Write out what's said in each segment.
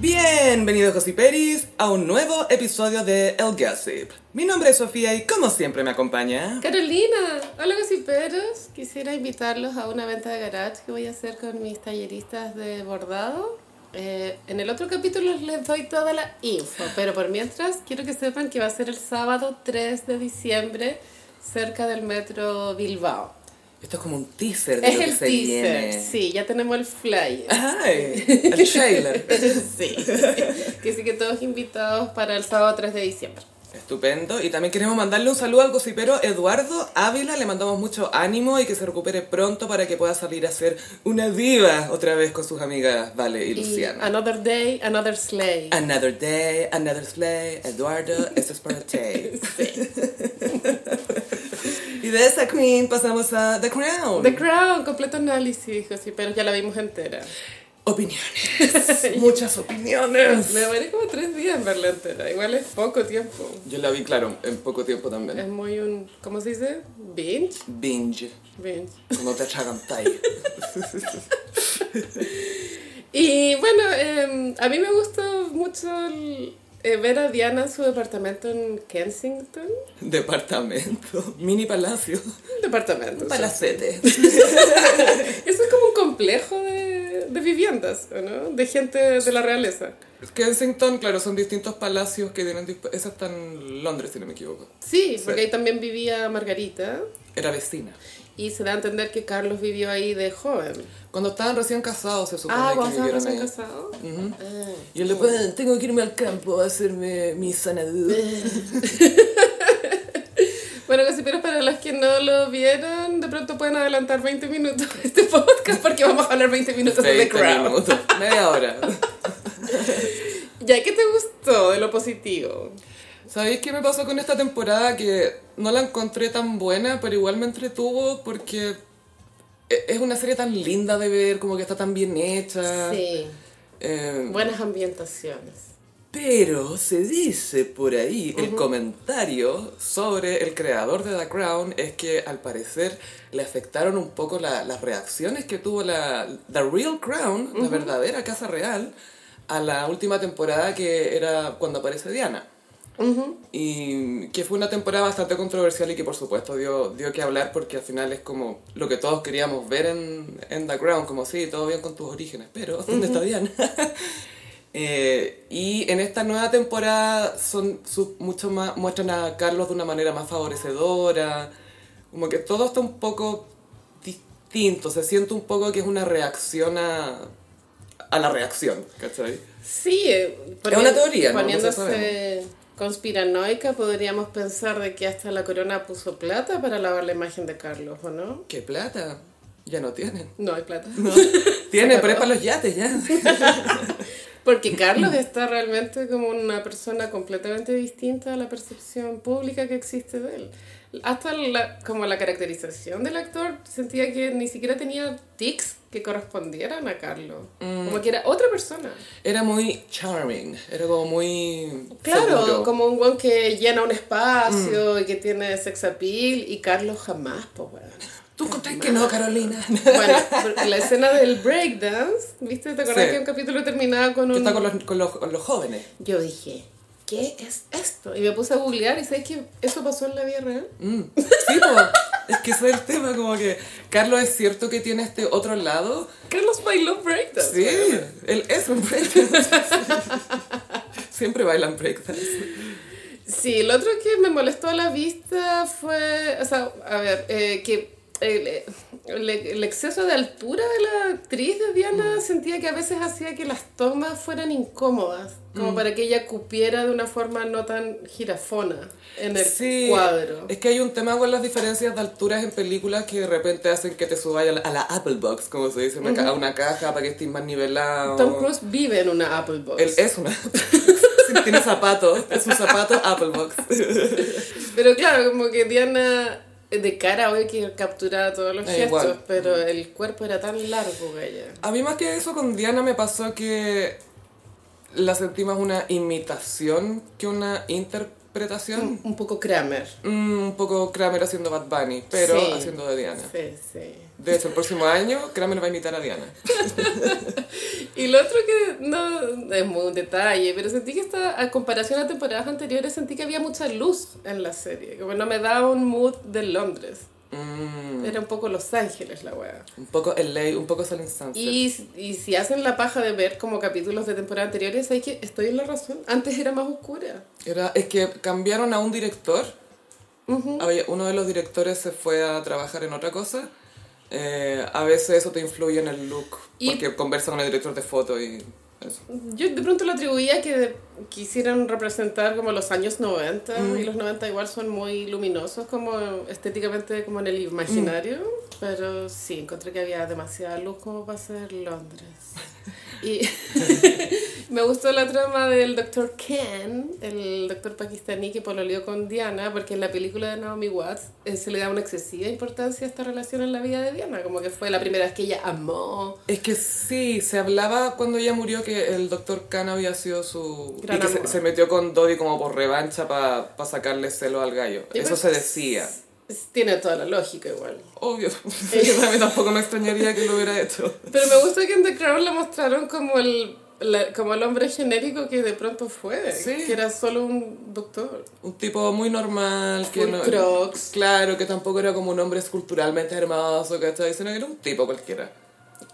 Bienvenidos Gossiperis a un nuevo episodio de El Gossip. Mi nombre es Sofía y como siempre me acompaña... Carolina, hola gossiperos. Quisiera invitarlos a una venta de garage que voy a hacer con mis talleristas de bordado. Eh, en el otro capítulo les doy toda la info, pero por mientras quiero que sepan que va a ser el sábado 3 de diciembre cerca del metro Bilbao. Esto es como un teaser de Es lo que el se teaser, viene. sí, ya tenemos el flyer. Ay, el trailer. sí, que sí que todos invitados para el sábado 3 de diciembre. Estupendo. Y también queremos mandarle un saludo al gossipero Eduardo Ávila. Le mandamos mucho ánimo y que se recupere pronto para que pueda salir a ser una diva otra vez con sus amigas Vale y Y Luciana. Another Day, Another Slay. Another day, another slay. Eduardo, esto es para ti. y de esa queen pasamos a The Crown. The Crown, completo análisis, sí, pero ya la vimos entera. Opiniones. Muchas opiniones. Me demoré como tres días en verla entera, igual es poco tiempo. Yo la vi, claro, en poco tiempo también. Es muy un, ¿cómo se dice? Binge. Binge. Binge. Cuando te atragantáis. Y bueno, eh, a mí me gustó mucho el- eh, ver a Diana en su departamento en Kensington. Departamento. Mini palacio. Departamento. sí. Palacete. Eso es como un complejo de, de viviendas, ¿o ¿no? De gente de la realeza. Kensington, claro, son distintos palacios que tienen... Esa está en Londres, si no me equivoco. Sí, porque ahí también vivía Margarita. Era vecina. Y se da a entender que Carlos vivió ahí de joven. Cuando estaban recién casados, se supone Ah, que cuando estaban recién ahí. casados. Ujú. Ah. Y él después, tengo que irme al campo a hacerme mi sanadura. Bueno, pero para los que no lo vieron, de pronto pueden adelantar 20 minutos de este podcast porque vamos a hablar 20 minutos de The 20 Crown. minutos, media hora. Ya, ¿qué te gustó de lo positivo? ¿Sabéis qué me pasó con esta temporada? Que no la encontré tan buena, pero igual me entretuvo porque e- es una serie tan linda de ver, como que está tan bien hecha. Sí, Eh, buenas ambientaciones. pero se dice por ahí, el comentario sobre el creador de The Crown es que al parecer le afectaron un poco la- las reacciones que tuvo la The Real Crown, la verdadera Casa Real, a la última temporada que era cuando aparece Diana. Y que fue una temporada bastante controversial y que por supuesto dio, dio que hablar porque al final es como lo que todos queríamos ver en, en The Crown, como sí, todo bien con tus orígenes, pero ¿dónde está Diana? Eh, y en esta nueva temporada son su- mucho más, muestran a Carlos de una manera más favorecedora, como que todo está un poco distinto, se siente un poco que es una reacción a, a la reacción, ¿cachai? Sí, eh, Es una teoría, ¿no? No se Poniéndose conspiranoica, podríamos pensar de que hasta la corona puso plata para lavar la imagen de Carlos, ¿o no? ¿Qué plata? Ya no tienen. No hay plata. Tiene, Se pero es para los yates ya. Porque Carlos está realmente como una persona completamente distinta a la percepción pública que existe de él. Hasta la, como la caracterización del actor sentía que ni siquiera tenía tics que correspondieran a Carlos. Mm. Como que era otra persona. Era muy charming, era como muy Claro, seguro. como un guan que llena un espacio Mm. y que tiene sex appeal y Carlos jamás, pues bueno. ¿Tú encontrás que no, Carolina? Bueno, la escena del breakdance, ¿viste? ¿Te acuerdas Sí. que un capítulo terminaba con que un... está con los, con, los, con los jóvenes. Yo dije, ¿qué es esto? Y me puse a googlear y ¿sabes que eso pasó en la vida real? Mm. Sí, po. es que ese es el tema, como que Carlos es cierto que tiene este otro lado. Carlos bailó breakdance. Sí, él es un breakdance. Siempre bailan breakdance. Sí, lo otro que me molestó a la vista fue, o sea, a ver, eh, que el, el- el exceso de altura de la actriz de Diana sentía que a veces hacía que las tomas fueran incómodas, como para que ella cupiera de una forma no tan girafona en el Sí, cuadro. es que hay un tema con las diferencias de alturas en películas que de repente hacen que te subas a la, a la Apple Box, como se dice, una a una caja para que estés más nivelado. Tom Cruise vive en una Apple Box. Él es una. Tiene zapatos, es un zapato Apple Box. Pero claro, como que Diana de cara hoy que capturaba todos los Eh, gestos, igual. pero el cuerpo era tan largo que ella. A mí más que eso con Diana me pasó que la sentí más una imitación que una interpretación interpretación. Un, un poco Kramer. Mm, un poco Kramer haciendo Bad Bunny, pero Sí. haciendo de Diana. Sí, sí. De hecho, el próximo año Kramer va a imitar a Diana. Y lo otro que no es muy un detalle, pero sentí que esta, a comparación a temporadas anteriores, sentí que había mucha luz en la serie. Como no me daba un mood de Londres. Mm, Era un poco Los Ángeles la wea. un poco LA, un poco Sunset. Y, y si hacen la paja de ver como capítulos de temporadas anteriores, hay que estoy en la razón. Antes era más oscura. Era, es que cambiaron a un director. Había- Uno de los directores se fue a trabajar en otra cosa. Eh, a veces eso te influye en el look, Y- porque conversa con el director de foto y eso. Yo de pronto lo atribuía que quisieran representar como los años 90 y los 90 igual son muy luminosos como estéticamente como en el imaginario, pero sí, encontré que había demasiada luz como para ser Londres. Y me gustó la trama del Dr. Ken, el doctor pakistaní que pololeó con Diana, porque en la película de Naomi Watts eh, se le da una excesiva importancia a esta relación en la vida de Diana, como que fue la primera vez que ella amó. Es que sí, se hablaba cuando ella murió que el doctor Khan había sido su... Gran y que se, metió con Dodie como por revancha para sacarle celo al gallo. Y Eso pues- se decía. Tiene toda la lógica igual. Obvio. Yo también tampoco me extrañaría que lo hubiera hecho. Pero me gusta que en The Crown la mostraron como el, la- como el hombre genérico que de pronto fue. Sí. Que era solo un doctor. Un tipo muy normal. Que no, crocs. Claro, que tampoco era como un hombre esculturalmente hermoso, ¿cachai? Sino que era un tipo cualquiera.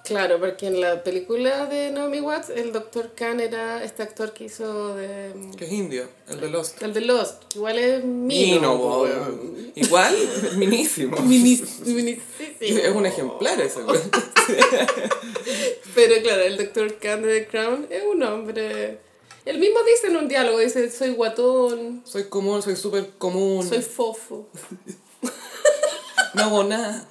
Claro, porque en la película de Naomi Watts, el doctor Khan era este actor que hizo de... Que es indio, el de Lost. El de Lost, que igual es mino. Mino. Igual, minísimo. Minis- minisísimo. Es un ejemplar ese, güey. Pero claro, el doctor Khan de The Crown es un hombre... Él mismo dice en un diálogo, dice, soy guatón, Soy común, soy súper común. soy fofo. No hago nada.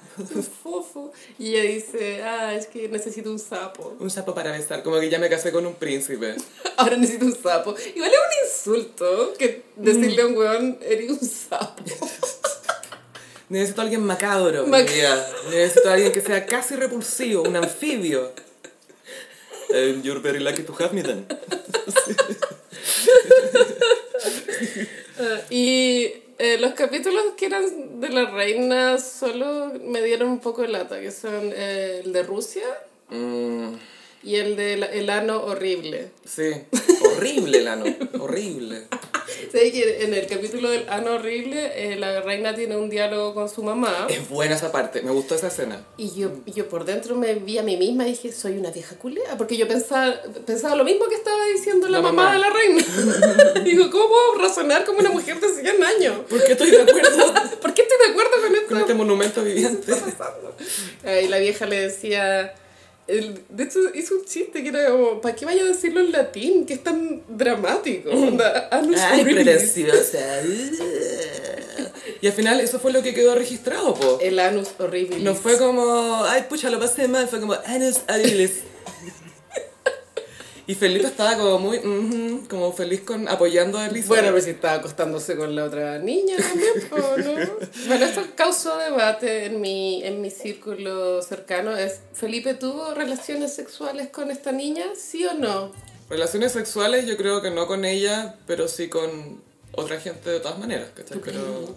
fofo. Y ella dice, ah, es que necesito un sapo. Un sapo para besar, como que ya me casé con un príncipe. Ahora necesito un sapo. Igual es un insulto que decirle a un weón, eres un sapo. Necesito a alguien macabro. Mac- mi vida. Necesito a alguien que sea casi repulsivo, un anfibio. And you're very lucky to have me then. Ah, y eh, los capítulos que eran de la reina solo me dieron un poco de lata, que son eh, el de Rusia. Mm, y el de la- el ano horrible. sí, horrible el ano, horrible. ¿Sabes que en el capítulo del ano horrible eh, la reina tiene un diálogo con su mamá? Es buena esa parte, me gustó esa escena. Y yo, yo por dentro me vi a mí misma y dije, soy una vieja culea, porque yo pensaba, pensaba lo mismo que estaba diciendo la, La mamá. mamá. de la reina. Digo, ¿cómo puedo razonar como una mujer de 100 años? ¿Por qué estoy de acuerdo ¿Por qué estoy de acuerdo con esto? con este monumento viviente? Eh, y la vieja le decía, el- de hecho hizo un chiste que era como, ¿para qué vaya a decirlo en latín? Que es tan dramático. Onda, anus Ay, preciosa. Y al final eso fue lo que quedó registrado, po. El anus horrible. No fue como, ay, pucha, lo pasé mal, fue como, anus horribilis. Y Felipe estaba como muy, como feliz con apoyando a Elisa. Bueno, pero si estaba acostándose con la otra niña también, ¿no? Bueno, esto causó debate en mi, en mi círculo cercano. Es, ¿Felipe tuvo relaciones sexuales con esta niña? ¿Sí o no? Relaciones sexuales yo creo que no con ella, pero sí con otra gente de todas maneras, ¿cachai? Pero,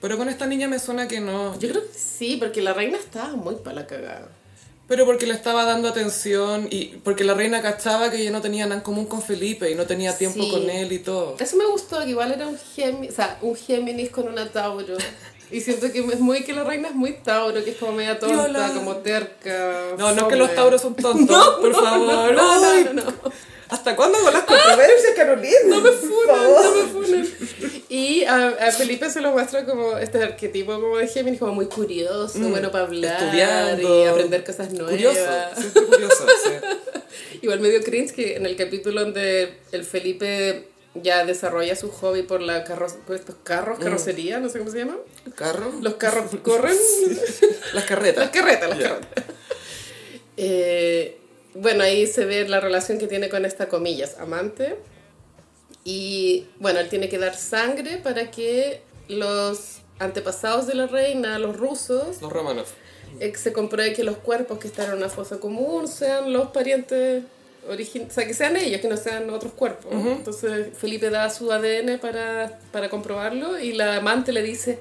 pero con esta niña me suena que no. Yo creo que sí, porque la reina estaba muy para la cagada. Pero porque le estaba dando atención y porque la reina cachaba que ella no tenía nada en común con Felipe y no tenía tiempo Sí. con él y todo. Eso me gustó, que igual era un Géminis, o sea, un Géminis con una Tauro. Y siento que es muy que la reina es muy Tauro, que es como media tonta, como terca. No, no es que fome. los tauros son tontos, por favor. No, no, no, no, no. ¿Hasta cuándo con las controversias, Carolina? No me funan, no me funan. Y a, a Felipe se lo muestra como este arquetipo como de Géminis, como muy curioso, bueno para hablar Estudiando. y aprender cosas nuevas. Curioso, siempre curioso, sí. Igual medio cringe que en el capítulo donde el Felipe ya desarrolla su hobby por la carro por estos carros, carrocería, no sé cómo se llama. ¿Carro? Los carros corren. Las carretas. Las carretas, las carretas. Eh, bueno, ahí se ve la relación que tiene con esta, comillas, amante. Y bueno, él tiene que dar sangre para que los antepasados de la reina, los rusos, Los romanos. eh, se compruebe que los cuerpos que están en una fosa común sean los parientes origin o sea, que sean ellos, que no sean otros cuerpos. Entonces Felipe da su ADN para, para comprobarlo y la amante le dice,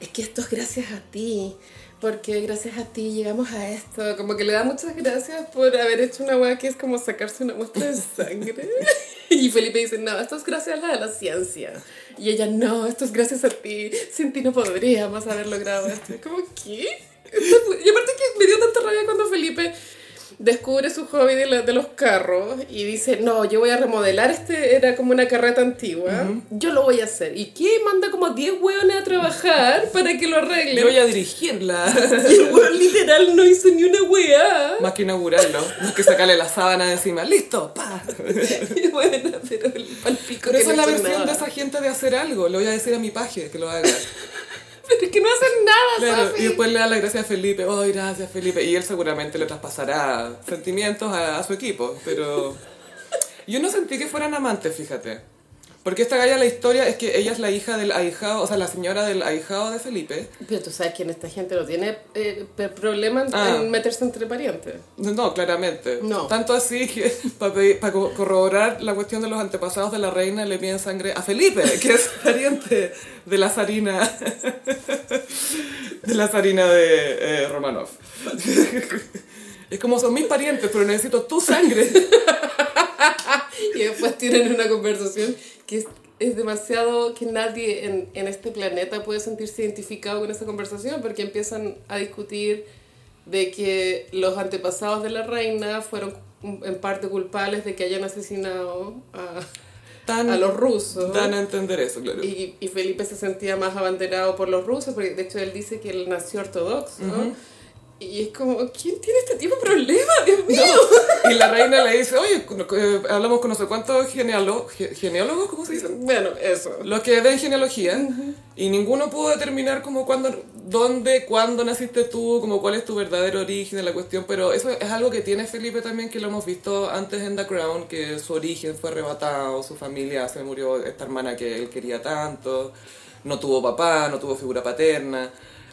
es que esto es gracias a ti, porque gracias a ti llegamos a esto. Como que le da muchas gracias por haber hecho una weá que es como sacarse una muestra de sangre. y Felipe dice, no, esto es gracias a la, la ciencia. Y ella, no, esto es gracias a ti. Sin ti no podríamos haber logrado esto. Como, ¿qué? Y aparte que me dio tanta rabia cuando Felipe descubre su hobby de, la- de los carros y dice, no, yo voy a remodelar este, era como una carreta antigua, yo lo voy a hacer. ¿Y qué? Manda como 10 hueones a trabajar para que lo arreglen. Yo voy a dirigirla. Y el hueón literal no hizo ni una hueá. Más que inaugurarlo, más que sacarle la sábana de encima. ¡Listo! ¡Pa! Y bueno, pero el palpico Pero que esa es la versión nada. de esa gente de hacer algo. Le voy a decir a mi paje que lo haga. Pero es que no hacen nada, Claro, y después le da la gracia a Felipe. ¡Ay, gracias, Felipe! Y él seguramente le traspasará sentimientos a, a su equipo. Pero yo no sentí que fueran amantes, fíjate. Porque esta galla, la historia es que ella es la hija del ahijado, o sea, la señora del ahijado de Felipe. Pero tú sabes que en esta gente no tiene eh, problema en, Ah. en meterse entre parientes. No, claramente. No. Tanto así que para corroborar la cuestión de los antepasados de la reina le piden sangre a Felipe, que es pariente de la zarina de la zarina de eh, Romanov. Es como son mis parientes, pero necesito tu sangre. Y después tienen una conversación que es, es demasiado que nadie en, en este planeta puede sentirse identificado con esa conversación porque empiezan a discutir de que los antepasados de la reina fueron en parte culpables de que hayan asesinado a, Tan, a los rusos. dan a entender eso, claro. Y, y Felipe se sentía más abanderado por los rusos, porque de hecho él dice que él nació ortodoxo. Y es como, ¿quién tiene este tipo de problema? Dios mío. Y la reina le dice, oye, eh, hablamos con no sé cuántos genealo- ge- genealogos, ¿cómo se dice? Bueno, eso. Los que ven genealogía y ninguno pudo determinar como cuándo, dónde, cuándo naciste tú, como cuál es tu verdadero origen la cuestión, pero eso es algo que tiene Felipe también que lo hemos visto antes en The Crown, que su origen fue arrebatado, su familia se murió, esta hermana que él quería tanto, no tuvo papá, no tuvo figura paterna.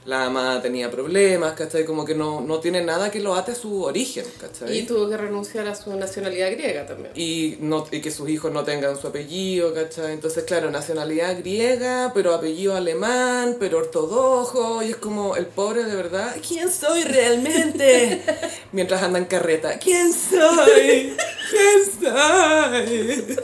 La ama tenía problemas, ¿cachai? Como que no, no tiene nada que lo ate a su origen, ¿cachai? Y tuvo que renunciar a su nacionalidad griega también. y, no, y que sus hijos no tengan su apellido, ¿cachai? Entonces, claro, nacionalidad griega, pero apellido alemán, pero ortodoxo, y es como el pobre de verdad, ¿quién soy realmente? Mientras anda en carreta, ¿quién soy? ¿Quién soy?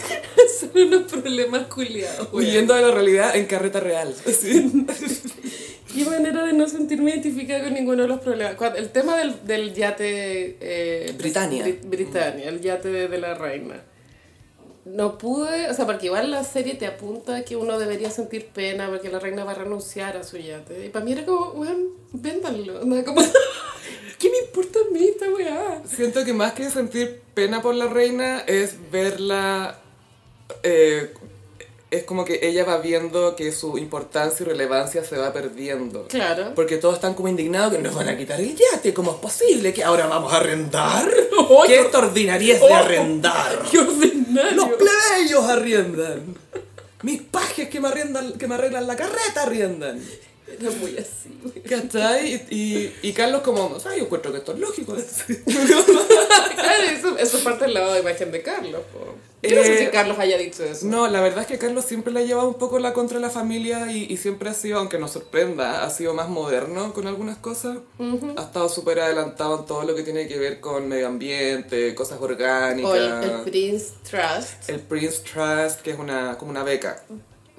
Son unos problemas culiados. Huyendo de la realidad en carreta real. así. Qué manera de no sentirme identificada con ninguno de los problemas. Cuando- el tema del, del yate... eh, Britannia. Brit- Britannia, el yate de, de la reina. No pude, o sea, porque igual la serie te apunta que uno debería sentir pena porque la reina va a renunciar a su yate. Y para mí era como, weón, véndanlo. Onda, como, ¿Qué me importa a mí esta weá? Siento que más que sentir pena por la reina es verla. eh, es como que ella va viendo que su importancia y relevancia se va perdiendo. Claro. Porque todos están como indignados que nos van a quitar el yate. ¿Cómo es posible que ahora vamos a arrendar? ¡Ay, ¡Qué qué- extraordinariedad de arrendar! ¡Qué ordinario! ¡Los plebeyos arriendan! Mis pajes que me, arrendan, que me arreglan la carreta arriendan. Era muy así, güey. ¿Cachai? Y, y, y Carlos como, o sea, yo encuentro que esto es lógico. Claro, eso, eso es parte del lado de imagen de Carlos. Yo no sé Eh, si Carlos haya dicho eso. No, la verdad es que Carlos siempre le ha llevado un poco la contra la familia y, y siempre ha sido, aunque nos sorprenda, ha sido más moderno con algunas cosas. Ha estado súper adelantado en todo lo que tiene que ver con medio ambiente, cosas orgánicas. O el, el Prince Trust. El Prince Trust, que es una, como una beca.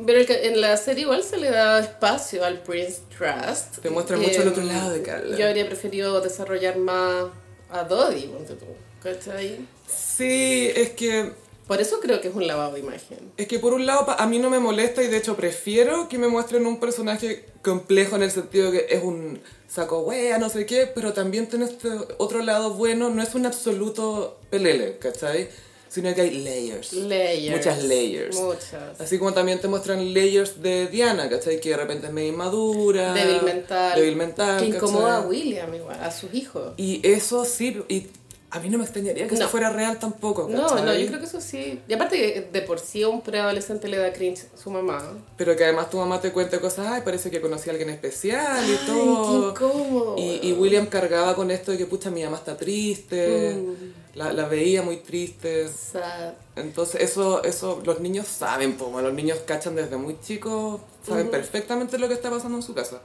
Pero en la serie igual se le da espacio al Prince Trust. Te muestra mucho el otro lado de Carla. Yo habría preferido desarrollar más a Dodie, ponte tú. ¿Cachai? Sí, es que Por eso creo que es un lavado de imagen. Es que por un lado a mí no me molesta y de hecho prefiero que me muestren un personaje complejo en el sentido que es un saco wea, no sé qué, pero también tiene este otro lado bueno, no es un absoluto pelele, ¿cachai? Sino que hay layers. Layers. Muchas layers. Muchas. Así como también te muestran layers de Diana, ¿cachai? Que de repente es medio inmadura. Débil mental. Débil mental, Que incomoda a. William igual, a sus hijos. Y eso sí, y A mí no me extrañaría que No. eso fuera real tampoco, No, ¿cachai? no, yo creo que eso sí. Y aparte que de por sí a un preadolescente le da cringe su mamá. Pero que además tu mamá te cuente cosas, ay, parece que conocí a alguien especial y Ay, todo. qué incómodo. Y, y William cargaba con esto de que, pucha, mi mamá está triste, Mm. la, la veía muy triste. Sad. Entonces, eso, eso los niños saben, bueno, los niños cachan desde muy chicos, saben perfectamente lo que está pasando en su casa.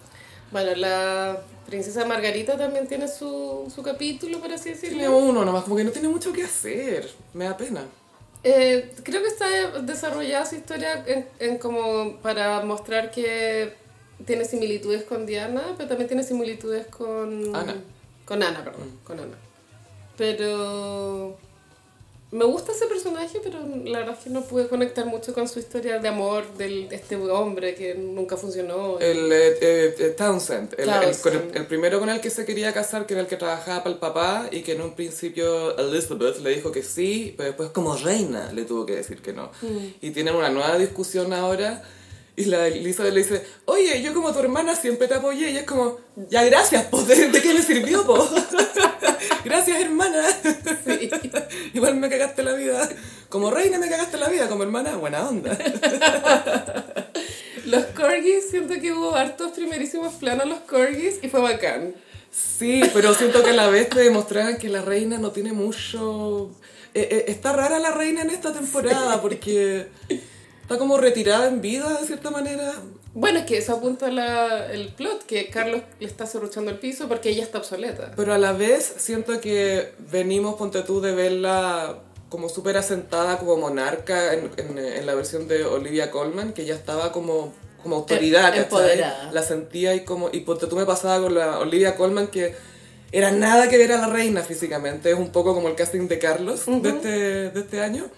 Bueno, la princesa Margarita también tiene su, su capítulo, por así Tiene decirlo. uno nomás, como que no tiene mucho que hacer, me da pena. Eh, creo que está desarrollada su historia en, en como para mostrar que tiene similitudes con Diana, pero también tiene similitudes con Ana. Con Ana, perdón, con Ana. Pero me gusta ese personaje, pero la verdad es que no pude conectar mucho con su historia de amor del, de este hombre que nunca funcionó. El eh, eh, eh, Townsend, el, el- Townsend. el- el primero con el que se quería casar, que era el que trabajaba para el papá, y que en un principio Elizabeth le dijo que sí, pero después como reina le tuvo que decir que no. Y tienen una nueva discusión ahora, y la Elizabeth le dice, oye, yo como tu hermana siempre te apoyé, y es como, ya gracias, pues, ¿de, de qué me sirvió, po? gracias, hermana. Sí. Igual me cagaste la vida. Como reina me cagaste la vida, como hermana, buena onda. Los corgis, siento que hubo hartos primerísimos planos los corgis y fue bacán. Sí, pero siento que a la vez te demostraban que la reina no tiene mucho... eh, eh, está rara la reina en esta temporada porque está como retirada en vida de cierta manera. Bueno, es que eso apunta la, el plot, que Carlos le está cerruchando el piso porque ella está obsoleta. Pero a la vez siento que venimos, ponte tú, de verla como súper asentada como monarca en, en, en la versión de Olivia Colman, que ya estaba como, como autoridad, Em- ¿cachai? empoderada. La sentía y como... Y ponte tú me pasaba con la Olivia Colman que era nada que ver a la reina físicamente, es un poco como el casting de Carlos de, este, de este año.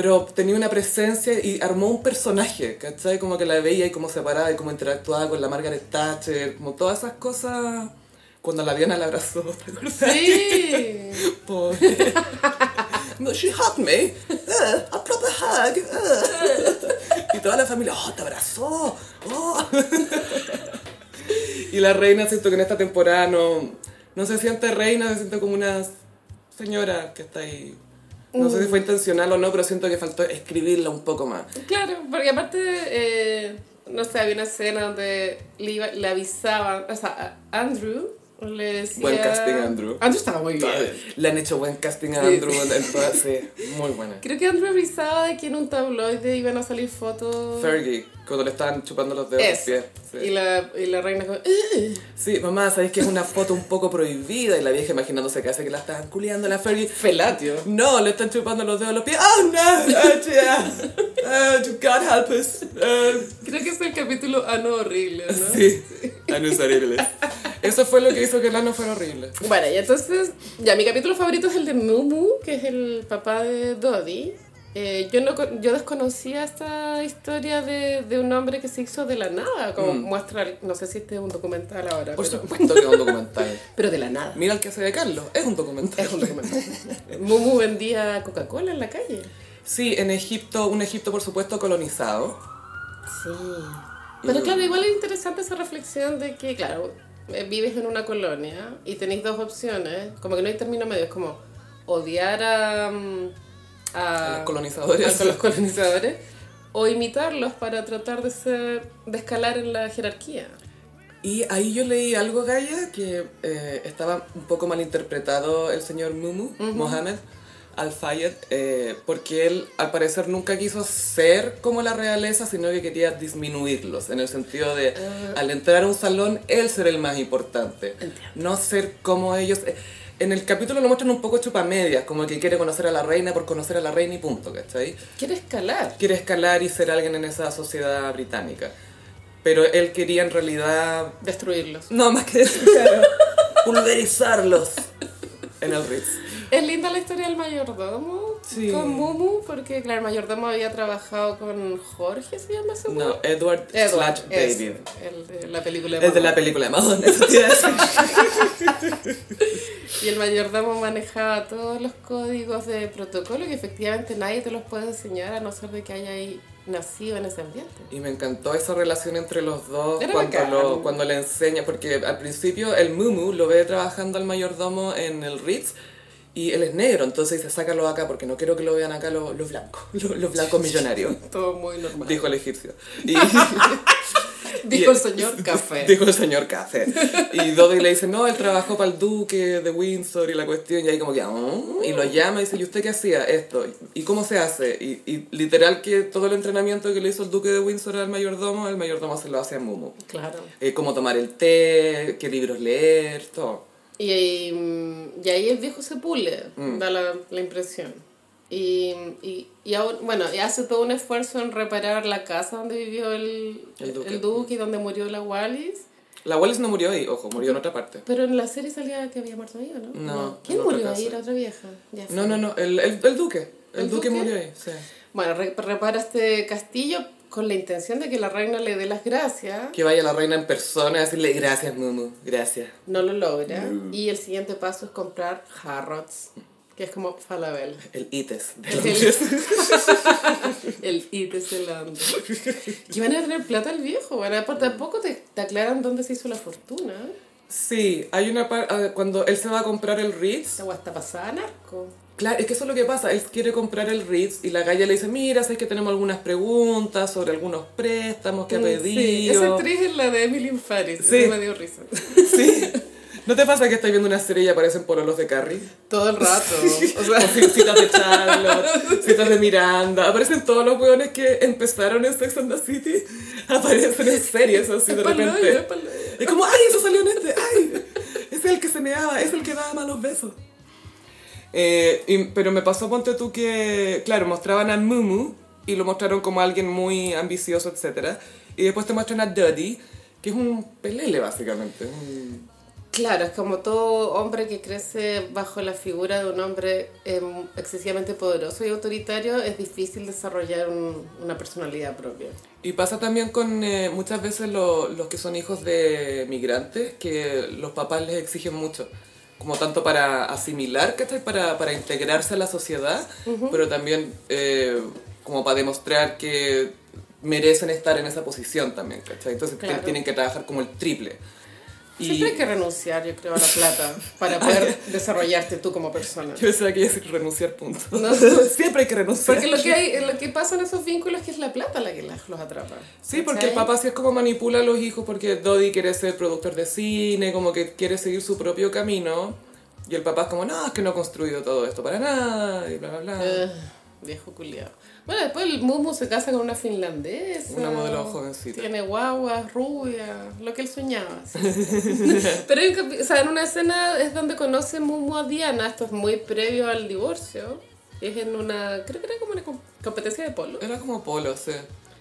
Pero tenía una presencia y armó un personaje, ¿cachai? Como que la veía y cómo se paraba y cómo interactuaba con la Margaret Thatcher, como todas esas cosas. Cuando la Diana la abrazó, ¿te acuerdas? Sí. Pobre. No, she hugged me. Uh, a proper hug. uh. Y toda la familia, oh, te abrazó. Oh. Y la reina, siento que en esta temporada no, no se siente reina, se siente como una señora que está ahí. No sé si fue intencional o no, pero siento que faltó escribirla un poco más. Claro, porque aparte, eh, no sé, había una escena donde le, iba- le avisaban, o sea, a Andrew le decía... Buen casting, Andrew. Andrew estaba muy bien. Le han hecho buen casting a Sí. Andrew en en todas, sí, muy buena. Creo que Andrew avisaba de que en un tabloide iban a salir fotos... Fergie, cuando le estaban chupando los dedos Eso. pies. sí. Y, la, y la reina como... "Ugh". Sí, mamá, sabéis que es una foto un poco prohibida y la vieja imaginándose que hace que la estaban culiando a la Fergie. Felatio. No, le están chupando los dedos de los pies. Oh no, oh, yeah. oh, God help us. Oh, Creo que es el capítulo ano horrible, ¿no? sí, Ano es horrible. Eso fue lo que hizo que el ano fuera horrible. Bueno, y entonces, ya mi capítulo favorito es el de Mumu, que es el papá de Dodie. Eh, yo, no, yo desconocía esta historia de, de un hombre que se hizo de la nada, como muestra, no sé si este es un documental ahora, Por pero, supuesto que es un documental. pero de la nada. Mira el que hace de Carlos, es un documental. Es un documental. Mumu vendía Coca-Cola en la calle. Sí, en Egipto, un Egipto por supuesto colonizado. Sí. Pero claro, igual es interesante esa reflexión de que, claro, eh, vives en una colonia y tenéis dos opciones, como que no hay término medio, es como odiar a, mm, a, A los colonizadores. a los colonizadores o imitarlos para tratar de ser, de escalar en la jerarquía. Y ahí yo leí algo, Gaia, que eh, estaba un poco mal interpretado el señor Mumu, Mohammed Al-Fayed, eh, porque él al parecer nunca quiso ser como la realeza, sino que quería disminuirlos, en el sentido de al entrar a un salón, él ser el más importante, no ser como ellos. Eh, En el capítulo lo muestran un poco chupamedias, como que quiere conocer a la reina por conocer a la reina y punto, ¿cachai? Quiere escalar. quiere escalar y ser alguien en esa sociedad británica. Pero él quería en realidad... Destruirlos. No, más que claro, pulverizarlos en el Ritz. Es linda la historia del mayordomo Sí. con Mumu, porque claro, el mayordomo había trabajado con Jorge, ¿se llama ese No? Edward, Edward, slash eso, David. el de la película Es de la película de Madonna. Y el mayordomo manejaba todos los códigos de protocolo que efectivamente nadie te los puede enseñar a no ser de que haya ahí nacido en ese ambiente. Y me encantó esa relación entre los dos Era cuando, lo, cuando le enseña, porque al principio el Mumu lo ve trabajando al mayordomo en el Ritz Y él es negro, entonces dice, sácalo acá porque no quiero que lo vean acá los, los blancos, los, los blancos millonarios. Todo muy normal. Dijo el egipcio. Y, Dijo el señor Café. Dijo el señor Café. Y Dodi le dice, no, él trabajó para el duque de Windsor y la cuestión, y ahí como que, "Oh", y lo llama y dice, ¿y usted qué hacía? Esto. ¿Y cómo se hace? Y, y literal que todo el entrenamiento que le hizo el duque de Windsor al mayordomo, el mayordomo se lo hace a Mumu. Claro. Eh, cómo tomar el té, qué libros leer, todo. Y, ahí, mm, y ahí el viejo se pule, Mm. da la, la impresión. Y, y, y ahora- bueno, y hace todo un esfuerzo en reparar la casa donde vivió el, El el, duque. y donde murió la Wallis. La Wallis no murió ahí, ojo, murió en otra parte. Pero en la serie salía que había muerto ahí, ¿o ¿no? No, ¿Quién murió casa. ahí? Era otra vieja. Ya No, no, no, el, el, el duque. El, ¿El duque, duque? murió ahí, sí. Bueno, re- repara este castillo con la intención de que la reina le dé las gracias. Que vaya la reina en persona y decirle gracias, Mumu, gracias. No lo logra. Mm. Y el siguiente paso es comprar Harrods, que es como Falabella. El ITES. de El- Londres. El IT de Zelanda. Que van a tener plata el viejo, bueno, aparte tampoco te, te aclaran dónde se hizo la fortuna. Sí, hay una parte, cuando él se va a comprar el Ritz, agua está pasada a narco. Claro, es que eso es lo que pasa, él quiere comprar el Ritz y la galla le dice, mira, sabes que tenemos algunas preguntas sobre algunos préstamos que ha Mm, Sí, pedido. esa actriz es la de Emily in Paris. Sí. Eso me dio risa. Sí. ¿No te pasa que estás viendo una serie y aparecen pololos de Carrie? Todo el rato. O O sea, ci- citas de Charlotte, citas de Miranda, aparecen todos los hueones que empezaron en Sex and the City, aparecen en series así de es es repente. hoyo. Es como, ay, eso salió en este, ay, es el que se meaba, es el que daba malos besos. Eh, y- pero me pasó, ponte tú, que, claro, mostraban a Mumu y lo mostraron como alguien muy ambicioso, etc. Y después te muestran a Duddy, que es un pelele, básicamente. Claro, es como todo hombre que crece bajo la figura de un hombre em, excesivamente poderoso y autoritario, es difícil desarrollar un- una personalidad propia. Y pasa también con eh, muchas veces lo- los que son hijos de migrantes, que los papás les exigen mucho, como tanto para asimilar, ¿cachai? Para, para integrarse a la sociedad, pero también eh, como para demostrar que merecen estar en esa posición también, ¿cachai? Entonces Claro. tienen que trabajar como el triple. Y Siempre hay que renunciar, yo creo, a la plata para poder desarrollarte tú como persona. yo pensaba que iba a decir renunciar, punto. No. Siempre hay que renunciar. Porque lo que, hay, lo que pasa en esos vínculos es que es la plata la que los atrapa. Sí, porque el papá sí es como manipula a los hijos porque Dodi quiere ser productor de cine, como que quiere seguir su propio camino. Y el papá es como, no, es que no he construido todo esto para nada, y bla, bla, bla. Viejo culiado. Bueno, después el Mumu se casa con una finlandesa. Una modelo jovencita. Tiene guaguas, rubia, lo que él soñaba. sí. Pero capi- o sea, en una escena es donde conoce Mumu a Diana, esto es muy previo al divorcio. Es en una, creo que era como una com- competencia de polo. Era como polo, sí.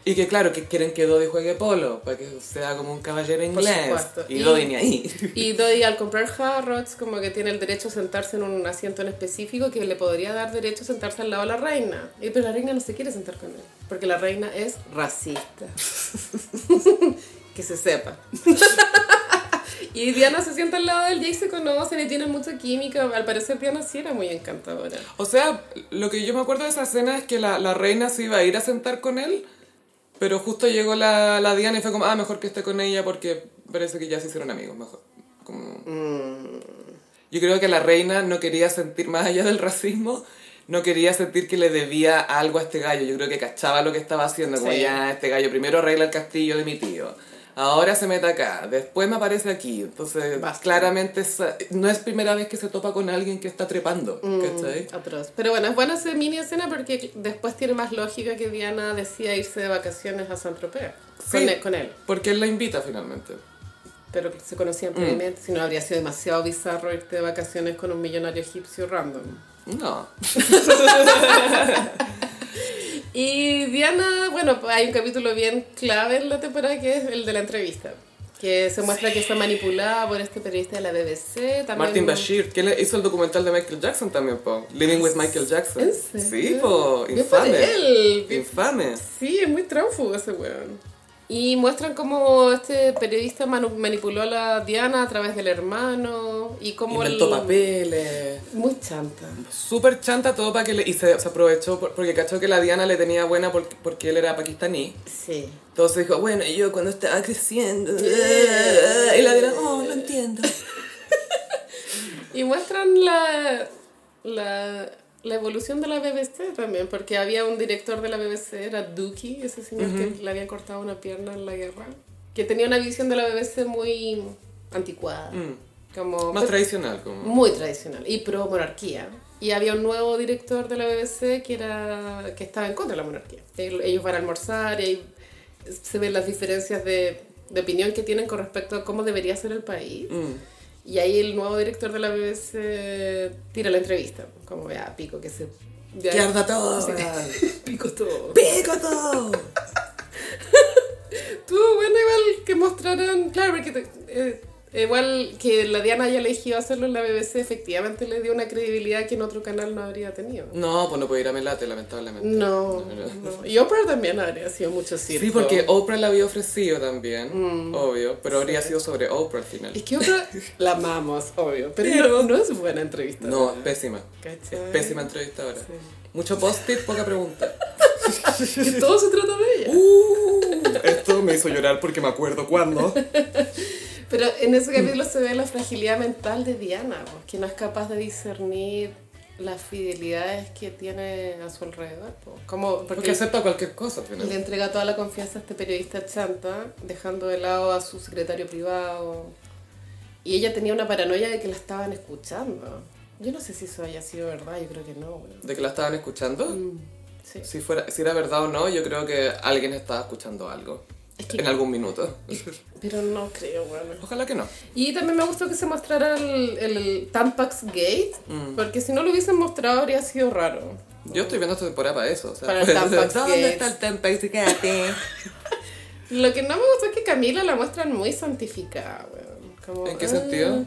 Y que claro, que quieren que Dodi juegue polo, para que sea como un caballero inglés. Y, Y- Dodi ni ahí. Y Dodi al comprar Harrods como que tiene el derecho a sentarse en un asiento en específico que le podría dar derecho a sentarse al lado de la reina. Y pero la reina no se quiere sentar con él, porque la reina es racista. que se sepa. y Diana se sienta al lado de él y ahí se conocen y tienen mucha química. Al parecer Diana sí era muy encantadora. O sea, lo que yo me acuerdo de esa escena es que la, la reina se iba a ir a sentar con él, pero justo llegó la, la Diana y fue como, ah, mejor que esté con ella porque parece que ya se hicieron amigos, mejor. Como... Yo creo que la reina no quería sentir, más allá del racismo, no quería sentir que le debía algo a este gallo. Yo creo que cachaba lo que estaba haciendo, como Sí. ya este gallo primero arregla el castillo de mi tío. Ahora se mete acá, después me aparece aquí. Entonces, Basta. claramente no es primera vez que se topa con alguien que está trepando, ¿cachai? Atroz. Pero bueno, es buena esa mini escena porque después tiene más lógica que Diana decía irse de vacaciones a San Tropez con, él- con él. Porque él la invita finalmente. Pero se conocían previamente, si no habría sido demasiado bizarro irte de vacaciones con un millonario egipcio random. No. Y Diana, bueno, pues hay un capítulo bien clave en la temporada que es el de la entrevista. Que se muestra que fue manipulada por este periodista de la BBC. También Martin Bashir, que hizo el documental de Michael Jackson también, po. Living with Michael Jackson. Sí, po. Infame. Infame. Sí, es muy tránfugo ese weón. Y muestran cómo este periodista manipuló a la Diana a través del hermano y cómo Inventó el- papeles. Muy chanta. Súper chanta todo para que le... Y se, se aprovechó por- porque cachó que la Diana le tenía buena porque, porque él era pakistaní. Sí. Entonces dijo, bueno, y yo cuando estaba creciendo... Y la Diana, oh, lo entiendo. Y muestran la... la, la evolución de la BBC también, porque había un director de la BBC, era Dookie, ese señor que le había cortado una pierna en la guerra, que tenía una visión de la BBC muy anticuada. Mm. Como, Más tradicional, como. muy tradicional y pro monarquía. Y había un nuevo director de la BBC que era que estaba en contra de la monarquía. El- Ellos van a almorzar y ahí se ven las diferencias de, de opinión que tienen con respecto a cómo debería ser el país. Mm. Y ahí el nuevo director de la BBC tira la entrevista, como vea, pico que se... ya- ¡Que arda todo! Sí. pico todo. ¡Pico todo! Estuvo bueno igual que mostraran, claro, porque te- eh, igual que la Diana haya elegido hacerlo en la BBC, efectivamente le dio una credibilidad que en otro canal no habría tenido. No, pues no puedo ir a Melate, lamentablemente. No, no. Y Oprah también habría sido mucho circo. Sí, porque Oprah la había ofrecido también, obvio, pero habría sido sobre Oprah al final. Es que Oprah la amamos, obvio, pero, Pero- no, no es buena entrevista. No, es pésima. ¿Cachai? Es pésima entrevistadora. Sí. Mucho post-it, poca pregunta. Que todo se trata de ella. Uh, esto me hizo llorar porque me acuerdo cuándo. Pero en ese capítulo se ve la fragilidad mental de Diana, pues, que no es capaz de discernir las fidelidades que tiene a su alrededor. pues. Como, Porque porque acepta cualquier cosa le entrega toda la confianza a este periodista chanta, dejando de lado a su secretario privado. Y ella tenía una paranoia de que la estaban escuchando. Yo no sé si eso haya sido verdad, yo creo que no. bueno. ¿De que la estaban escuchando? Mm, Sí. Si, fuera, si era verdad o no, yo creo que alguien estaba escuchando algo. Es que- En algún minuto. Pero no creo, bueno. Ojalá que no. Y también me gustó que se mostrara el, el Tampax Gate, Mm. porque si no lo hubiesen mostrado habría sido raro. Yo estoy viendo esta temporada para eso. O sea, Para el Tampax ¿Dónde está el Tampax Gate? Lo que no me gustó es que Camila la muestran muy santificada, weón. Como, ¿En qué ah, sentido?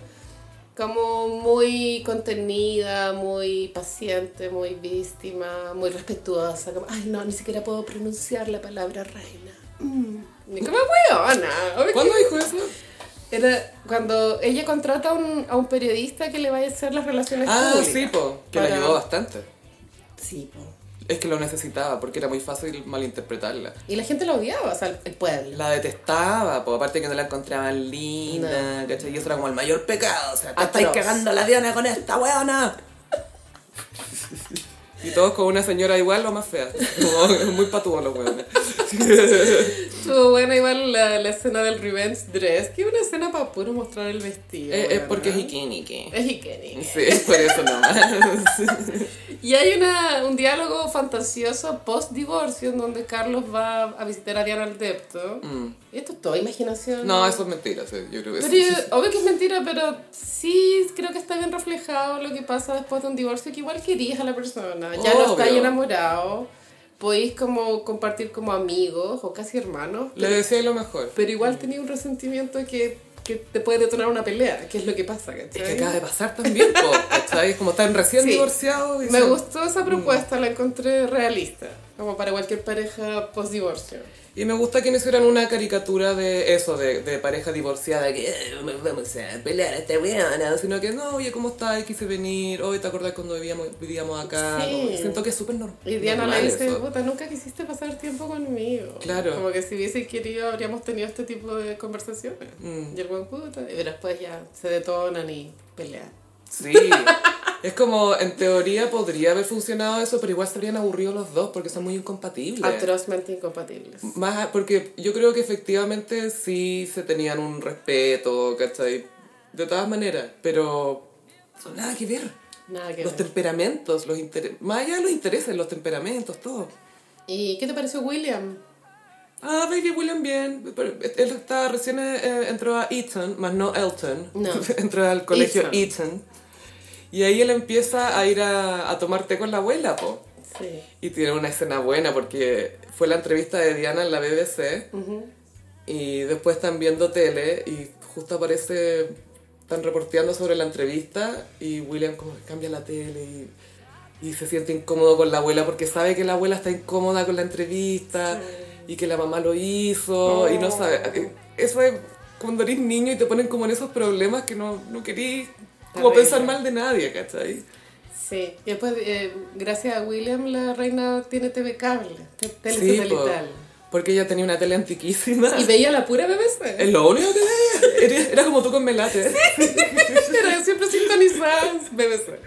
Como muy contenida, muy paciente, muy víctima, muy respetuosa. Como, ay, no, ni siquiera puedo pronunciar la palabra reina. Mm. Weona. obvio ¿Cuándo dijo eso? Era cuando ella contrata a un, a un periodista que le vaya a hacer las relaciones Ah, públicas. sí, po, que le Para- ayudó bastante. Sí, po. Es que lo necesitaba, porque era muy fácil malinterpretarla. Y la gente la odiaba, o sea, el pueblo. La detestaba, po, aparte que no la encontraban linda, ¿cachai? Y eso era como el mayor pecado, o sea, te estáis Atroz. cagando la Diana con esta weona. Y todos con una señora igual o más fea. Como muy patúos los weones. Estuvo buena igual la, la escena del revenge dress, que es una escena para puro mostrar el vestido. Es, es weona. porque es icónico. Es icónico. Sí, es por eso nomás. Y hay una, un diálogo fantasioso post-divorcio en donde Carlos va a visitar a Diana al depto. Y esto es toda imaginación. Mm. No, eso es mentira, sí, yo creo que Pero sí. yo- obvio que es mentira, pero sí creo que está bien reflejado lo que pasa después de un divorcio, que igual querías a la persona, ya no estáis Obvio. enamorado, podéis como compartir como amigos o casi hermanos, Le decía lo mejor. pero igual tenía un resentimiento que, que te puede detonar una pelea, que es lo que pasa, ¿cachai? Es que acaba de pasar también, po, ¿cachai? Es como están recién Sí. divorciados y Me son- gustó esa propuesta, la encontré realista, como para cualquier pareja post-divorcio. Y me gusta que no hicieran una caricatura de eso, de, de pareja divorciada, que "Eh, vamos a pelear a esta weona, sino que no, oye, ¿cómo estás? Quise venir, hoy te acordás cuando vivíamos, vivíamos acá. Sí. Como- siento que es súper normal. Y Diana le dice, puta, nunca quisiste pasar tiempo conmigo. Claro. Como que si hubiese querido habríamos tenido este tipo de conversaciones. Mm. Y el buen puta. Y después ya se detonan y pelean. Sí, es como, en teoría podría haber funcionado eso, pero igual estarían aburridos los dos porque son muy incompatibles. Atrozmente incompatibles. Más, porque yo creo que efectivamente sí se tenían un respeto, ¿cachai? De todas maneras, pero son nada que ver. Nada que Los ver. temperamentos, los inter- más allá de los intereses, los temperamentos, todo. ¿Y qué te pareció William? Ah, Baby William bien. Pero él está recién eh, entró a Eton, más no Elton. No. entró al colegio Eton. Eton. Y ahí él empieza a ir a, a tomar té con la abuela, po. Sí. Y tiene una escena buena porque fue la entrevista de Diana en la BBC y después están viendo tele y justo aparece, están reporteando sobre la entrevista y William como que cambia la tele y, y se siente incómodo con la abuela porque sabe que la abuela está incómoda con la entrevista y que la mamá lo hizo y no sabe. Eso es cuando eres niño y te ponen como en esos problemas que no, no querís como pensar mal de nadie, ¿cachai? Sí. Y después, eh, gracias a William, la reina tiene TV cable, te- tele Sí, po, satelital. porque ella tenía una tele antiquísima. Y veía la pura BBC. Es lo único que veía. Era, era como tú con Melate. Era siempre sintonizada BBC.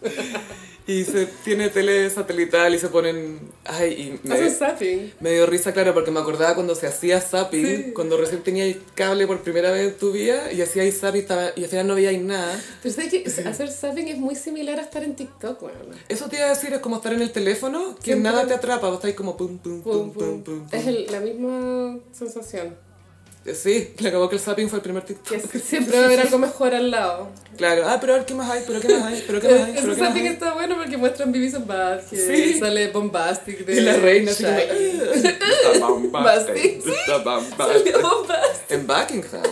Y se tiene tele satelital y se ponen... Ay, y me, Hacen zapping. me dio risa, claro, porque me acordaba cuando se hacía zapping, Sí. cuando recién tenía el cable por primera vez en tu vida y hacía zapping estaba- y al final no veíais nada. Pero sabes que hacer zapping es muy similar a estar en TikTok, weón. Eso te iba a decir, es como estar en el teléfono, que Siempre. nada te atrapa, vos estáis como pum, pum, pum, Pum, pum, pum. pum. Es el- la misma sensación. Sí, le acabó que el zapping fue el primer TikTok. Que siempre va a haber algo mejor al lado. Claro, ah, pero a ver qué más hay, pero qué más hay, pero qué más hay, qué más zapping hay. está bueno porque muestran Beavis and Bad, que Sí. sale Bombastic de Y la reina así como... Está bombastic, está bombastic. Salió Bombastic. En Buckingham.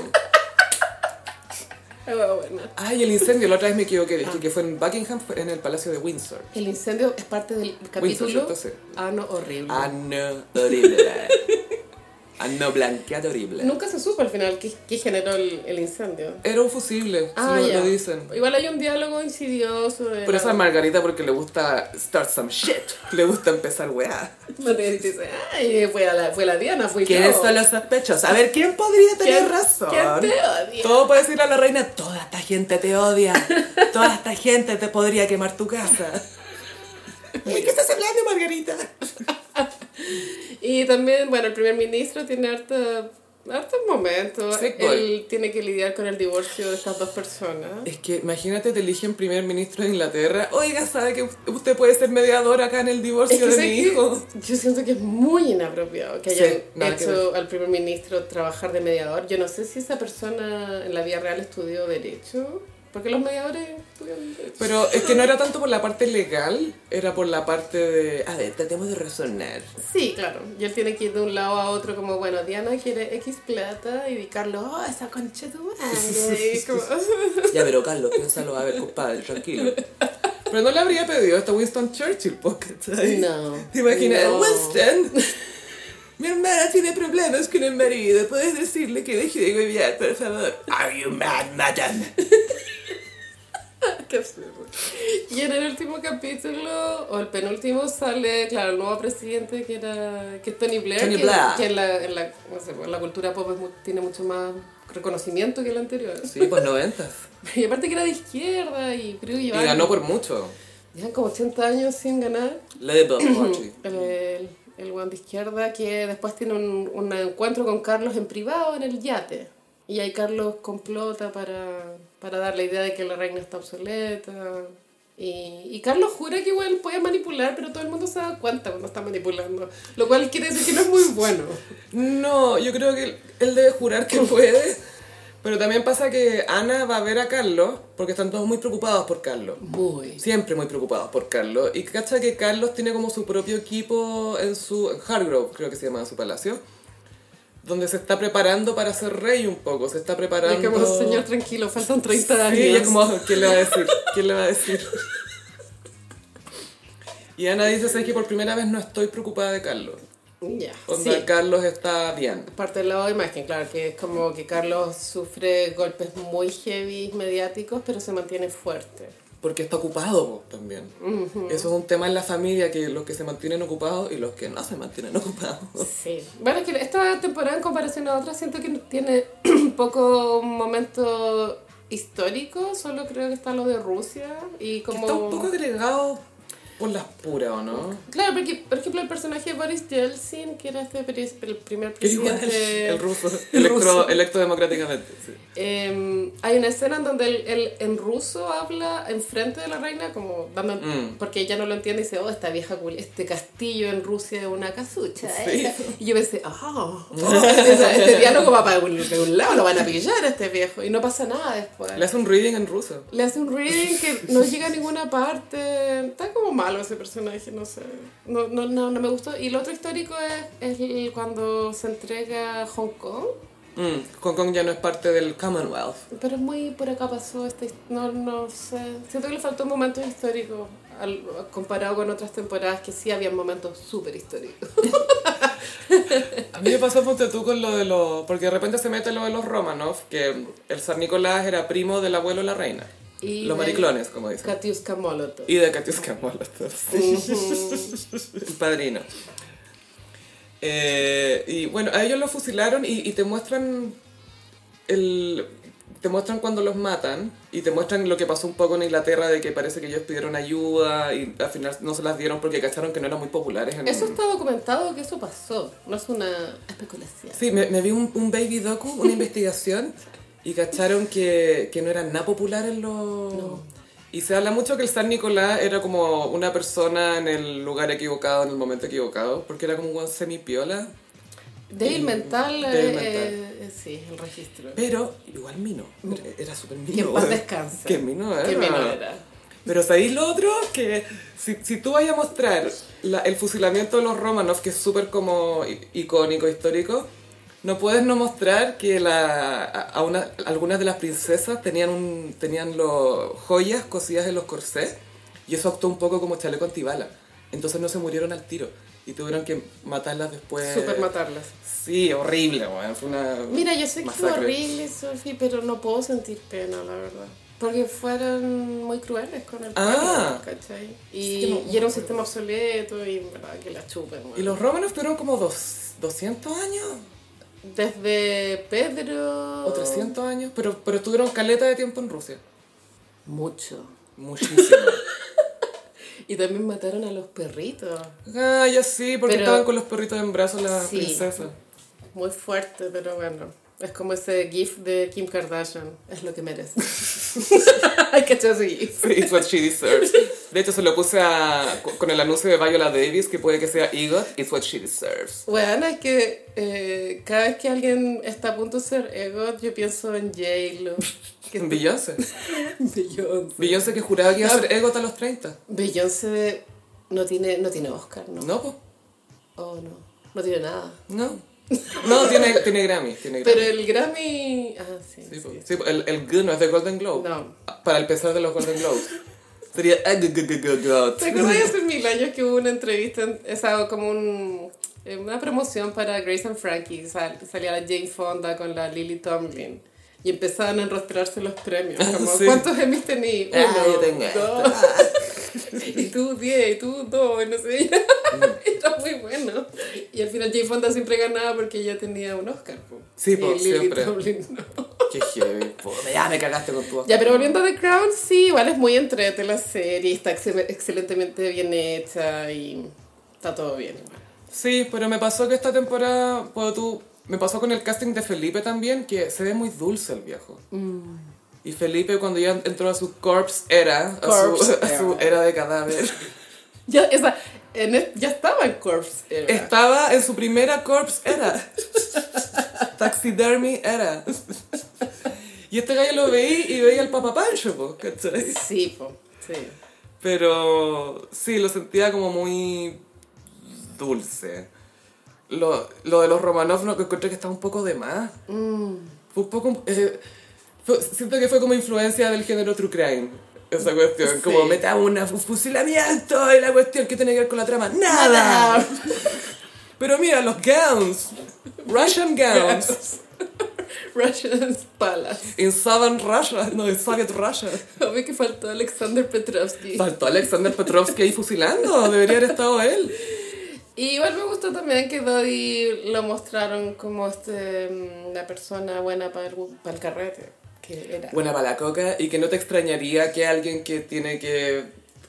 Ah, bueno. Ay, el incendio, la otra vez me equivoqué, dije que fue en Buckingham, fue en el Palacio de Windsor. El incendio es parte del capítulo ¿cierto? Sí. Ano horrible. Ah, no, horrible. No, blanqueado horrible. Nunca se supo al final qué, qué generó el, el incendio. Era un fusible, Ah, lo, ya. lo dicen. Igual hay un diálogo insidioso. De Pero la- esa es Margarita porque le gusta start some shit. Le gusta empezar weá. Margarita dice, ay, fue, a la, fue la Diana, fui ¿Quiénes yo. son los sospechosos? A ver, ¿quién podría tener ¿Quién- razón? quién te odia? Todo puede decirle a la reina, toda esta gente te odia. Toda esta gente te podría quemar tu casa. ¿De qué estás hablando, Margarita? Y también, bueno, el primer ministro tiene harta, hartos momentos. Sick boy. Él tiene que lidiar con el divorcio de estas dos personas. Es que imagínate, te eligen primer ministro de Inglaterra. Oiga, ¿sabe que usted puede ser mediador acá en el divorcio Es que de mi que hijo? yo siento que es muy inapropiado que Sí, hayan que hecho al primer ministro trabajar de mediador. Yo no sé si esa persona en la vida real estudió Derecho, porque los mediadores. Pero es que no era tanto por la parte legal, era por la parte de... A ver, tratemos de razonar. Sí, claro. Y él tiene que ir de un lado a otro como, bueno, Diana quiere X plata y Carlos, oh, esa concha tu madre. Como- Ya, pero Carlos, piénsalo, a ver, compadre, tranquilo. Pero no le habría pedido hasta Winston Churchill, porque No. ¿Te imaginas? No. Winston, mi hermana tiene problemas con el marido. ¿Puedes decirle que deje de huevear, por favor? Are you mad, madam? Qué absurdo. Y en el último capítulo, o el penúltimo, sale, claro, el nuevo presidente que era que es Tony Blair, Tony que, Blair. que en, la, en, la, no sé, en la cultura pop es tiene mucho más reconocimiento que el anterior. Sí, pues noventas. Y aparte que era de izquierda y creo que Y llevaban, ganó por mucho. llevan como 80 años sin ganar. Labour Party. El, el guan de izquierda que después tiene un, un encuentro con Carlos en privado en el yate. Y ahí Carlos complota para, para dar la idea de que la reina está obsoleta. Y, y Carlos jura que igual puede manipular, pero todo el mundo se da cuenta cuando está manipulando. Lo cual quiere decir que no es muy bueno. No, yo creo que él debe jurar que puede. Pero también pasa que Ana va a ver a Carlos porque están todos muy preocupados por Carlos. Muy. Siempre muy preocupados por Carlos. Y cacha que Carlos tiene como su propio equipo en su en Hargrove, creo que se llama su palacio. Donde se está preparando para ser rey un poco. Se está preparando. es como, señor, tranquilo, faltan 30 años. Sí, es como, ¿quién le va a decir? ¿Quién le va a decir? Y Ana dice, ¿sabes que por primera vez no estoy preocupada de Carlos? Ya, Onda, sí. Carlos está bien. Parte del lado de imagen, claro, que es como que Carlos sufre golpes muy heavy mediáticos, pero se mantiene fuerte. Porque está ocupado también. Eso es un tema en la familia, que los que se mantienen ocupados y los que no se mantienen ocupados. Sí. Bueno, es que esta temporada en comparación a otras siento que tiene poco momento histórico, solo creo que está lo de Rusia y Que como... está un poco agregado por las puras, ¿o no? Claro, porque por ejemplo el personaje de Boris Yeltsin, que era este el primer presidente... el ruso, el electro, ruso. electo democráticamente. sí. Eh, hay una escena en donde él, él en ruso habla enfrente de la reina, como dando, Mm. porque ella no lo entiende y dice, oh, esta vieja, este castillo en Rusia es una casucha. Sí. ¿eh?". Y yo pensé, ah, oh, este, este diálogo va para un, de un lado, lo van a pillar a este viejo. Y no pasa nada después. Le hace un reading en ruso. Le hace un reading que no llega a ninguna parte. Está como malo ese personaje, no sé. No, no, no, no me gustó. Y lo otro histórico es, es cuando se entrega Hong Kong. Mm, Hong Kong ya no es parte del Commonwealth. Pero es muy por acá pasó este no no sé siento que le faltó momentos históricos al- comparado con otras temporadas que sí habían momentos súper históricos A mí me pasó ponte tú con lo de los... Porque de repente se mete lo de los Romanov, que el San Nicolás era primo del abuelo de la reina. Y los mariclones, como dicen. Katiuska Molotov Y de Katiuska Molotov, sí. El padrino. Eh, y bueno, a ellos lo fusilaron y, y te muestran el... te muestran cuando los matan y te muestran lo que pasó un poco en Inglaterra de que parece que ellos pidieron ayuda y al final no se las dieron porque cacharon que no eran muy populares. En... Eso está documentado que eso pasó, no es una especulación. Sí, me, me vi un, un baby docu, una investigación y cacharon que, que no eran nada populares los... Y se habla mucho que el San Nicolás era como una persona en el lugar equivocado, en el momento equivocado, porque era como un semipiola. Débil mental, Débil eh, mental. eh, sí, el registro. Pero igual Mino, era, era súper Mino. Que en paz weón. descanse. Que Mino era. Que Mino era. Pero ¿sabéis lo otro? Que si, si tú vayas a mostrar la- el fusilamiento de los Romanov, que es súper como icónico, histórico, no puedes no mostrar que la, a, una- algunas de las princesas tenían, un, tenían los joyas cosidas en los corsés y eso actuó un poco como chaleco antibala. Entonces no se murieron al tiro y tuvieron que matarlas después. Super matarlas. Sí, horrible, weón. Fue una. Mira, yo sé que fue masacre. horrible, Sophie, pero no puedo sentir pena, la verdad. Porque fueron muy crueles con el Ah. pueblo, ¿cachai? Y, no- y era un sistema obsoleto y, verdad, que la chupen. Y weón. los Romanov tuvieron como dos, 200 años. Desde Pedro... O 300 años, pero, pero estuvieron caleta de tiempo en Rusia. Mucho. Muchísimo. Y también mataron a los perritos. ah, ya sí, porque Pero- estaban con los perritos en brazos las Sí. princesas. Muy fuerte, pero bueno. Es como ese gif de Kim Kardashian. Es lo que merece. Hay que echar ese gif. It's what she deserves. De hecho, se lo puse a, con el anuncio de Viola Davis, que puede que sea EGOT, It's what she deserves. Bueno, es que eh, cada vez que alguien está a punto de ser EGOT, yo pienso en J-Lo. Que Beyoncé. Beyoncé. Beyoncé que juraba que iba a ser EGOT a los 30. Beyoncé no tiene, no tiene Oscar, ¿no? No, pues. Oh, no. No tiene nada. No. No, tiene, tiene Grammy. Tiene Pero el Grammy... Ah, sí. Sí, sí. Sí, el, el G no es de Golden Globe. No. Para el pesar de los Golden Globes. Sería got. ¿Te acuerdas de hace mil años que hubo una entrevista, en- esa como un, eh, una promoción para Grace and Frankie? Sal- salía la Jane Fonda con la Lily Tomlin. Y empezaban a enrostrarse los premios. Como, Sí. ¿Cuántos Emmys tení? Ah, Uno, yo tengo dos. y tú diez, y tú dos, y no sé. Era muy bueno. Y al final Jane Fonda siempre ganaba porque ella tenía un Oscar. po. Sí, po, y Lily siempre. Tomlin no. Qué heavy. po. Ya me cagaste con tu Ya, pero volviendo a The Crown, sí, igual es muy entrete la serie, está excel- excelentemente bien hecha y está todo bien. igual. Sí, pero me pasó que esta temporada, pues, tú, me pasó con el casting de Felipe también, que se ve muy dulce el viejo. Y Felipe cuando ya entró a su corpse era, a, su, a su era. de cadáver, Ya, esa, en ya estaba en Corpse Era. estaba en su primera corpse era. Taxidermy era. Y este gallo lo veí y veía al Papa Pancho, po, ¿cachai? Sí, po, sí. Pero sí, lo sentía como muy dulce. Lo, lo de los Romanov no que encontré que estaba un poco de más. Fue un poco... eh, fue- siento que fue como influencia del género true crime. Esa cuestión, Sí. como metamos un fusilamiento y la cuestión que tiene que ver con la trama. ¡Nada! Pero mira, los gowns. Russian gowns. Russian Palace. In Southern Russia, no, en Soviet Russia. Obvio que faltó Alexander Petrovsky. Faltó Alexander Petrovsky ahí fusilando, debería haber estado él. Y igual me gustó también que Dodi lo mostraron como este, mm, una persona buena para el, para el carrete. Que era. buena para la coca y que no te extrañaría que alguien que tiene que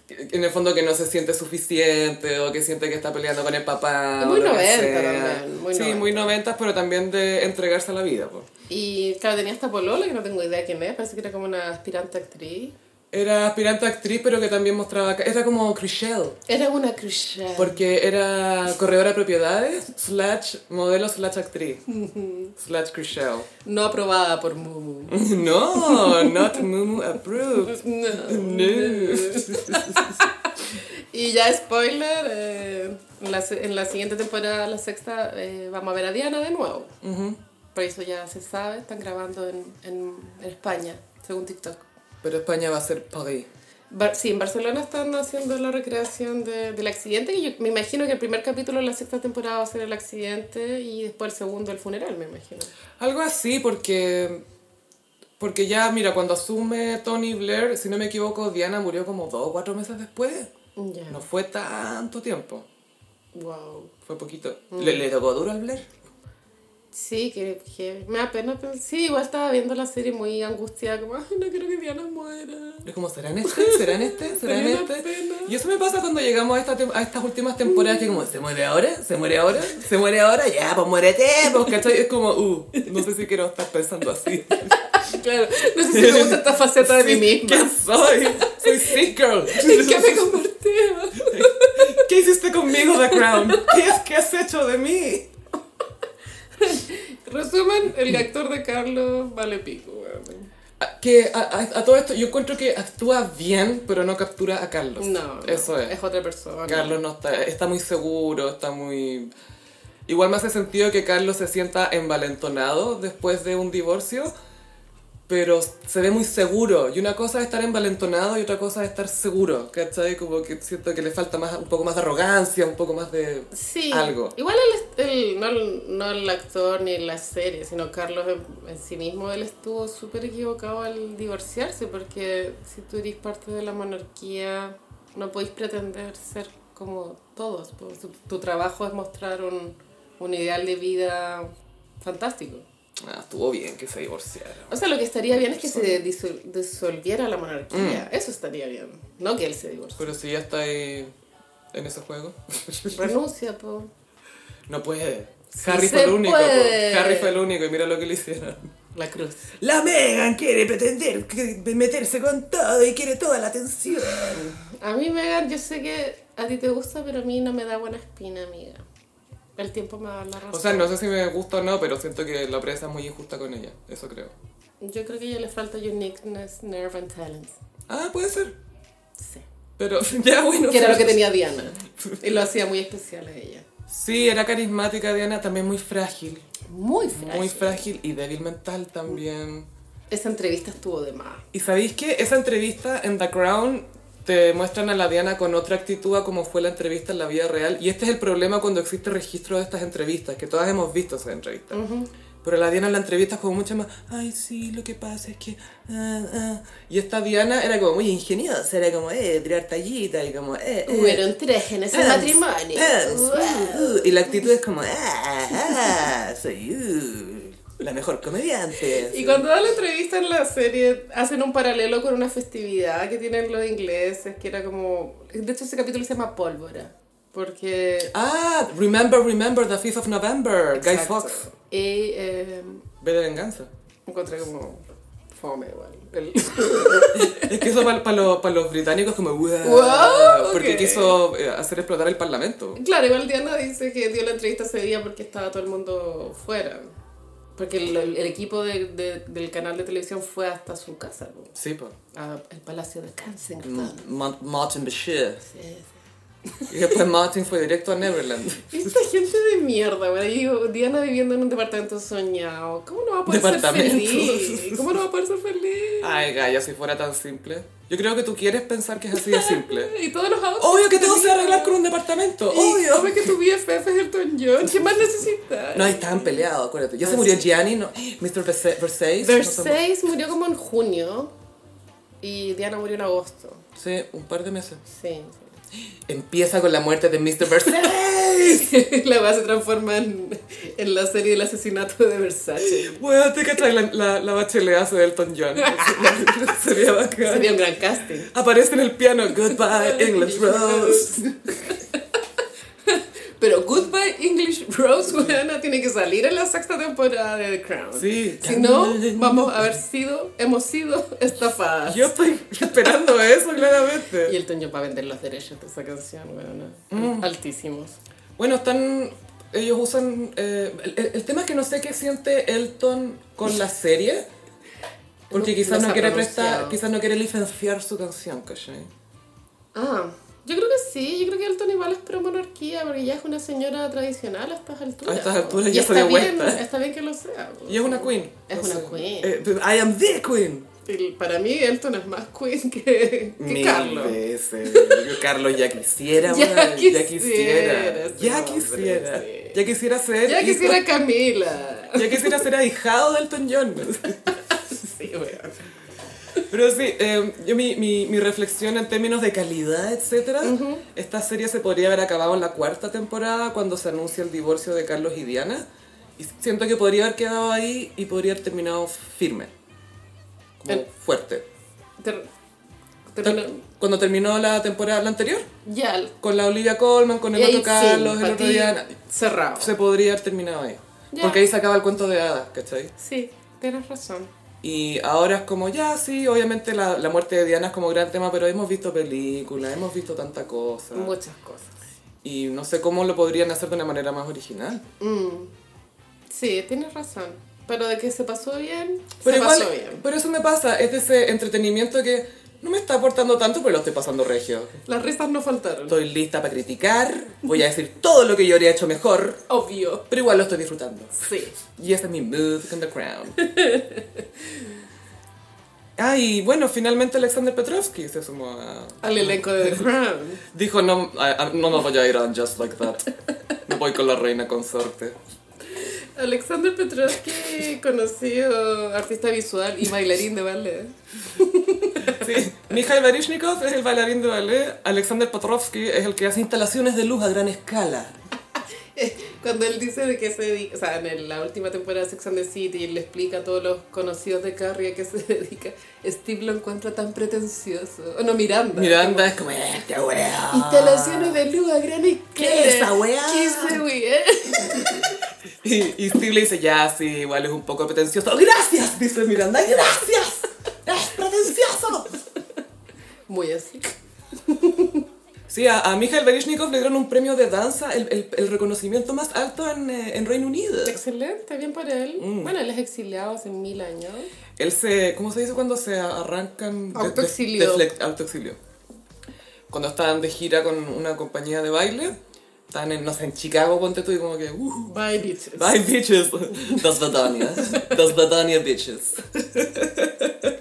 en el fondo que no se siente suficiente o que siente que está peleando con el papá Muy o lo que 90 sea. también, muy sí 90. muy 90 pero también de entregarse a la vida pues. Y claro, tenía esta polola que no tengo idea quién es, parece que era como una aspirante actriz. Era aspirante a actriz pero que también mostraba era como Chriselle Era una crucial. porque era corredora de propiedades slash modelo slash actriz slash Chriselle No aprobada por Mumu. no not Mumu approved No. no Y ya spoiler, eh, en, la, en la siguiente temporada, la sexta, eh, vamos a ver a Diana de nuevo. Por eso ya se sabe, están grabando en, en, en España, según TikTok. Pero España va a ser París Bar- sí, en Barcelona están haciendo la recreación de- del accidente, que yo me imagino que el primer capítulo de la sexta temporada va a ser el accidente y después el segundo el funeral, me imagino. Algo así, porque. Porque ya, mira, cuando asume Tony Blair, si no me equivoco, Diana murió como dos o cuatro meses después. Ya. No fue tanto tiempo. Wow. Fue poquito. ¿Le, ¿Le tocó duro al Blair? Sí, que, que me da pena. pero sí, igual estaba viendo la serie muy angustiada, como, ay, no quiero que Diana muera. Es como, ¿será en este? ¿Será en este? ¿Será en Me da este? pena. Y eso me pasa cuando llegamos a, esta a estas últimas temporadas que como, ¿se muere ahora? ¿Se muere ahora? ¿Se muere ahora? Ya, pues muérete, pues, ¿cachai? Es como, uh, no sé si quiero estar pensando así. Claro, no sé si me gusta esta faceta de mí misma. ¿Quién soy? Soy sick girl. ¿En qué me convertí? ¿Qué hiciste conmigo, The Crown? ¿Qué, ¿Qué has hecho de mí? Resumen, el actor de Carlos vale pico, weón. A- Que a, a- a todo esto yo encuentro que actúa bien, pero no captura a Carlos. No, Eso es. Es otra persona. Carlos no está, está muy seguro, está muy... Igual me hace sentido que Carlos se sienta envalentonado después de un divorcio, pero se ve muy seguro. Y una cosa es estar envalentonado y otra cosa es estar seguro, ¿cachai? Como que siento que le falta más, un poco más de arrogancia, un poco más de Sí, algo. igual el, el- no, el, no el actor ni la serie, sino Carlos en, en sí mismo, él estuvo súper equivocado al divorciarse, porque si tú eres parte de la monarquía, no podéis pretender ser como todos. pues, tu, tu trabajo es mostrar un, un ideal de vida fantástico. Ah, estuvo bien que se divorciara. O sea, lo que estaría bien es que se disol- disolviera la monarquía. Mm. Eso estaría bien. No que él se divorcie. Pero si ya está ahí en ese juego, Renuncia, po. no puede. Sí Harry fue el único. puede. po. Harry fue el único y mira lo que le hicieron. La cruz. La Megan quiere pretender meterse con todo y quiere toda la atención. A mí, Megan, yo sé que a ti te gusta, pero a mí no me da buena espina, amiga. El tiempo me va a dar la razón. O sea, no sé si me gusta o no, pero siento que la prensa es muy injusta con ella. Eso creo. Yo creo que a ella le falta uniqueness, nerve and talent. Ah, puede ser. Sí. Pero ya bueno. Que era lo que tenía Diana. Y lo hacía muy especial a ella. Sí, era carismática Diana, también muy frágil. Muy frágil. Muy frágil y débil mental también. Esa entrevista estuvo de más. Y sabéis que esa entrevista en The Crown te muestran a la Diana con otra actitud a como fue la entrevista en la vida real. Y este es el problema cuando existe registro de estas entrevistas, que todas hemos visto esas entrevistas. Pero la Diana en la entrevista es como mucho más, ay, sí, lo que pasa es que... ah, ah". Y esta Diana era como muy ingeniosa, era como, eh, tirar tallita y como, eh, eh. Hubieron tres en ese matrimonio. Wow. uh, uh. Y la actitud es como, ah, ah, soy uh, la mejor comediante. Y cuando da la entrevista en la serie, hacen un paralelo con una festividad que tienen los ingleses, que era como... De hecho, ese capítulo se llama Pólvora. Porque... Ah, remember, remember the 5th of November, Guy Exacto. Fawkes. Y eh, Ve de venganza. encontré como fome igual. El- Es que eso para los británicos como wow, Wow, porque ok. quiso eh, hacer explotar el parlamento. claro, igual Diana dice que dio la entrevista ese día porque estaba todo el mundo fuera. Porque el, el equipo de- de- del canal de televisión fue hasta su casa, po, Sí, pues. al palacio de Kensington. Martin Bashir. Sí, sí. Y después Martin fue directo a Neverland. Esta gente de mierda, yo, Diana viviendo en un departamento soñado. ¿Cómo no va a poder ser feliz? ¿Cómo no va a poder ser feliz? Ay, Gaya, si fuera tan simple. Yo creo que tú quieres pensar que es así de simple. Y todos los outfits Obvio que a tenía. arreglar con un departamento. Y Obvio. obvio que tu BFF es Elton John. ¿Qué más necesitas? No, estaban peleados, acuérdate. Ya se Ah, murió. Gianni, no. Mr. Versa- Versailles. no Versailles murió como en junio. Y Diana murió en agosto. Sí, un par de meses. Sí. Empieza con la muerte de Mr. Versailles. sí. la base se transforma en, en la serie del asesinato de Versace. Bueno, te cachai la, la, la bachelet hace de Elton John. Sería bacán. Sería un gran casting. Aparece en el piano, Goodbye English Rose. Pero Goodbye English Rose, weona, tiene que salir en la sexta temporada de The Crown. Sí. Si no, vamos a haber sido, hemos sido estafadas. Yo estoy esperando eso, claramente. Y el Toño va a vender los derechos de esa canción, weona. Mm. Altísimos. Bueno, están. Ellos usan. eh, el, el tema es que no sé qué siente Elton con la serie. Porque No- quizás no quiere prestar. Quizás no quiere licenciar su canción, ¿cachai? Ah, yo creo que sí, yo creo que Elton igual es pro monarquía, porque ya es una señora tradicional a estas alturas. A estas alturas Y ya se está bien. Está bien que lo sea. Y es una queen. Es una queen. eh, I am the queen. Y Para mí Elton es más queen que, que Mil Carlos. veces. Carlos ya quisiera, Ya quisiera, ya quisiera. Ya quisiera. sí. Ya quisiera ser. Ya hijo- quisiera Camila. Ya quisiera ser ahijado de Elton John. Sí, weón. Pero sí, eh, yo mi, mi, mi reflexión en términos de calidad, etcétera, esta serie se podría haber acabado en la cuarta temporada cuando se anuncia el divorcio de Carlos y Diana. Y siento que podría haber quedado ahí y podría haber terminado firme. Como El- fuerte. Ter- termina- Cuando terminó la temporada la anterior, Ya. con la Olivia Colman, con el otro sí, Carlos, el pa' otro día, Cerrado. se podría haber terminado ahí. Porque ahí se acaba el cuento de hadas, ¿cachai? Sí, tienes razón. Y ahora es como, ya, sí, obviamente la, la muerte de Diana es como gran tema, pero hemos visto películas, hemos visto tanta cosa. Muchas cosas. Y no sé cómo lo podrían hacer de una manera más original. Mm. Sí, tienes razón. Pero de que se pasó bien, Pero se igual, pasó bien. pero eso me pasa, es de ese entretenimiento que no me está aportando tanto, pero lo estoy pasando regio. Las risas no faltaron. Estoy lista para criticar, voy a decir todo lo que yo habría hecho mejor, Obvio. pero igual lo estoy disfrutando. Sí. Y ese es mi mood con The Crown. Ah, y bueno, finalmente Alexander Petrovsky se sumó a... Al elenco de The Crown. Dijo, no, a- a- no me voy a ir a Just Like That. No voy con la reina consorte. Alexander Petrovsky, conocido artista visual y bailarín de ballet. Sí, Mikhail Baryshnikov es el bailarín de ballet, Alexander Petrovsky es el que hace instalaciones de luz a gran escala. Cuando él dice de que se dedica, o sea, en la última temporada de Sex and the City, él le explica a todos los conocidos de Carrie a qué se dedica. Steve lo encuentra tan pretencioso. O no, Miranda. Miranda es como, esta weá. Instalaciones de luz a gran escala. ¿Qué es esa weá? ¿Qué es weá? Y, y Steve le dice, ya, sí, igual es un poco pretencioso. ¡Gracias! Dice Miranda, ¡gracias! ¡Es pretencioso! Muy así. Sí, a, a Mikhail Baryshnikov le dieron un premio de danza, el, el- el reconocimiento más alto en, eh, en Reino Unido. Excelente, bien por él. Mm. Bueno, él es exiliado hace mil años. Él se, ¿cómo se dice cuando se arrancan? de- de- Autoexilio. de autoexilio. Cuando estaban de gira con una compañía de baile, estaban en, no sé, en Chicago, ponte tú y como que, uh, Bye, bitches. bye bitches, das Badania, das Badania bitches.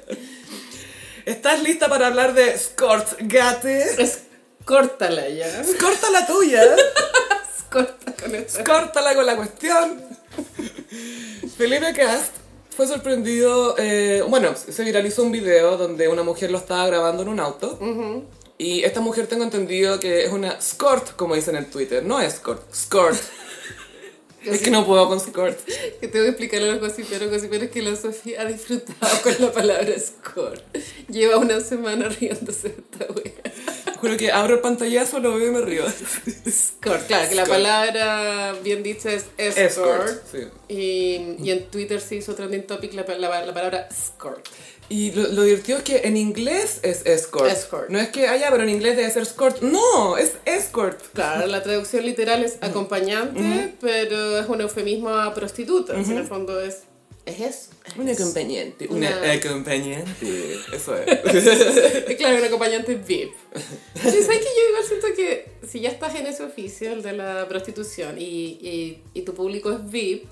¿Estás lista para hablar de Skort Gate? Es córtala ya. Corta la tuya, con esta. córtala con la cuestión. Felipe Cast fue sorprendido, eh, bueno, se viralizó un video donde una mujer lo estaba grabando en un auto. Y esta mujer tengo entendido que es una skort, como dicen en Twitter. No escort, skort. Es que no puedo con skort. Que tengo que explicarle a los gossiperos, gossiperos que la Sofía ha disfrutado con la palabra score. Lleva una semana riéndose de esta wea. Juro que abro el pantallazo, lo veo y me río. Score, claro, que la Score. palabra bien dicha es escort. Escort, sí. Y, y en Twitter se hizo trending topic la, la, la palabra score. Y lo, lo divertido es que en inglés es escort. Escort. No es que, ah, ya, pero en inglés debe ser escort. No, es escort. Claro, la traducción literal es acompañante, pero es un eufemismo a prostituta. En el fondo es, es eso. Un acompañante. Una Una- acompañante. Eso es. Claro, un acompañante VIP. ¿sabes que yo igual siento que si ya estás en ese oficio, el de la prostitución, y, y, y tu público es VIP,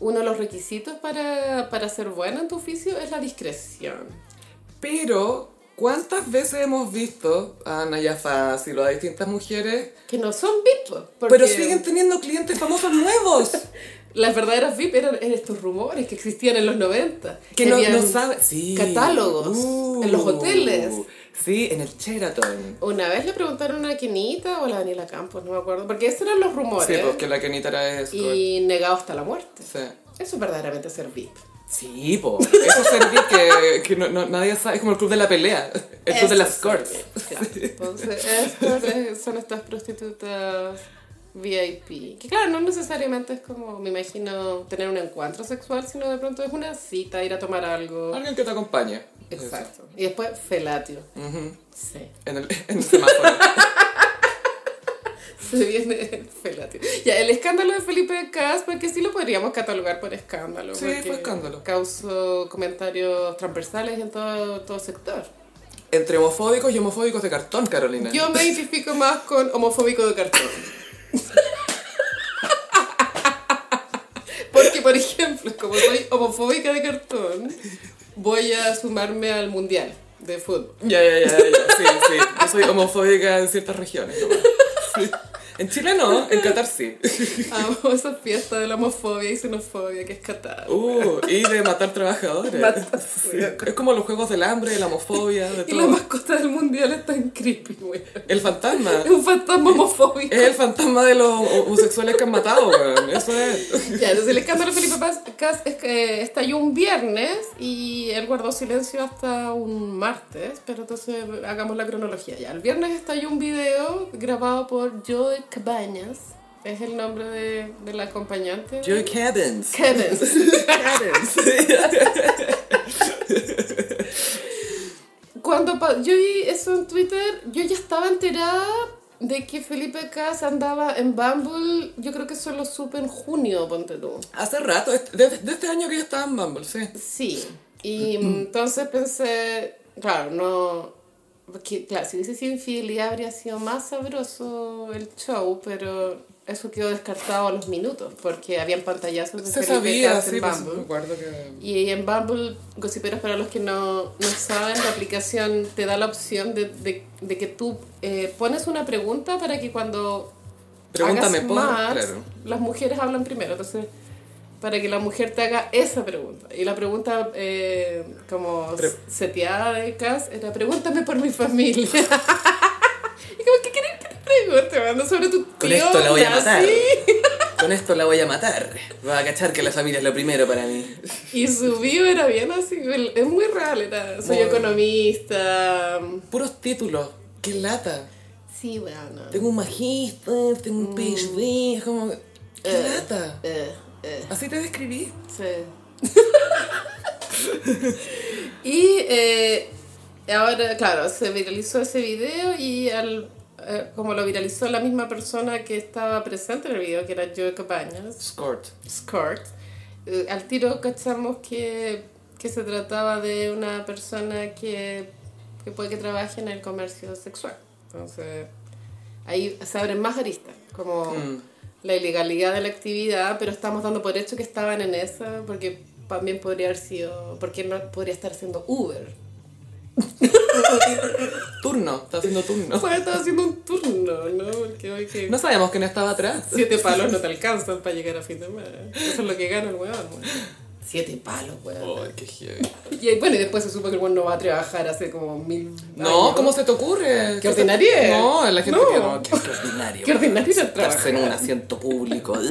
uno de los requisitos para, para ser bueno en tu oficio es la discreción. Pero, ¿cuántas veces hemos visto a Naya Fácil o a distintas mujeres, Que no son VIP, porque pero siguen teniendo clientes famosos nuevos? las verdaderas VIP eran, eran estos rumores que existían en los 90. Que no, no saben. Sí. Catálogos en los hoteles. Sí, en el Sheraton. Una vez le preguntaron a Kenita o a la Daniela Campos, no me acuerdo, porque esos eran los rumores. Sí, pues que la Kenita era escort. y negado hasta la muerte. Sí. Eso es verdaderamente ser VIP. Sí, po. Eso es servir que, que no, no- nadie sabe. Es como el club de la pelea. El club de las escorts. Entonces, son estas prostitutas VIP. Que claro, no necesariamente es como, me imagino, tener un encuentro sexual, sino de pronto es una cita, ir a tomar algo. Alguien que te acompañe. Exacto. Y después, felatio. Sí. en, el, en el semáforo. Se viene el felatio. Ya, el escándalo de Felipe Cas, porque sí lo podríamos catalogar por escándalo. Sí, fue escándalo. Causó comentarios transversales en todo, todo sector. Entre homofóbicos y homofóbicos de cartón, Carolina. Yo me identifico más con homofóbico de cartón. Porque, por ejemplo, como soy homofóbica de cartón, voy a sumarme al mundial de fútbol. Ya, ya, ya, ya. Sí, sí. Yo soy homofóbica en ciertas regiones. Sí. En Chile no, en Qatar sí. Amo esa fiesta de la homofobia y xenofobia que es Qatar. Uh, y de matar trabajadores. Matar, Sí, Es como los juegos del hambre, la homofobia, de Y la todo. mascota del mundial es tan creepy, güey. El fantasma. Es un fantasma homofóbico. Es el fantasma de los homosexuales que han matado, weón. Eso es. Ya, entonces el escándalo de Felipe Paz es que estalló un viernes y él guardó silencio hasta un martes, pero entonces hagamos la cronología ya. El viernes estalló un video grabado por Joe Cabañas, es el nombre de, del acompañante. Joey Cabins. Cabins. Cuando pa- yo vi eso en Twitter, yo ya estaba enterada de que Felipe Cas andaba en Bumble. Yo creo que eso lo supe en junio, ponte tú. Hace rato, desde de este año que yo estaba en Bumble, sí. Sí, y entonces pensé, claro, no, porque claro, si hubiese sido infidelidad habría sido más sabroso el show, pero eso quedó descartado a los minutos, porque habían pantallazos de Se Felipe sabía, sí, en pues, Bumble. me acuerdo que... Y en Bumble, gossiperos para los que no, no saben, la aplicación te da la opción de, de, de que tú eh, pones una pregunta para que cuando Pregúntame hagas match, claro. las mujeres hablan primero. Entonces, para que la mujer te haga esa pregunta. Y la pregunta eh, como Pre- seteada de Cas era pregúntame por mi familia. y como, ¿qué querés que te pregunte? Mando sobre tu Con esto la voy a matar. ¿sí? Con esto la voy a matar. Va a cachar que la familia es lo primero para mí. Y su bio era bien así, es muy real, era, soy Muy- economista. Puros títulos. Qué lata. Sí, bueno. Tengo un magíster, tengo un PhD. Es como... Qué Eh. lata. Eh, eh, Así te describí. sí. y eh, ahora, claro, se viralizó ese video y al, eh, como lo viralizó la misma persona que estaba presente en el video, que era Joe Cabañas, Scort. Scott, eh, al tiro cachamos que, que se trataba de una persona que, que puede que trabaje en el comercio sexual. Entonces, ahí se abren más aristas, como Mm. La ilegalidad de la actividad, pero estamos dando por hecho que estaban en esa, porque también podría haber sido, porque no podría estar haciendo Uber. Turno. Está haciendo turno. Puede estar haciendo un turno, ¿no? Porque hoy que No sabíamos quién estaba atrás. siete palos no te alcanzan para llegar a fin de mes. Eso es lo que gana el weón. Siete palos, weón. Ay, qué heavy. Y bueno, y después se supo que el weón no va a trabajar hace como mil No, años. ¿cómo se te ocurre? ¿Qué ordinaria? No, la gente No. que no, qué, ordinario. Qué ordinario era Sentarse en un trabajar. asiento público.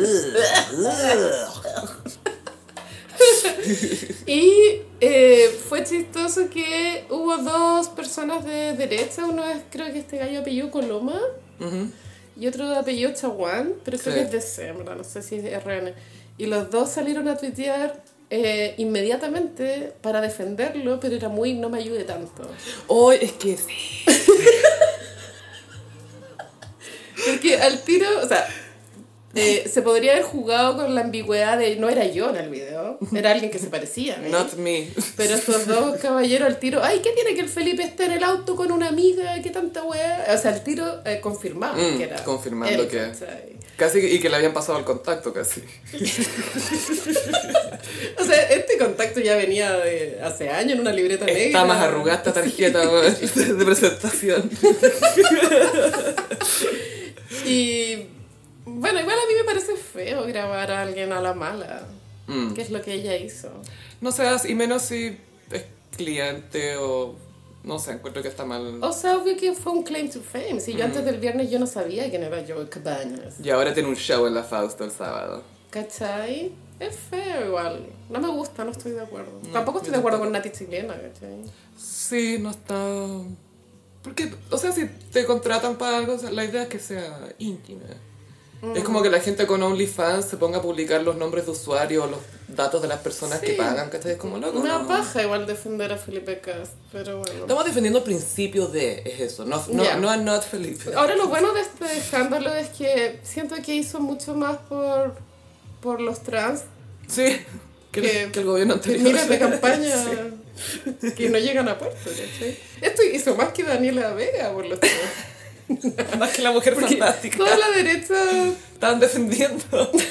Y eh, fue chistoso que hubo dos personas de derecha, uno es creo que este gallo apellido Coloma y otro de apellido Chaguán, pero creo Sí. que es de C, verdad, no sé si es RN. Y los dos salieron a tuitear eh, inmediatamente para defenderlo, pero era muy no me ayude tanto. Hoy es que sí. Porque al tiro, o sea, eh, se podría haber jugado con la ambigüedad de no era yo en el video, era alguien que se parecía. mí. Not me. Pero estos dos caballeros al tiro, ay, ¿qué tiene que el Felipe esté en el auto con una amiga? ¿Qué tanta weá? O sea, al tiro eh, confirmado Mm, que era. confirmando él, que- ¿cachai? Casi y que le habían pasado el contacto casi. O sea, este contacto ya venía de hace años en una libreta negra. Está más arrugada esta tarjeta de presentación. Y bueno, igual a mí me parece feo grabar a alguien a la mala. Mm. Que es lo que ella hizo. No seas, y menos si es cliente o no sé, encuentro que está mal. O sea, obvio que fue un claim to fame. Si yo antes del viernes yo no sabía quién era Joe Cabañas. Y ahora tiene un show en la Fausto el sábado. ¿Cachai? Es feo igual. No me gusta, no estoy de acuerdo. No, Tampoco estoy de acuerdo con Nati Chilena, ¿cachai? Sí, no está... Porque, o sea, si te contratan para algo, la idea es que sea íntima. Es como que la gente con OnlyFans se ponga a publicar los nombres de usuarios, los datos de las personas que pagan, ¿cachai? Es como loco, da ¿no? paja igual defender a Felipe Cast, pero bueno. Estamos defendiendo el principio de, es eso, no, no, no a Not Felipe. Ahora lo bueno de este escándalo es que siento que hizo mucho más por, por los trans Sí, que, Que- que el gobierno que anterior. miles de campaña que no llegan a puerto, ¿cachai? Esto hizo más que Daniela Vega por los trans. Más que la mujer Porque fantástica. toda la derecha Estaban defendiendo.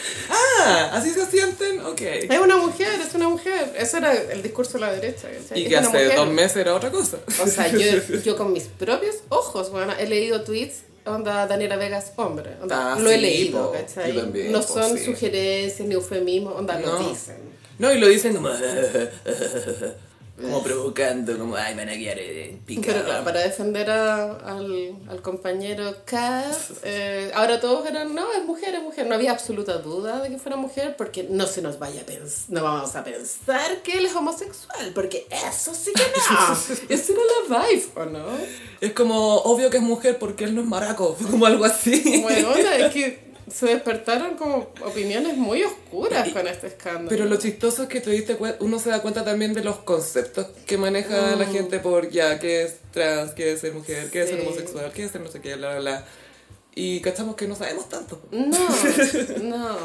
Ah, así se sienten, ok. es una mujer, es una mujer. Ese era el discurso de la derecha, ¿cachai? Y que hace mujer. dos meses era otra cosa. O sea, yo, yo con mis propios ojos, bueno, he leído tweets onda Daniela Vegas hombre. Onda, Ah, lo he sí, leído, po. ¿cachai? También, no po, son sí. sugerencias ni eufemismos, onda, lo No. dicen. No, y lo dicen como... como provocando, como, ay, me van a quedar eh, picado. Pero claro, para defender a- al, al compañero Cass, eh, ahora todos eran, no, es mujer, es mujer. No había absoluta duda de que fuera mujer porque no se nos vaya a pensar, no vamos a pensar que él es homosexual, porque eso sí que no. Esa era la vibe, ¿o no? Es como obvio que es mujer porque él no es maraco, como algo así. Bueno, es que se despertaron como opiniones muy oscuras con este escándalo. Pero lo chistoso es que te diste cuen- uno se da cuenta también de los conceptos que maneja la gente por ya qué es trans, qué es ser mujer, qué es ser homosexual, qué es ser no sé qué, bla, bla, bla. Y cachamos que no sabemos tanto. No, no.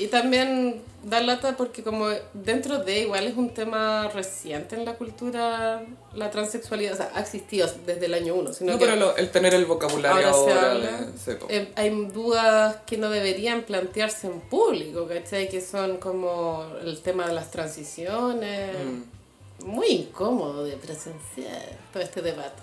Y también da lata porque como dentro de igual es un tema reciente en la cultura, la transexualidad, o sea, ha existido desde el año uno, sino No, que pero lo- el tener el vocabulario ahora se habla. eh, hay dudas que no deberían plantearse en público, ¿cachai? Que son como el tema de las transiciones. Mm. Muy incómodo de presenciar todo este debate.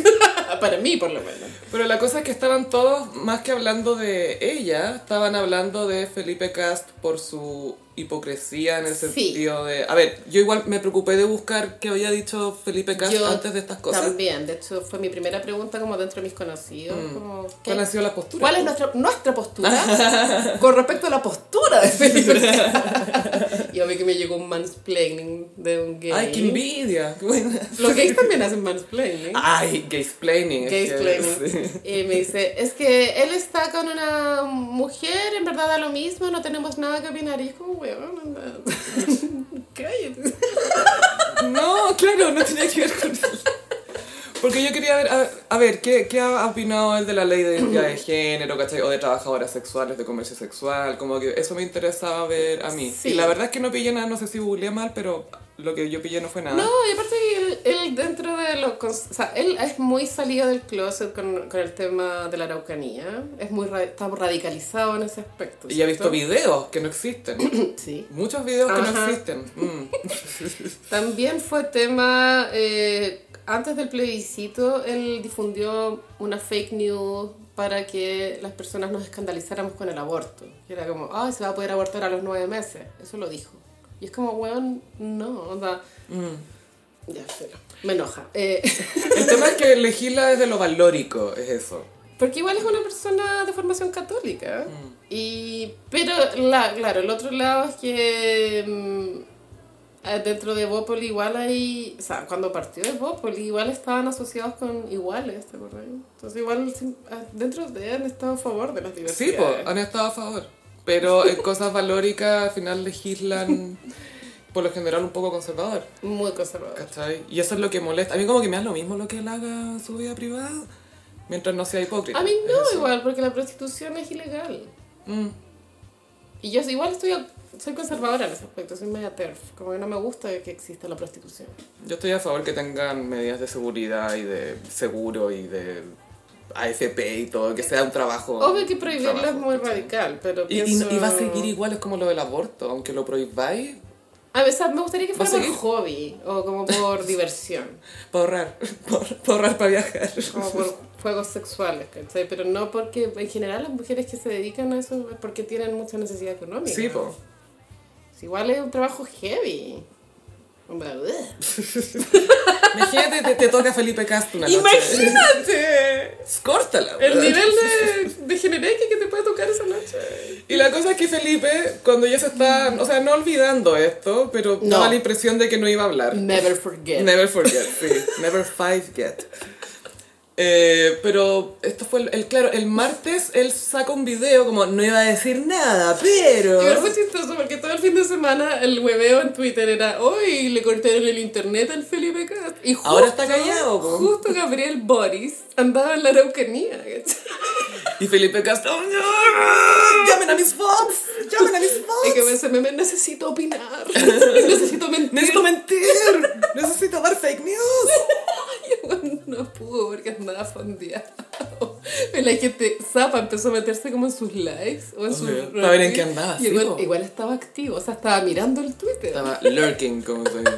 Para mí, por lo menos. Pero la cosa es que estaban todos, más que hablando de ella, estaban hablando de Felipe Cast por su hipocresía en el Sí. sentido de... A ver, yo igual me preocupé de buscar qué había dicho Felipe Cast Yo antes de estas cosas. También, de hecho fue mi primera pregunta como dentro de mis conocidos. como, ¿qué- ¿Cuál ha sido la postura? ¿Cuál es nuestra, nuestra postura con respecto a la postura de Felipe? y obvio que me llegó un mansplaining de un gay. ¡Ay, qué envidia! Qué buena. Los gays también hacen mansplaining. ¡Ay, gaysplaining! Gaysplaining. sí. Y me dice, es que él está con una mujer, en verdad da lo mismo, no tenemos nada que opinar. Y es como, weón, cállate. No, claro, no tenía que ver con eso. Porque yo quería ver, a, a ver, ¿qué, ¿qué ha opinado él de la ley de identidad de género, ¿cachai? O de trabajadoras sexuales, de comercio sexual, como que eso me interesaba ver a mí. Sí. Y la verdad es que no pillé nada, no sé si googleé mal, pero lo que yo pillé no fue nada. No, y aparte él, él dentro de lo... O sea, él es muy salido del closet con, con el tema de la araucanía. Es muy ra- está radicalizado en ese aspecto. Y he visto videos que no existen. Sí. Muchos videos que no existen. Mm. También fue tema... eh, antes del plebiscito, él difundió una fake news para que las personas nos escandalizáramos con el aborto. Y era como, ay, se va a poder abortar a los nueve meses. Eso lo dijo. Y es como, weón, no, onda... Mm. Ya, pero me enoja. Eh, El tema es que legisla desde lo valórico, es eso. Porque igual es una persona de formación católica. Y, pero, la, claro, el otro lado es que mm, dentro de Bópoli igual hay... O sea, cuando partió de Bópoli igual estaban asociados con iguales, ¿te acuerdas? Entonces igual sí, ah, dentro de han estado a favor de las Sí, diversidades. pues, han estado a favor. Pero en cosas valóricas al final legislan por lo general un poco conservador. Muy conservador. ¿Cachai? Y eso es lo que molesta. A mí como que me da lo mismo lo que él haga en su vida privada, mientras no sea hipócrita. A mí no igual, porque la prostitución es ilegal. Mm. Y yo igual estoy... Soy conservadora en ese aspecto, soy media TERF. Como que no me gusta que exista la prostitución. Yo estoy a favor que tengan medidas de seguridad y de seguro y de AFP y todo, que sea un trabajo. Obvio que prohibirlo es trabajo, muy ¿cachai? radical, pero Y, pienso... y va a seguir igual, es como lo del aborto, aunque lo prohibáis, A veces me gustaría que ¿Va a fuera por seguir? hobby o como por diversión, para ahorrar, para ahorrar para viajar. como por juegos sexuales, ¿cachai? Pero no porque en general las mujeres que se dedican a eso es porque tienen mucha necesidad económica. Sí, po. Igual es un trabajo heavy. Imagínate, te, te toca Felipe Castro una noche. ¡Imagínate! Córtala, El nivel de, de genereque que te puede tocar esa noche. Y la cosa es que Felipe, cuando ya se está, o sea, no olvidando esto, pero No. daba la impresión de que no iba a hablar. Never forget. Never forget, sí. Never forget. Eh, pero esto fue el, el- claro, el martes él saca un video como no iba a decir nada, pero Igual fue chistoso porque todo el fin de semana el hueveo en Twitter era hoy le cortaron el internet al Felipe Cast. Y justo, Ahora está callado. Justo Gabriel Boris andaba en la Araucanía. y Felipe Castro "No, llamen a mis bots, llamen a mis Y bots. que me dice, "Meme, necesito opinar, necesito mentir. Necesito mentir, necesito dar fake news. Y bueno, no pudo porque andaba fondeado. Y la gente, Zapa empezó a meterse como en sus likes o en sus Obvio, para ver en qué andaba, sí, igual, estaba activo, o sea, estaba mirando el Twitter. Estaba lurking, como se dice.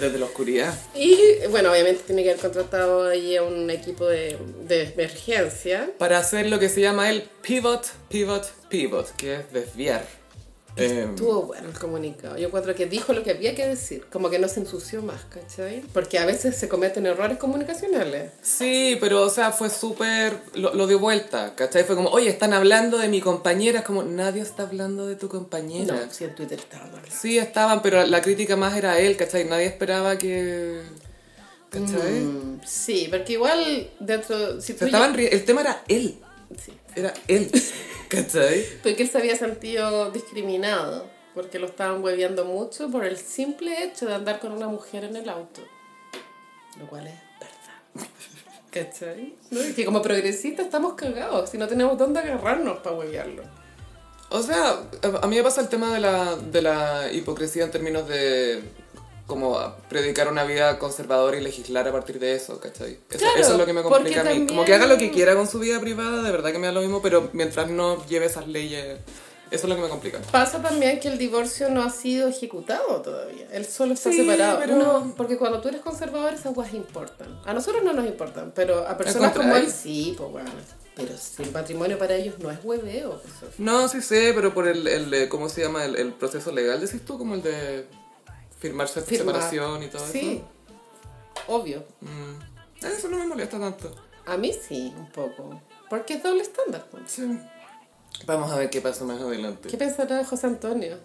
Desde la oscuridad. Y bueno, obviamente tiene que haber contratado ahí a un equipo de, de emergencia. Para hacer lo que se llama el pivot, pivot, pivot, que es desviar. Eh, Estuvo bueno el comunicado. Yo encuentro que dijo lo que había que decir. Como que no se ensució más, ¿cachai? Porque a veces se cometen errores comunicacionales. Sí, pero o sea, fue súper... Lo, lo dio vuelta, ¿cachai? Fue como, oye, están hablando de mi compañera. Es como, nadie está hablando de tu compañera. No, sí, en Twitter estaba mal. Sí, estaban, pero la crítica más era él, ¿cachai? Nadie esperaba que... ¿Cachai? Mm, sí, porque igual dentro... Si tú estaban ri- El tema era él. Sí. Era él. ¿Cachai? Porque él se había sentido discriminado, porque lo estaban hueveando mucho por el simple hecho de andar con una mujer en el auto. Lo cual es verdad. ¿Cachai? ¿No? Que como progresistas estamos cagados, si no tenemos dónde agarrarnos para huevearlo. O sea, a mí me pasa el tema de la, de la hipocresía en términos de como predicar una vida conservadora y legislar a partir de eso, ¿cachai? Eso, Claro, eso es lo que me complica a mí. Como también- que haga lo que quiera con su vida privada, de verdad que me da lo mismo, pero mientras no lleve esas leyes, eso es lo que me complica. Pasa también que el divorcio no ha sido ejecutado todavía. Él solo está Sí, separado. pero- No, porque cuando tú eres conservador esas cosas importan. A nosotros no nos importan, pero a personas como él sí, pues bueno. Pero si el matrimonio para ellos no es hueveo. pues. No, sí sé, pero por el, el de- ¿cómo se llama? El, el proceso legal, decís tú, como el de firmar se- Firmar. separación y todo Sí, eso. obvio. Mm. Eso no me molesta tanto. A mí sí, un poco. Porque es doble estándar. pues. Sí. Vamos a ver qué pasa más adelante. ¿Qué pensará José Antonio?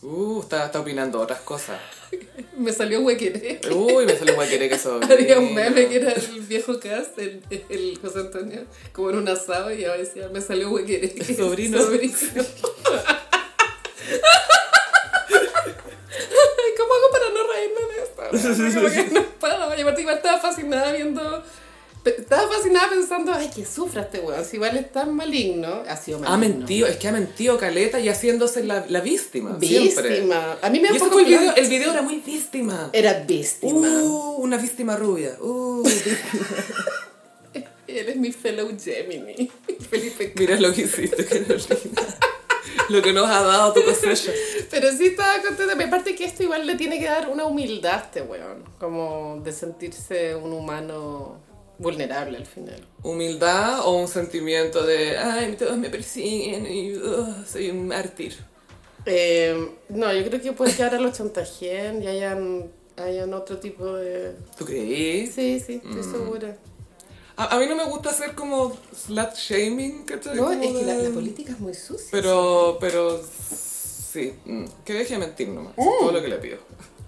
Uh, está, está opinando otras cosas. Me salió huequere. Uy, me salió querer que eso. Había un meme que era el viejo cast, el, el José Antonio, como en un asado y ahora decía, me salió huequere. Sobrino. Sobrino. Ay, ¿Cómo hago para no reírme de esto? Como que no puedo. Y aparte igual estaba fascinada viendo... Estaba fascinada pensando, ay, que sufra este weón. Si igual es tan maligno, ha sido maligno. Ha mentido, es que ha mentido Caleta y haciéndose la, la víctima. Siempre. Víctima. A mí me da un poco el video, el video era muy víctima. Era víctima. Uh, una víctima rubia. Uh, Eres mi fellow Gemini. Felipe mira lo que hiciste, Carolina. Lo que nos ha dado tu cosecha. Pero sí estaba contenta. Me aparte que esto igual le tiene que dar una humildad a este weón. Como de sentirse un humano vulnerable al final. Humildad o un sentimiento de, ay, todos me persiguen y uh, soy un mártir. Eh, no, yo creo que puede quedar a los chantajen y hayan, hayan otro tipo de... ¿Tú crees? Sí, sí, Mm. estoy segura. A, a mí no me gusta hacer como slut shaming, ¿cachai? No, Como es que la, de- la política es muy sucia. Pero, pero, sí, mm, que deje de mentir nomás, es todo lo que le pido.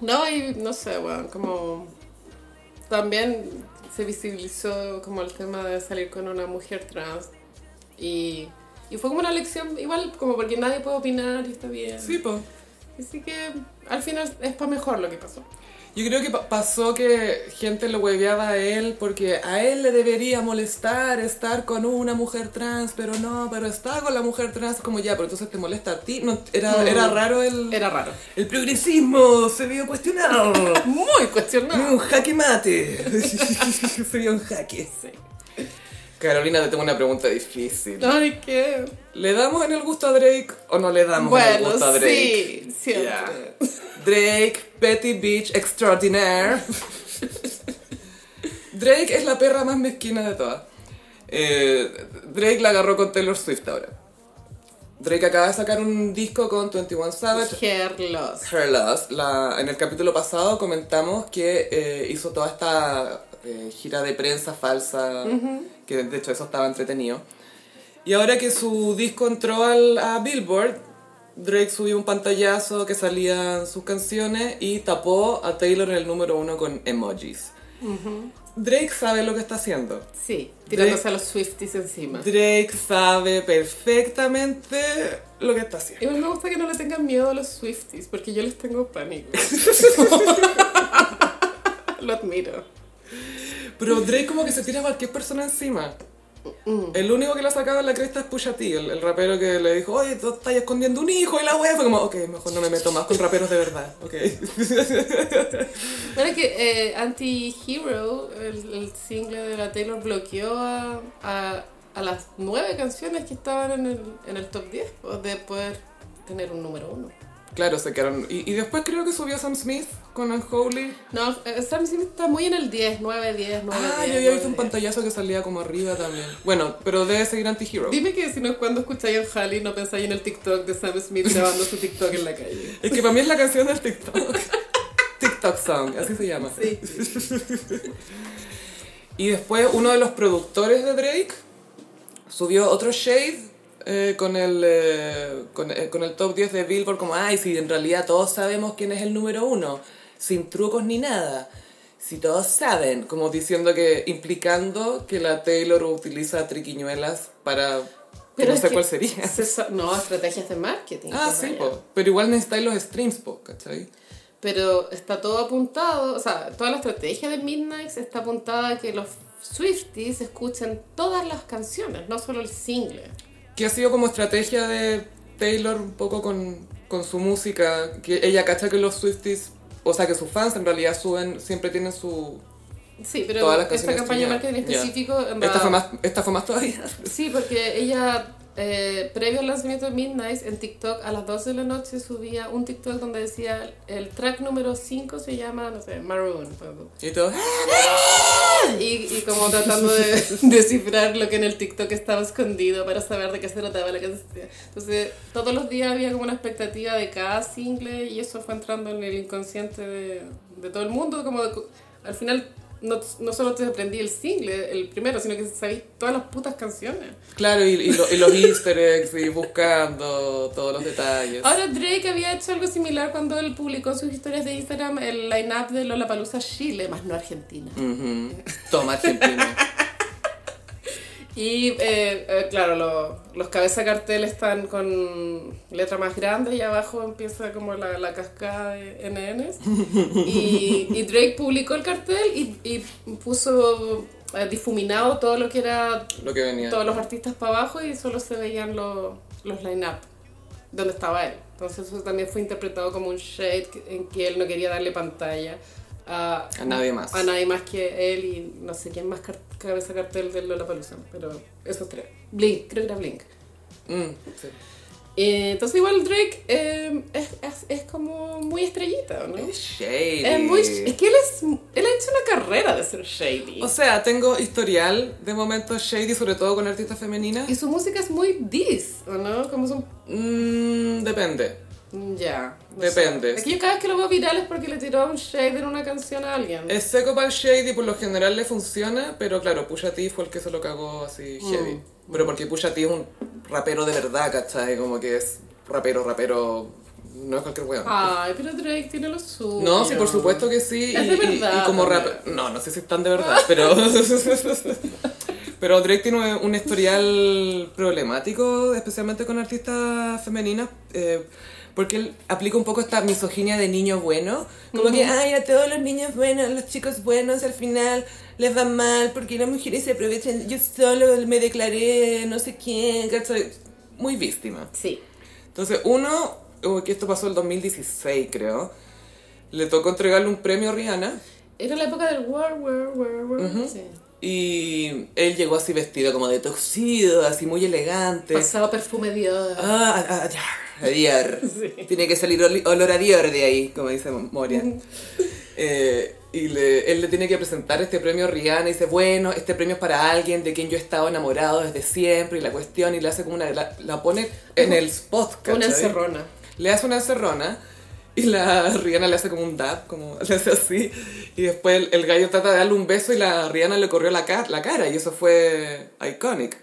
No, y no sé, weón, como... También se visibilizó como el tema de salir con una mujer trans. Y, y fue como una lección, igual, como porque nadie puede opinar y está bien. Sí, pues. Así que al final es para mejor lo que pasó. Yo creo que pa- pasó que gente lo hueveaba a él porque a él le debería molestar estar con una mujer trans, pero no, pero está con la mujer trans como ya, pero entonces te molesta a ti. No, era, era raro el, Era raro. el progresismo, se vio cuestionado. Muy cuestionado. un jaque mate. se vio un jaque. Carolina, te tengo una pregunta difícil. Ay, qué. ¿Le damos en el gusto a Drake o no le damos en el gusto a Drake? sí, siempre. Drake, Petty Bitch Extraordinaire. Drake es la perra más mezquina de todas. Eh, Drake la agarró con Taylor Swift ahora. Drake acaba de sacar un disco con 21 Savage. Hair loss. Her Loss. La, en el capítulo pasado comentamos que eh, hizo toda esta eh, gira de prensa falsa, que de hecho eso estaba entretenido. Y ahora que su disco entró al, a Billboard, Drake subió un pantallazo que salían sus canciones y tapó a Taylor en el número uno con emojis. Drake sabe lo que está haciendo. Sí, tirándose a los Swifties encima. Drake sabe perfectamente lo que está haciendo. Igual me gusta que no le tengan miedo a los Swifties, porque yo les tengo pánico. Lo admiro. Pero Drake como que se tira a cualquier persona encima. El único que la sacaba en la cresta es Pusha T, el, el rapero que le dijo, oye, tú estás escondiendo un hijo y la wea fue como, ok, mejor no me meto más con raperos de verdad, ok. Bueno, que eh, Anti-Hero, el, el single de la Taylor, bloqueó a, a, a las nueve canciones que estaban en el, en el top 10 pues, de poder tener un número uno. Claro, se quedaron. Y, y después creo que subió Sam Smith con Unholy. No, eh, Sam Smith está muy en el 10, 9, 10, 9, Ah, 10. yo había visto 9, un 10. pantallazo que salía como arriba también. Bueno, pero debe seguir Anti-Hero. Dime que si no cuando escucháis en Halley no pensáis en el TikTok de Sam Smith grabando su TikTok en la calle. Es que para mí es la canción del TikTok. TikTok Song, así se llama. Sí. Y después uno de los productores de Drake subió otro shade eh, con, el, eh, con, eh, con el top 10 de Billboard como, ay, si en realidad todos sabemos quién es el número uno, sin trucos ni nada. Si todos saben, como diciendo que, implicando que la Taylor utiliza triquiñuelas para... que no sé cuál sería. se no, estrategias de marketing. Ah, pues, sí, po. pero igual necesitáis los streams, po, ¿cachai? Pero está todo apuntado, o sea, toda la estrategia de Midnight está apuntada a que los Swifties escuchen todas las canciones, no solo el single. Que ha sido como estrategia de Taylor un poco con, con su música, que ella cacha que los Swifties, o sea que sus fans en realidad suben, siempre tienen su... Sí, pero Todas las esta campaña de marketing específico, en Esta fue más, esta fue más todavía. Sí, porque ella, eh, previo al lanzamiento de Midnight, en TikTok, a las 12 de la noche subía un TikTok donde decía, el track número 5 se llama, no sé, Maroon. Y todo... Y, y como tratando de descifrar lo que en el TikTok estaba escondido para saber de qué se trataba la canción. Entonces, todos los días había como una expectativa de cada single y eso fue entrando en el inconsciente de, de todo el mundo. Como de- al final, no, no solo te aprendí el single, el primero, sino que sabéis todas las putas canciones. Claro, y, y, lo- y los easter eggs y buscando todos los detalles. Ahora Drake había hecho algo similar cuando él publicó en sus historias de Instagram el line-up de Lollapalooza Chile, más no Argentina. Ujú. Toma, Argentina. Y eh, eh, claro, lo- los cabeza cartel están con letra más grande y abajo empieza como la, la cascada de NNs. Y, y Drake publicó el cartel y, y puso eh, difuminado todo lo que era Lo que venía. todos los artistas para abajo y solo se veían los, los line-up donde estaba él. Entonces eso también fue interpretado como un shade en que él no quería darle pantalla a, A nadie más. a nadie más que él y no sé quién más car- cabeza cartel de Lollapalooza, pero esos tres. Blink, creo que era Blink. Mm, sí. Eh, entonces igual Drake eh, es, es, es como muy estrellita, ¿no? Es shady. Es, muy, es que él, es, él ha hecho una carrera de ser shady. O sea, tengo historial de momentos shady, sobre todo con artistas femeninas. y su música es muy dis, ¿o no? Como son... Mm, depende. Ya. no Depende. Es que yo cada vez que lo veo viral es porque le tiró un shade en una canción a alguien. Es seco para el shady, por lo general le funciona, pero claro, Pusha T fue el que se lo cagó así heavy. Pero porque Pusha T es un rapero de verdad, ¿cachai? Como que es rapero, rapero, no es cualquier weón. Ay, pero Drake tiene lo suyo. No, sí, por supuesto que sí. Es y, de y- verdad y como rap... No, no sé si están de verdad, pero... pero Drake tiene un historial problemático, especialmente con artistas femeninas, eh, porque él aplica un poco esta misoginia de niño bueno. Como que, ay, a todos los niños buenos, los chicos buenos, al final les va mal porque las mujeres se aprovechan. Yo solo me declaré no sé quién, ¿cachai? Muy víctima. Sí. Entonces, uno, que esto pasó el 2016, creo, le tocó entregarle un premio a Rihanna Era la época del war, war, war, war. Sí. Y él llegó así vestido como de toxido, así muy elegante. Pasaba perfume Dior. Ah, a, a- a Dior. Tiene que salir olor a Dior de ahí, como dice Moria. Eh, y le- él le tiene que presentar este premio a Rihanna y dice, bueno, este premio es para alguien de quien yo he estado enamorado desde siempre y la cuestión y le hace como una... La, la pone en el spot, Una ¿cachai? encerrona. le hace una encerrona y la Rihanna le hace como un dab, como le hace así. Y después el, el gallo trata de darle un beso y la Rihanna le corrió la, ca- la cara y eso fue iconic.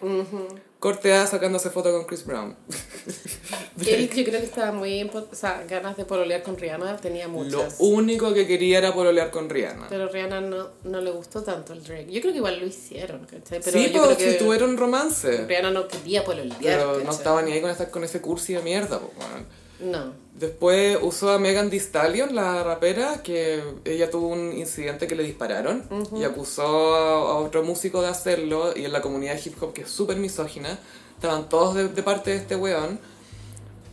Corte A sacándose foto con Chris Brown. Él yo creo que estaba muy... O sea, ganas de pololear con Rihanna tenía Lo muchas. único que quería era pololear con Rihanna. Pero Rihanna no, no le gustó tanto el Drake. Yo creo que igual lo hicieron, ¿cachai? Pero sí, porque que tuvieron romance. Rihanna no quería pololear, Pero no ¿cachai? estaba ni ahí con, estar con ese cursi de mierda. po, weón. No. Después usó a Megan Thee Stallion, la rapera, que ella tuvo un incidente que le dispararon y acusó a, otro músico de hacerlo y en la comunidad hip hop que es súper misógina, estaban todos de, de parte de este weón.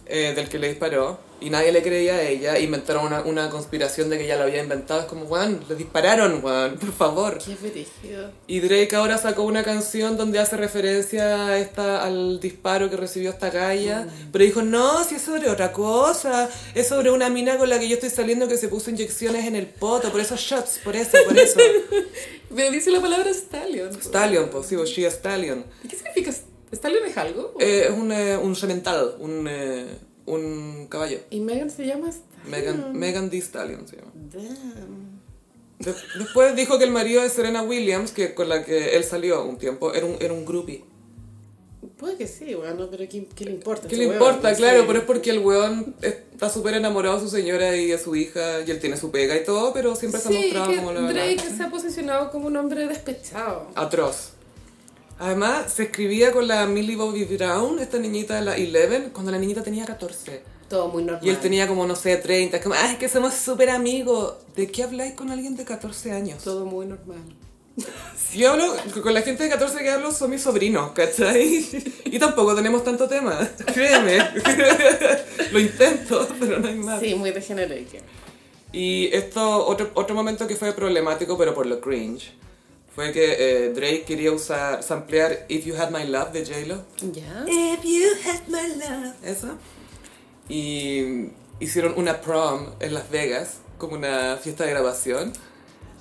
eh, del que le disparó y nadie le creía a ella. Inventaron una, una conspiración de que ella lo había inventado. Es como, Juan, le dispararon, Juan, por favor. Qué brígido. Y Drake ahora sacó una canción donde hace referencia a esta, al disparo que recibió esta galla. Pero dijo, no, si es sobre otra cosa. Es sobre una mina con la que yo estoy saliendo que se puso inyecciones en el poto. Por esos shots, por eso, por eso. Me dice la palabra stallion. Stallion, pues sí, pues she a stallion. ¿Y ¿Qué significa? ¿Stallion es algo? Eh, es un, eh, un semental, un, eh, un caballo. ¿Y Megan se llama Stallion? Megan, Megan Thee Stallion se llama. Damn. De- después dijo que el marido de Serena Williams, que con la que él salió un tiempo, era un, era un groupie. Puede que sí, bueno, pero ¿qué, qué le importa? ¿Qué le weón? importa? Sí. Claro, pero es porque el weón está súper enamorado de su señora y de su hija, y él tiene su pega y todo, pero siempre se ha Sí, mostrado como la Drake se ha posicionado como un hombre despechado. Atroz. Además, se escribía con la Millie Bobby Brown, esta niñita de la Eleven, cuando la niñita tenía 14. Todo muy normal. Y él tenía como, no sé, 30. Es como, ay, es que somos súper amigos. ¿De qué habláis con alguien de 14 años? Todo muy normal. Si yo hablo con la gente de 14 que hablo son mis sobrinos, ¿cachai? Y tampoco tenemos tanto tema, créeme. Lo intento, pero no hay más. Sí, muy degenerate. Y esto, otro, otro momento que fue problemático, pero por lo cringe, fue que eh, Drake quería usar, samplear If You Had My Love de J-Lo. ¿Ya? If You Had My Love. Eso. Y hicieron una prom en Las Vegas, como una fiesta de grabación.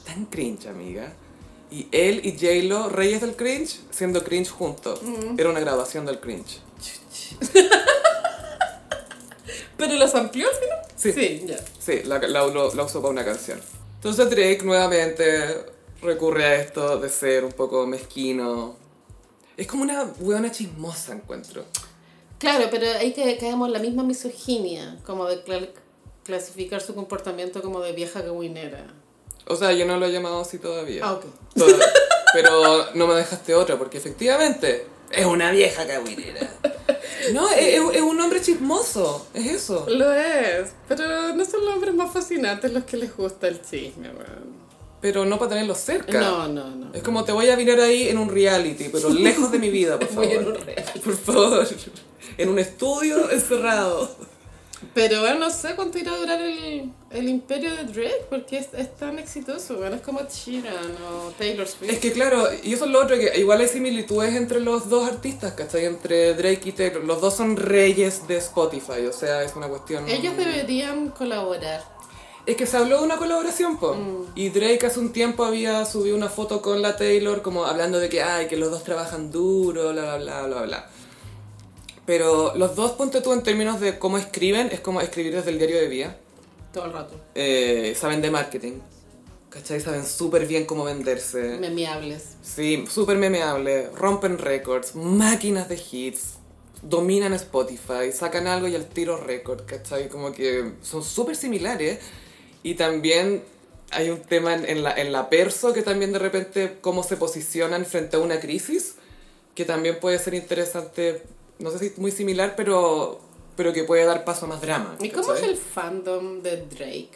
Tan cringe, amiga. Y él y J-Lo, reyes del cringe, siendo cringe juntos. Era una grabación del cringe. ¿Pero los amplió al final? Sí. Sí, ya. Sí, la, la, lo- la usó para una canción. Entonces Drake nuevamente recurre a esto de ser un poco mezquino. Es como una hueona chismosa, encuentro. Claro, pero ahí que caemos la misma misoginia, como de cla- clasificar su comportamiento como de vieja caguinera. O sea, yo no lo he llamado así todavía. Ah, ok. Toda- Pero no me dejaste otra, porque efectivamente es una vieja cagüinera. No, es, es- es un hombre chismoso, es eso. Lo es, pero no son los hombres más fascinantes los que les gusta el chisme, weón. Pero no para tenerlo cerca. No, no, no. Es como te voy a mirar ahí en un reality, pero lejos de mi vida, por favor. En un reality. Por favor. En un estudio encerrado. Pero bueno, no sé cuánto irá a durar el, el imperio de Drake, porque es, es tan exitoso, bueno, es como Sheeran o Taylor Swift. Es que claro, y eso es lo otro, que igual hay similitudes entre los dos artistas, ¿cachai? Entre Drake y Taylor. Los dos son reyes de Spotify, o sea, es una cuestión... Ellos deberían colaborar. Es que se habló de una colaboración, po. Mm. Y Drake hace un tiempo había subido una foto con la Taylor, como hablando de que, ay, que los dos trabajan duro, bla, bla, bla, bla, bla. Pero los dos, ponte tú en términos de cómo escriben, es como escribir desde el diario de vida. Todo el rato. Eh, saben de marketing. ¿Cachai? Saben súper bien cómo venderse. Memeables. Sí, súper memeable, rompen récords, máquinas de hits, dominan Spotify, sacan algo y al tiro récord, ¿cachai? Como que son súper similares. Y también hay un tema en, la, en la perso que también de repente cómo se posicionan frente a una crisis, que también puede ser interesante, no sé si muy similar, pero, pero que puede dar paso a más drama. ¿Y cómo es ¿cachai? el fandom de Drake?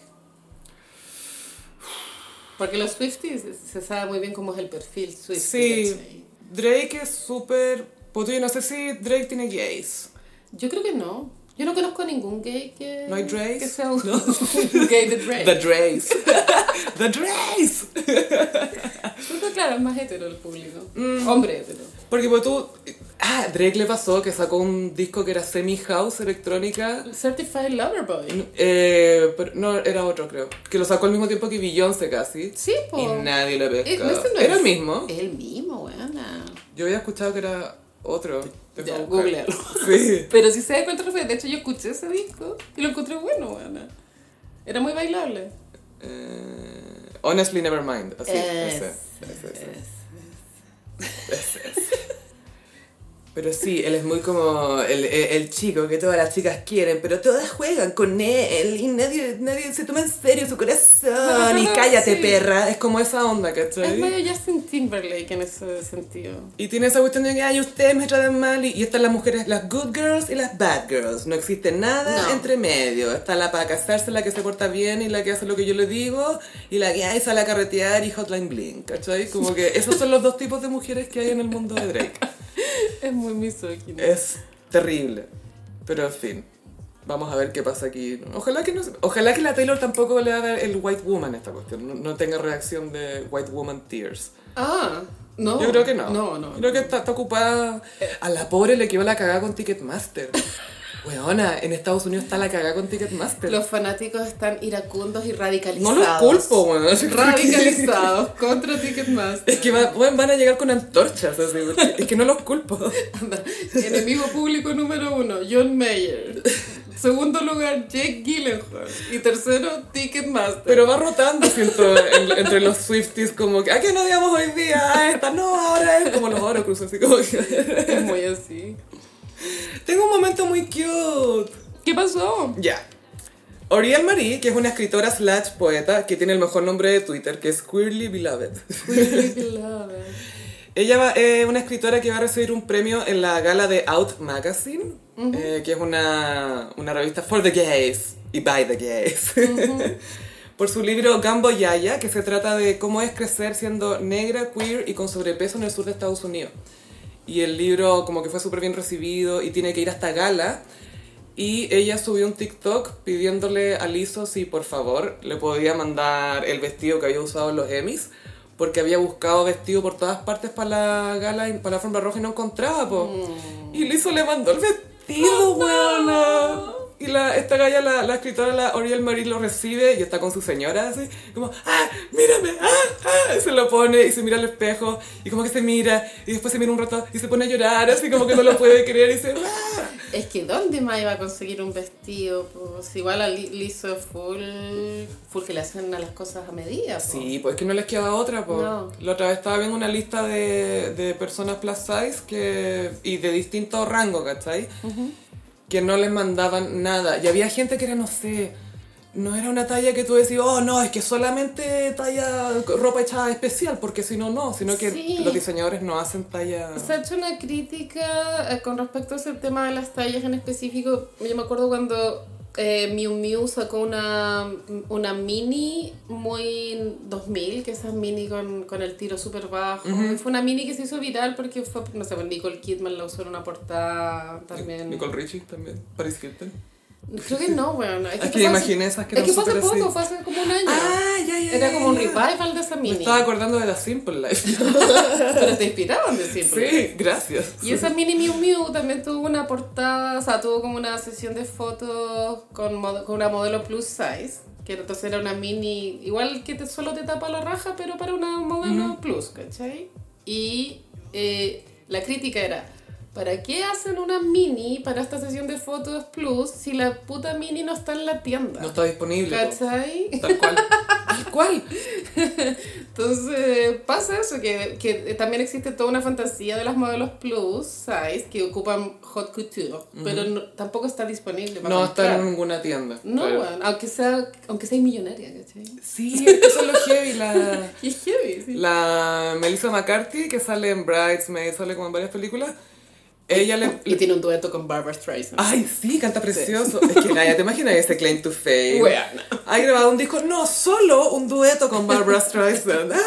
Porque los Swifties se sabe muy bien cómo es el perfil Swiftie. Sí. Drake es súper... Pues yo no sé si Drake tiene gays. Yo creo que no. Yo no conozco a ningún gay que, ¿No hay Drakes? que sea un un gay de Drake. The Drays. The. Pero claro, es más hetero el público. Hombre hetero. Porque pues tú... Ah, Drake le pasó que sacó un disco que era semi-house electrónica. Certified Lover Boy. Eh, pero no, era otro creo. Que lo sacó al mismo tiempo que Beyoncé casi. Sí, po. Y nadie lo Eh, pescó. ese no ¿Era es- el mismo? El mismo, buena. Yo había escuchado que era otro. Ya, googlealo. Sí. Pero si se da cuenta, de hecho yo escuché ese disco y lo encontré bueno, buena. Era muy bailable. Eh, honestly, never mind. Así, Es- ese, ese, ese. Ese, ese. Pero sí, él es muy como el, el- el chico que todas las chicas quieren, pero todas juegan con él y nadie, nadie se toma en serio su corazón. Y cállate, Sí. perra. Es como esa onda, Es ¿cachai? medio Justin Timberlake en ese sentido. Y tiene esa cuestión de que, ay, ustedes me tratan mal. Y, y están las mujeres, las good girls y las bad girls. No existe nada No. entre medio. Está la para casarse, la que se porta bien y la que hace lo que yo le digo. Y la que ay, sale a carretear y hotline bling, ¿cachai? Como que esos son los dos tipos de mujeres que hay en el mundo de Drake. Es muy misógino. Es terrible. Pero en fin. Vamos a ver qué pasa aquí. Ojalá que no se- Ojalá que la Taylor tampoco le haga el white woman a esta cuestión. No, no tenga reacción de white woman tears. Ah, no. Yo creo que no. No, no. Creo que está, está ocupada. A la pobre le quedó la cagada con Ticketmaster. Weona, en Estados Unidos está la cagada con Ticketmaster. Los fanáticos están iracundos y no radicalizados. los culpo, weón. Radicalizados contra Ticketmaster. Es que van a llegar con antorchas, así, es que no los culpo. Anda, Enemigo público número uno, John Mayer. Segundo lugar, Jake Gyllenhaal. Y tercero, Ticketmaster. Pero va rotando, siento, en- entre los Swifties, como que, ¿a qué no digamos hoy día? Ah, esta no, ahora es como los Horocrux, así como que... es muy así. Tengo un momento muy cute. ¿Qué pasó? Ya. Oriel Marie, que es una escritora slash poeta que tiene el mejor nombre de Twitter, que es Queerly Beloved. Ella va- es una escritora que va a recibir un premio en la gala de Out Magazine, eh, que es una, una revista for the gays y by the gays. Por su libro Gambo Yaya, que se trata de cómo es crecer siendo negra, queer y con sobrepeso en el sur de Estados Unidos. Y el libro como que fue súper bien recibido y tiene que ir hasta gala. Y ella subió un TikTok pidiéndole a Lizzo si por favor le podía mandar el vestido que había usado en los Emmys. Porque había buscado vestido por todas partes para la gala y para la alfombra roja y no encontraba, po. Y Lizzo le mandó el vestido, weona. Y la, esta galla, la, la escritora, la Oriel Marie, lo recibe y está con su señora así, como, ¡ah, mírame! ¡ah, ah! Y se lo pone y se mira al espejo y como que se mira y después se mira un rato y se pone a llorar así como que no lo puede creer y dice, ¡ah! Es que ¿dónde más iba a conseguir un vestido? Pues igual a Li- Lizzo es full, full que le hacen a las cosas a medida. po. Sí, pues es que no les queda otra, pues. No. La otra vez estaba viendo una lista de, de personas plus size que, y de distintos rangos, ¿cachai? Que no les mandaban nada. Y había gente que era, no sé, no era una talla que tú decías, oh, no, es que solamente talla ropa hecha especial, porque si no, no, sino que Sí. los diseñadores no hacen talla... Se ha hecho una crítica eh, con respecto a ese tema de las tallas en específico. Yo me acuerdo cuando eh, Miu Miu sacó una, una mini muy 2000, que esas mini con, con el tiro súper bajo. Fue una mini que se hizo viral porque fue, no sé, pues Nicole Kidman la usó en una portada también. Nicole Richie también, Paris Hilton. Creo que no. Es Es que fue hace- imaginé esas que Es que fue hace poco, así. fue hace como un año. Ah, ya, ya, Era ya, como un revival de esa Me mini. estaba acordando de la Simple Life. Pero te inspiraban de siempre. sí, gracias. Y esa mini Miu Miu también tuvo una portada, o sea, tuvo como una sesión de fotos con, una modelo plus size, que entonces era una mini, igual que te, solo te tapa la raja, pero para una modelo plus, ¿cachai? Y eh, la crítica era, ¿para qué hacen una mini para esta sesión de fotos plus si la puta mini no está en la tienda? No está disponible. po. ¿Cachai? Tal cual. Tal cual. Entonces pasa eso, que, que también existe toda una fantasía de las modelos plus size que ocupan hot couture, pero no- tampoco está disponible para No está comprar. en ninguna tienda. No, Claro. weón, aunque sea, aunque sea millonaria, ¿cachai? Sí, eso es lo heavy. La, Y es heavy, sí. la Melissa McCarthy, que sale en Bridesmaids, sale como en varias películas. Ella le. Y tiene un dueto con Barbara Streisand. Ay, sí, canta precioso. Es que, Gaia, ¿te imaginas ese claim to fame? Weona. Ha grabado un disco, no solo un dueto con Barbara Streisand.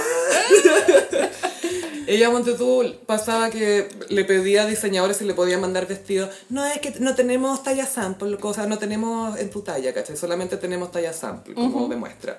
Ella, monte pasaba que le pedía a diseñadores si le podían mandar vestidos. No, es que no tenemos talla sample, cosas, no tenemos en tu talla, ¿cachai? Solamente tenemos talla sample, como demuestra.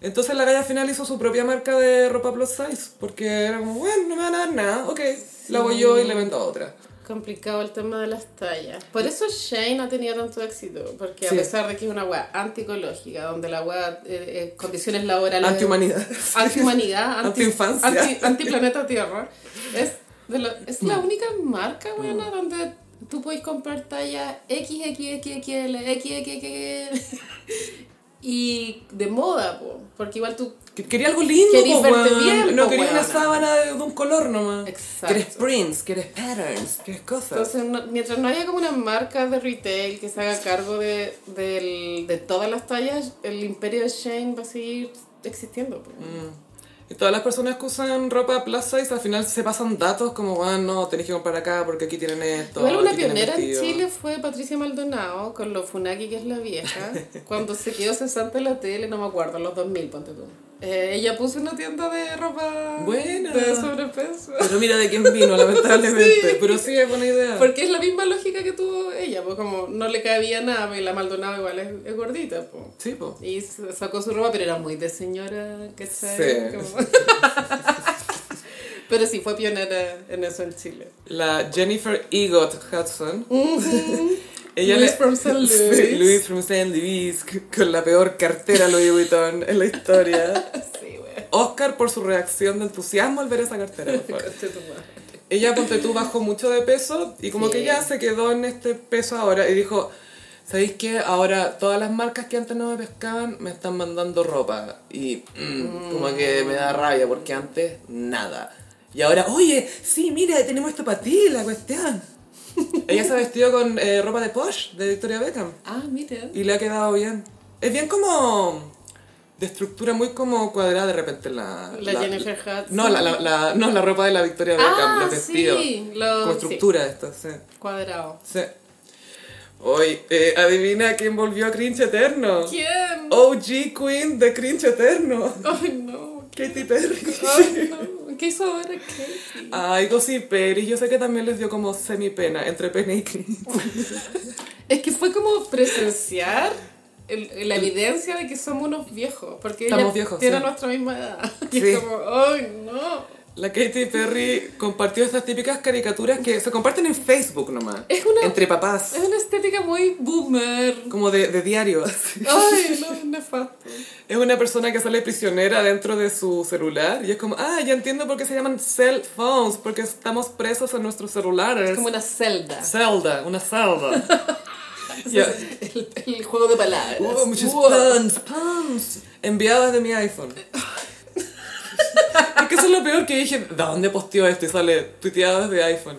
Entonces la galla al final hizo su propia marca de ropa plus size, porque era como, bueno, no me van a dar nada, ok, la hago yo y le vendo a otra. Complicado el tema de las tallas. Por eso Shane ha tenido tanto éxito, porque Sí. a pesar de que es una weá anticológica, donde la weá, eh, eh, condiciones laborales... Antihumanidad. Antihumanidad, anti, Antiinfancia. anti, antiplaneta Tierra. Es, de lo- es la Mm. única marca, buena, donde tú puedes comprar talla XXXL, XXXL y de moda, po, porque igual tú... Que- Quería algo lindo, Quería bien, No quería una sábana de, de un color nomás. Exacto. Quieres prints, quieres patterns, quieres cosas. Entonces, no- mientras no haya como una marca de retail que se haga cargo de, del- de todas las tallas, el imperio de Shane va a seguir existiendo. po. Y todas las personas que usan ropa plus size al final se pasan datos como, bueno, no, tenés que comprar acá porque aquí tienen esto. Igual una pionera en vestido". Chile fue Patricia Maldonado con lo Funaki que es la vieja, cuando se quedó cesante en la tele, no me acuerdo, en los 2000, ponte tú. Eh, ella puso una tienda de ropa Buena. de sobrepeso. Pero mira de quién vino, lamentablemente. Pero sí, es buena idea. Porque es la misma lógica que tuvo ella, pues como no le cabía nada y la Maldonado igual es, es gordita, pues. Sí, pues. Y sacó su ropa, pero era muy de señora, ¿cachai? Sí. Como- pero sí, fue pionera en eso en Chile. La Jennifer Egot Hudson. Ella Louis le- from. Louis. Louis from St. Louis, con la peor cartera Louis Vuitton en la historia. Sí, güey. Oscar por su reacción de entusiasmo al ver esa cartera. por favor. Ella, ponte tú, bajó mucho de peso y como Sí. que ya se quedó en este peso ahora y dijo, ¿sabéis qué? Ahora todas las marcas que antes no me pescaban me están mandando ropa y mm, como que me da rabia porque antes nada. Y ahora, oye, sí, mira, tenemos esto para ti, la cuestión. Ella se vestió con eh, ropa de Posh, de Victoria Beckham, Ah, mira. y le ha quedado bien. Es bien como... De estructura muy como cuadrada de repente la... La, Jennifer Hudson. No, la, la, la- no, la ropa de la Victoria Beckham, Ah, los vestidos. sí, lo- Como estructura sí. sí, cuadrado. Sí. Hoy, eh, adivina quién volvió a Cringe Eterno. ¿Quién? OG Queen de Cringe Eterno. Ay, no. Katy Perry. Ay, no. ¿Qué hizo ahora Katy? Ay, Gossip Perry, yo sé que también les dio como semi pena entre pena y. Es que fue como presenciar el- la evidencia de que somos unos viejos. Porque Estamos ella viejos, tiene sí. nuestra misma edad. Y Sí. es como, ay, no. La Katy Perry compartió estas típicas caricaturas que se comparten en Facebook nomás. Es una- Entre papás. Es una estética muy boomer. Como de, de diario. así. Ay, no, es nefasto. Es una persona que sale prisionera dentro de su celular y es como, ah, ya entiendo por qué se llaman cell phones, porque estamos presos en nuestros celulares. Es como una celda. Zelda, una celda. Ya. El, el juego de palabras. Oh, muchos puns, puns. Enviadas de mi iPhone. es que eso es lo peor que dije, ¿de dónde posteó esto? Y sale tuiteadas de iPhone.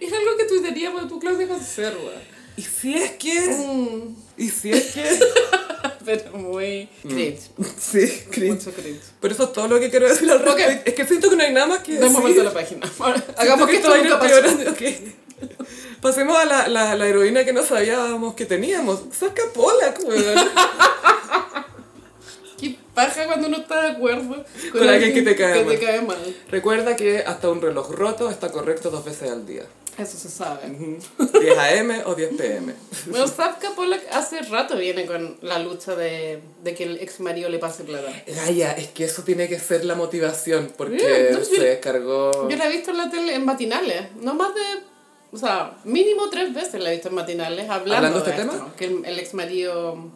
Es algo que tuitearíamos de tu clase de conserva. ¿Y si es que? Mm, ¿Y si es que? pero muy cringe. sí, cringe. Mucho cringe. Pero eso es todo lo que quiero decir al respecto. Es que siento que no hay nada más que Demos vuelta a la página. Ahora, Hagamos que Siento esto nunca pasó. empeorando, ok. Pasemos a la, la, la heroína que no sabíamos que teníamos. Saca Polak, weón. Paja cuando uno está de acuerdo Con alguien que te cae que te cae mal. Recuerda que hasta un reloj roto está correcto dos veces al día. Eso se sabe. 10 AM o 10 PM. Bueno, Savka Polak hace rato viene con la lucha de, de que el ex marido le pase plata. Gaya, es que eso tiene que ser la motivación porque Yeah, no, se descargó. Yo la he visto en la tele en matinales, no más de, o sea, mínimo tres veces la he visto en matinales hablando, ¿Hablando de de este esto, tema? que el, el ex marido,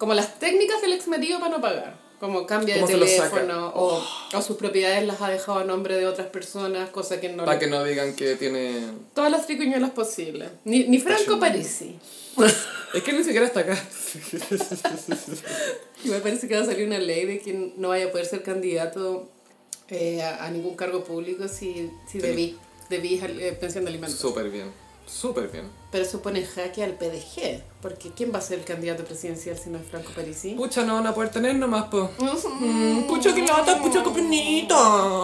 como las técnicas del ex marido para no pagar, como cambia de teléfono o, o sus propiedades las ha dejado a nombre de otras personas, cosa que no Para le- que no digan que tiene. Todas las tricuñuelas posibles. Ni, ni Franco Parisi. Es que ni siquiera está acá. Y me parece que va a salir una ley de que no vaya a poder ser candidato eh, a, a ningún cargo público si, si debí, debí eh, pensión de alimentos. Súper bien. Súper bien. Pero eso pone jaque al PDG, porque ¿quién va a ser el candidato presidencial si no es Franco Parisi? Pucha, no van a poder tener nomás, po. Mm, pucha, que lata, pucha, penita.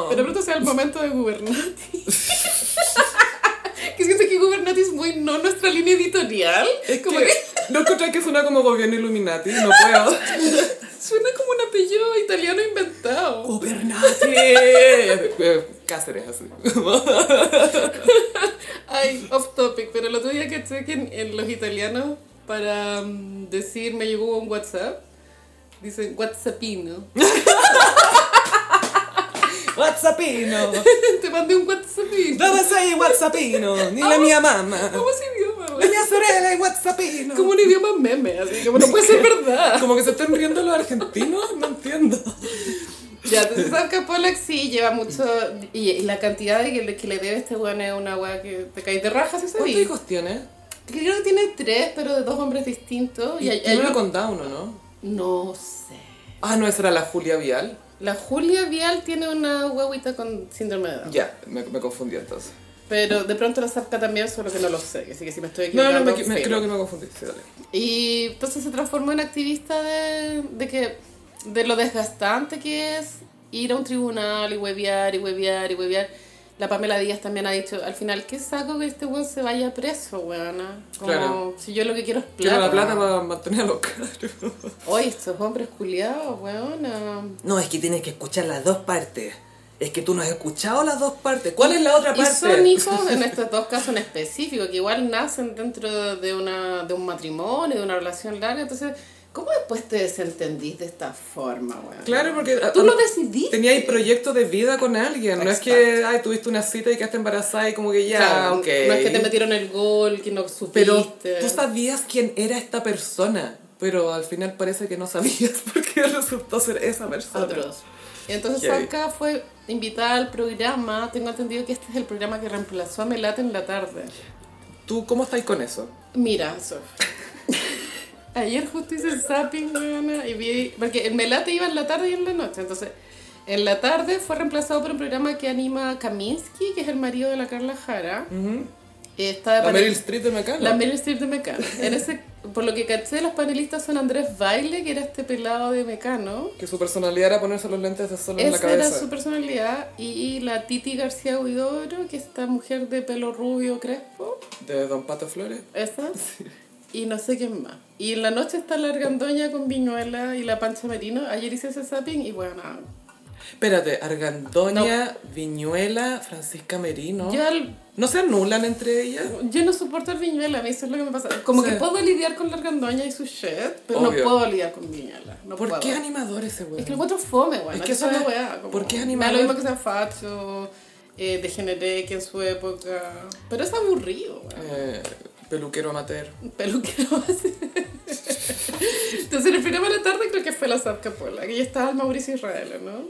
Pero pronto sea el momento de Gubernati. que siento que Gubernati es muy no nuestra línea editorial. Es como que que no encontré que suena como gobierno Illuminati, no puedo. suena como un apellido italiano inventado. Gobernati. Eh, Cáceres, así. Ay, off topic, pero el otro día que en, en los italianos, para mm, decir me llegó un WhatsApp, dicen WhatsAppino. Whatsappino. Te mandé un WhatsAppino. Dove sei Whatsappino? Ni la mia mamma. ¿Cómo es idioma, La mia sorella è Whatsappino. Como un idioma meme, así como no puede ser verdad. Como que se están riendo los argentinos, no entiendo. Ya, entonces Savka Polak sí lleva mucho. Y, y la cantidad de que le, que le debe este weón es una weá que te caes de rajas, ¿sí ¿Cuántos hijos tiene? Creo que tiene tres, pero de dos hombres distintos. Y Y hay, uno uno- con Down, ¿o no? No sé. Ah, no, esa era la Julia Vial. La Julia Vial tiene una huevita con síndrome de Down. Ya, me, me confundí entonces. Pero de pronto la Savka también, solo que no lo sé. Así que si me estoy No, equivocando. no, me, me- filo. creo que me confundí. Sí, dale. Y entonces se transformó en activista de, de que de lo desgastante que es ir a un tribunal y huevear y huevear y huevear. La Pamela Díaz también ha dicho, al final, ¿qué saco que este weón se vaya preso, weona? Como, Claro. si yo lo que quiero es plata. Quiero la plata para mantener a los caros. Oye, estos hombres culiados, weona. No, es que tienes que escuchar las dos partes. Es que tú no has escuchado las dos partes. ¿Cuál es la otra Y parte? son hijos, en estos dos casos en específico, que igual nacen dentro de, una, de un matrimonio, de una relación larga. Entonces, ¿cómo después te desentendís de esta forma, weón? Claro, porque Tú lo decidiste. Tenías proyecto de vida con alguien. No es que ay, tuviste una cita y quedaste embarazada y como que ya, Claro, ok. No es que te metieron el gol, que no supiste. Pero tú sabías quién era esta persona. Pero al final parece que no sabías porque resultó ser esa persona. Otros. Y entonces Heavy. Salka fue invitada al programa. Tengo entendido que este es el programa que reemplazó a Melate en la tarde. ¿Tú cómo estáis con eso? Mira, Sof. Ayer justo hice el zapping, weona, y vi... Porque el Melate iba en la tarde y en la noche. Entonces, en la tarde fue reemplazado por un programa que anima Kaminsky, que es el marido de la Carla Jara. Está La Meryl Streep de Mecano. La Meryl Streep de Mecano. En ese, por lo que caché, los panelistas son Andrés Baile, que era este pelado de Mecano. Que su personalidad era ponerse los lentes de sol en la Esa era cabeza. su personalidad. Y la Titi García Huidobro, que es esta mujer de pelo rubio crespo. De Don Pato Flores. Esa. Y no sé quién más. Y en la noche está la Argandoña con Viñuela y la Pancha Merino. Ayer hice ese zapping y bueno. Espérate, Argandoña, Viñuela, Francisca Merino. Yo, al- ¿No se anulan entre ellas? yo no soporto al Viñuela, a mí eso es lo que me pasa. Como Sí. que puedo lidiar con la Argandoña y su shit, pero Obvio. no puedo lidiar con Viñuela. No ¿Por puedo. qué animador ese weón? Es que lo encuentro fome, weón. Es que eso es es- weá. como- ¿por qué es Me da animador? lo mismo que sea facho, eh, degeneré que en su época. Pero es aburrido, weón. Eh, peluquero amateur. Peluquero así. Entonces, en el programa de la tarde creo que fue la Zap Capola, que ya estaba Mauricio Israel, ¿no?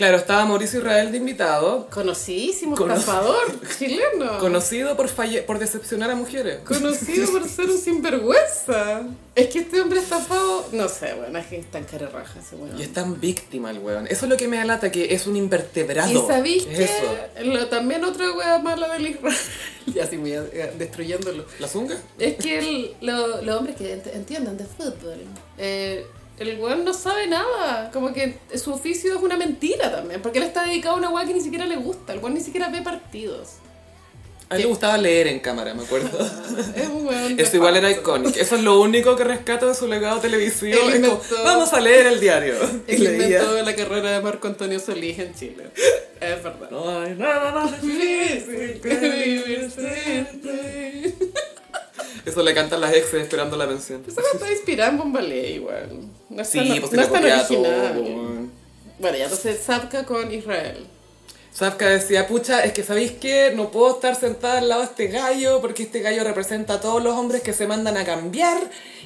Claro, estaba Mauricio Israel de invitado, Conocidísimo Cono- estafador chileno. conocido por, falle por decepcionar a mujeres. Conocido por ser un sinvergüenza. Es que este hombre estafado, no sé, bueno, es que es tan cara raja ese weón. Y es tan víctima el weón. Eso es lo que me alata, que es un invertebrado. Y sabéis Es que eso. lo, también otra wea mala del Israel, ya así voy a- a- destruyéndolo, ¿La zunga? es que el- lo- los hombres que ent- entiendan de fútbol, eh, el weón no sabe nada, como que su oficio es una mentira también, porque él está dedicado a una wea que ni siquiera le gusta, el weón ni siquiera ve partidos. A él le gustaba leer en cámara, me acuerdo. Es un weón Eso igual era icónico. Eso es lo único que rescato de su legado televisivo. Él Es como, vamos a leer el diario. Él leía. inventó la carrera de Marco Antonio Solís en Chile. Es verdad. No hay nada más difícil que vivir ti. Eso le cantan las exes esperando la pensión. Esa está inspirada en Bombalé igual. No es Sí, tan, pues no es tan todo. original. weón. Bueno, ya entonces Zapka con Israel. Safka decía, pucha, es que sabéis que no puedo estar sentada al lado de este gallo porque este gallo representa a todos los hombres que se mandan a cambiar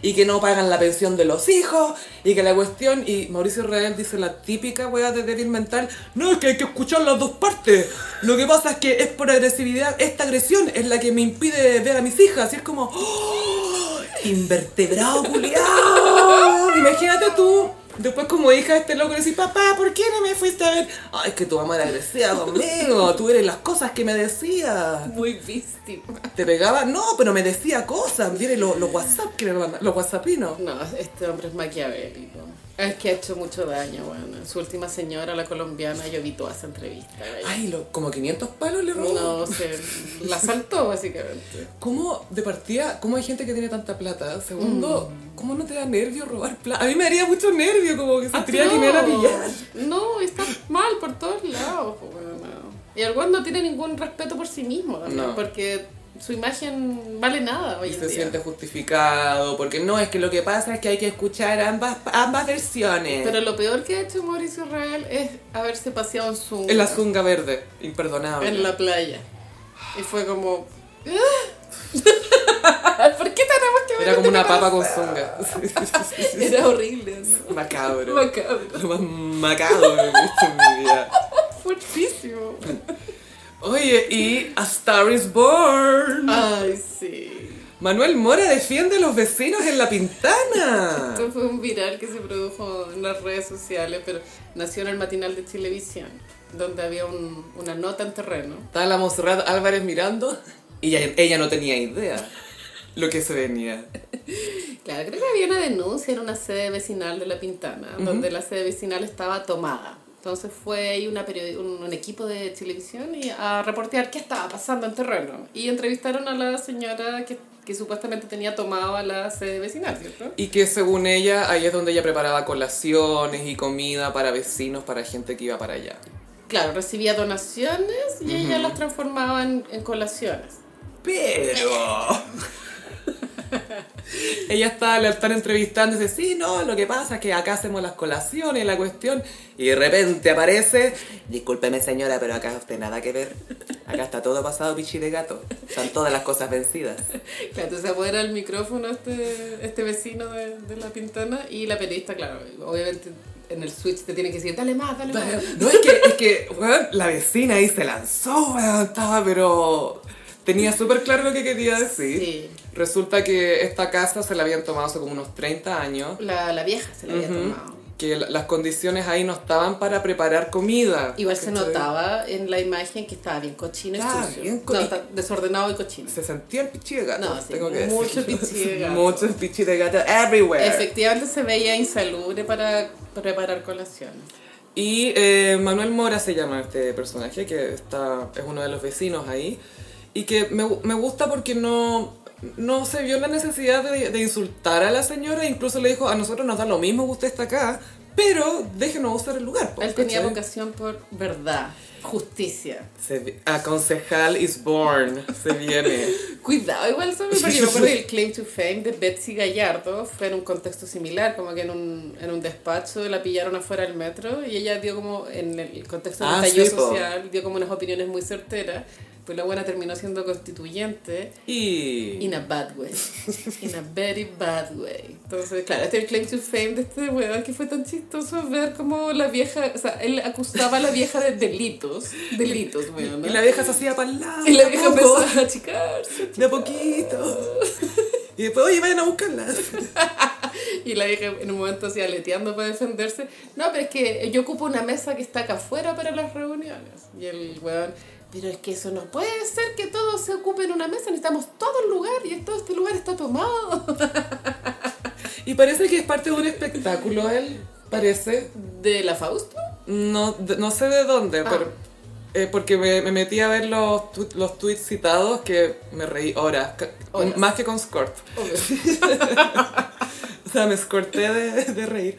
y que no pagan la pensión de los hijos y que la cuestión, y Mauricio Israel dice la típica wea de débil mental, no, es que hay que escuchar las dos partes. Lo que pasa es que es por agresividad, esta agresión es la que me impide ver a mis hijas y es como, ¡oh! invertebrado culiao. Imagínate tú. Después como hija de este loco le decís, papá, ¿por qué no me fuiste a ver? Ay, es que tu mamá era agresiva conmigo, tú eres las cosas que me decía. Muy víctima. ¿Te pegaba? No, pero me decía cosas, viene los los WhatsApp que me mandan, los WhatsAppinos. No, este hombre es maquiavélico. Es que ha hecho mucho daño, bueno. Su última señora, la colombiana, yo vi toda esa entrevista. Ay, lo- como 500 palos le robó. No, se la saltó básicamente. ¿Cómo, de partida, cómo hay gente que tiene tanta plata? Segundo, Mm. ¿cómo no te da nervio robar plata? A mí me daría mucho nervio, como que sentiría que me iban a pillar. No, está mal por todos lados. bueno. Y el no tiene ningún respeto por sí mismo también, No. porque su imagen vale nada hoy Y en se día. siente justificado, porque no, es que lo que pasa es que hay que escuchar ambas, ambas versiones. Pero lo peor que ha hecho Mauricio Israel es haberse paseado en su En la zunga verde, imperdonable. en la playa. Y fue como... "Ah". ¿Por qué tenemos que ver Era como este una papa con zunga. Era horrible, ¿no? Macabro. Macabro. Lo más macabro que he visto en mi vida. Fuertísimo. Oye, y A Star is Born. Ay, sí. Manuel Mora defiende a los vecinos en la pintana. Esto fue un viral que se produjo en las redes sociales, pero nació en el matinal de Televisión, donde había un- una nota en terreno. Estaba la Monserrat Álvarez mirando y ella, ella no tenía idea lo que se venía. Claro, creo que había una denuncia en una sede vecinal de La Pintana, donde la sede vecinal estaba tomada. Entonces fue ahí una un equipo de televisión y a reportear qué estaba pasando en terreno. Y entrevistaron a la señora que, que supuestamente tenía tomado a la sede vecinal, ¿cierto? Y que según ella, ahí es donde ella preparaba colaciones y comida para vecinos, para gente que iba para allá. Claro, recibía donaciones y ella las transformaba en, en colaciones. Pero... Ella estaba, la están entrevistando y dice, sí, no, lo que pasa es que acá hacemos las colaciones, la cuestión, y de repente aparece, discúlpeme señora, pero acá usted nada que ver, acá está todo pasado pichi de gato, están todas las cosas vencidas. Claro, entonces apodera el micrófono este, este vecino de, de la pintana y la periodista, claro, obviamente en el switch te tiene que decir, dale más, dale más. No, es que, es que, la vecina ahí se lanzó, weón, estaba, pero tenía súper claro lo que quería decir. Sí. Resulta que esta casa se la habían tomado hace como unos 30 años. La, la vieja se la había Ujú. tomado. Que la- las condiciones ahí no estaban para preparar comida. Igual se notaba en la imagen que estaba bien cochino y sucio. bien co- no, está desordenado y cochino. Se sentía el pichi de gato, No, sí, tengo que mucho pichi de gato. Mucho pichi de gato everywhere. Efectivamente se veía insalubre para preparar colaciones. Y eh, Manuel Mora se llama este personaje, que está, es uno de los vecinos ahí, y que me, me gusta porque no, no se vio la necesidad de, de insultar a la señora, incluso le dijo, a nosotros nos da lo mismo que usted está acá, pero déjenos usar el lugar. po", Él tenía ¿cachai? vocación por verdad, justicia. Se a concejal is born, se viene. Cuidado, igual sabe, porque me acuerdo que el claim to fame de Betsy Gallardo fue en un contexto similar, como que en un, en un despacho la pillaron afuera del metro y ella dio como, en el contexto del Ah, sí, po. social, dio como unas opiniones muy certeras, pues la buena terminó siendo constituyente Y... in a bad way, in a very bad way. Entonces, claro, este es el claim to fame de este weón que fue tan chistoso ver como la vieja, o sea, él acusaba a la vieja de delitos, delitos, weón. Y la vieja se hacía para el lado. Y la vieja empezó a achicarse. De a poquito. Y después, oye, vayan a buscarla. Y la vieja en un momento así aleteando para defenderse. No, pero es que yo ocupo una mesa que está acá afuera para las reuniones. Y el weón, pero es que eso no puede ser que todos se ocupen una mesa, necesitamos todo el lugar y todo este lugar está tomado. Y parece que es parte de un espectáculo, él, parece. ¿De la Fausto? No, de- no sé de dónde, Ah. pero... eh, porque me, me metí a ver los, tu- los tweets citados que me reí horas, Horas. más que con Scort. O sea, me escorté de, de reír.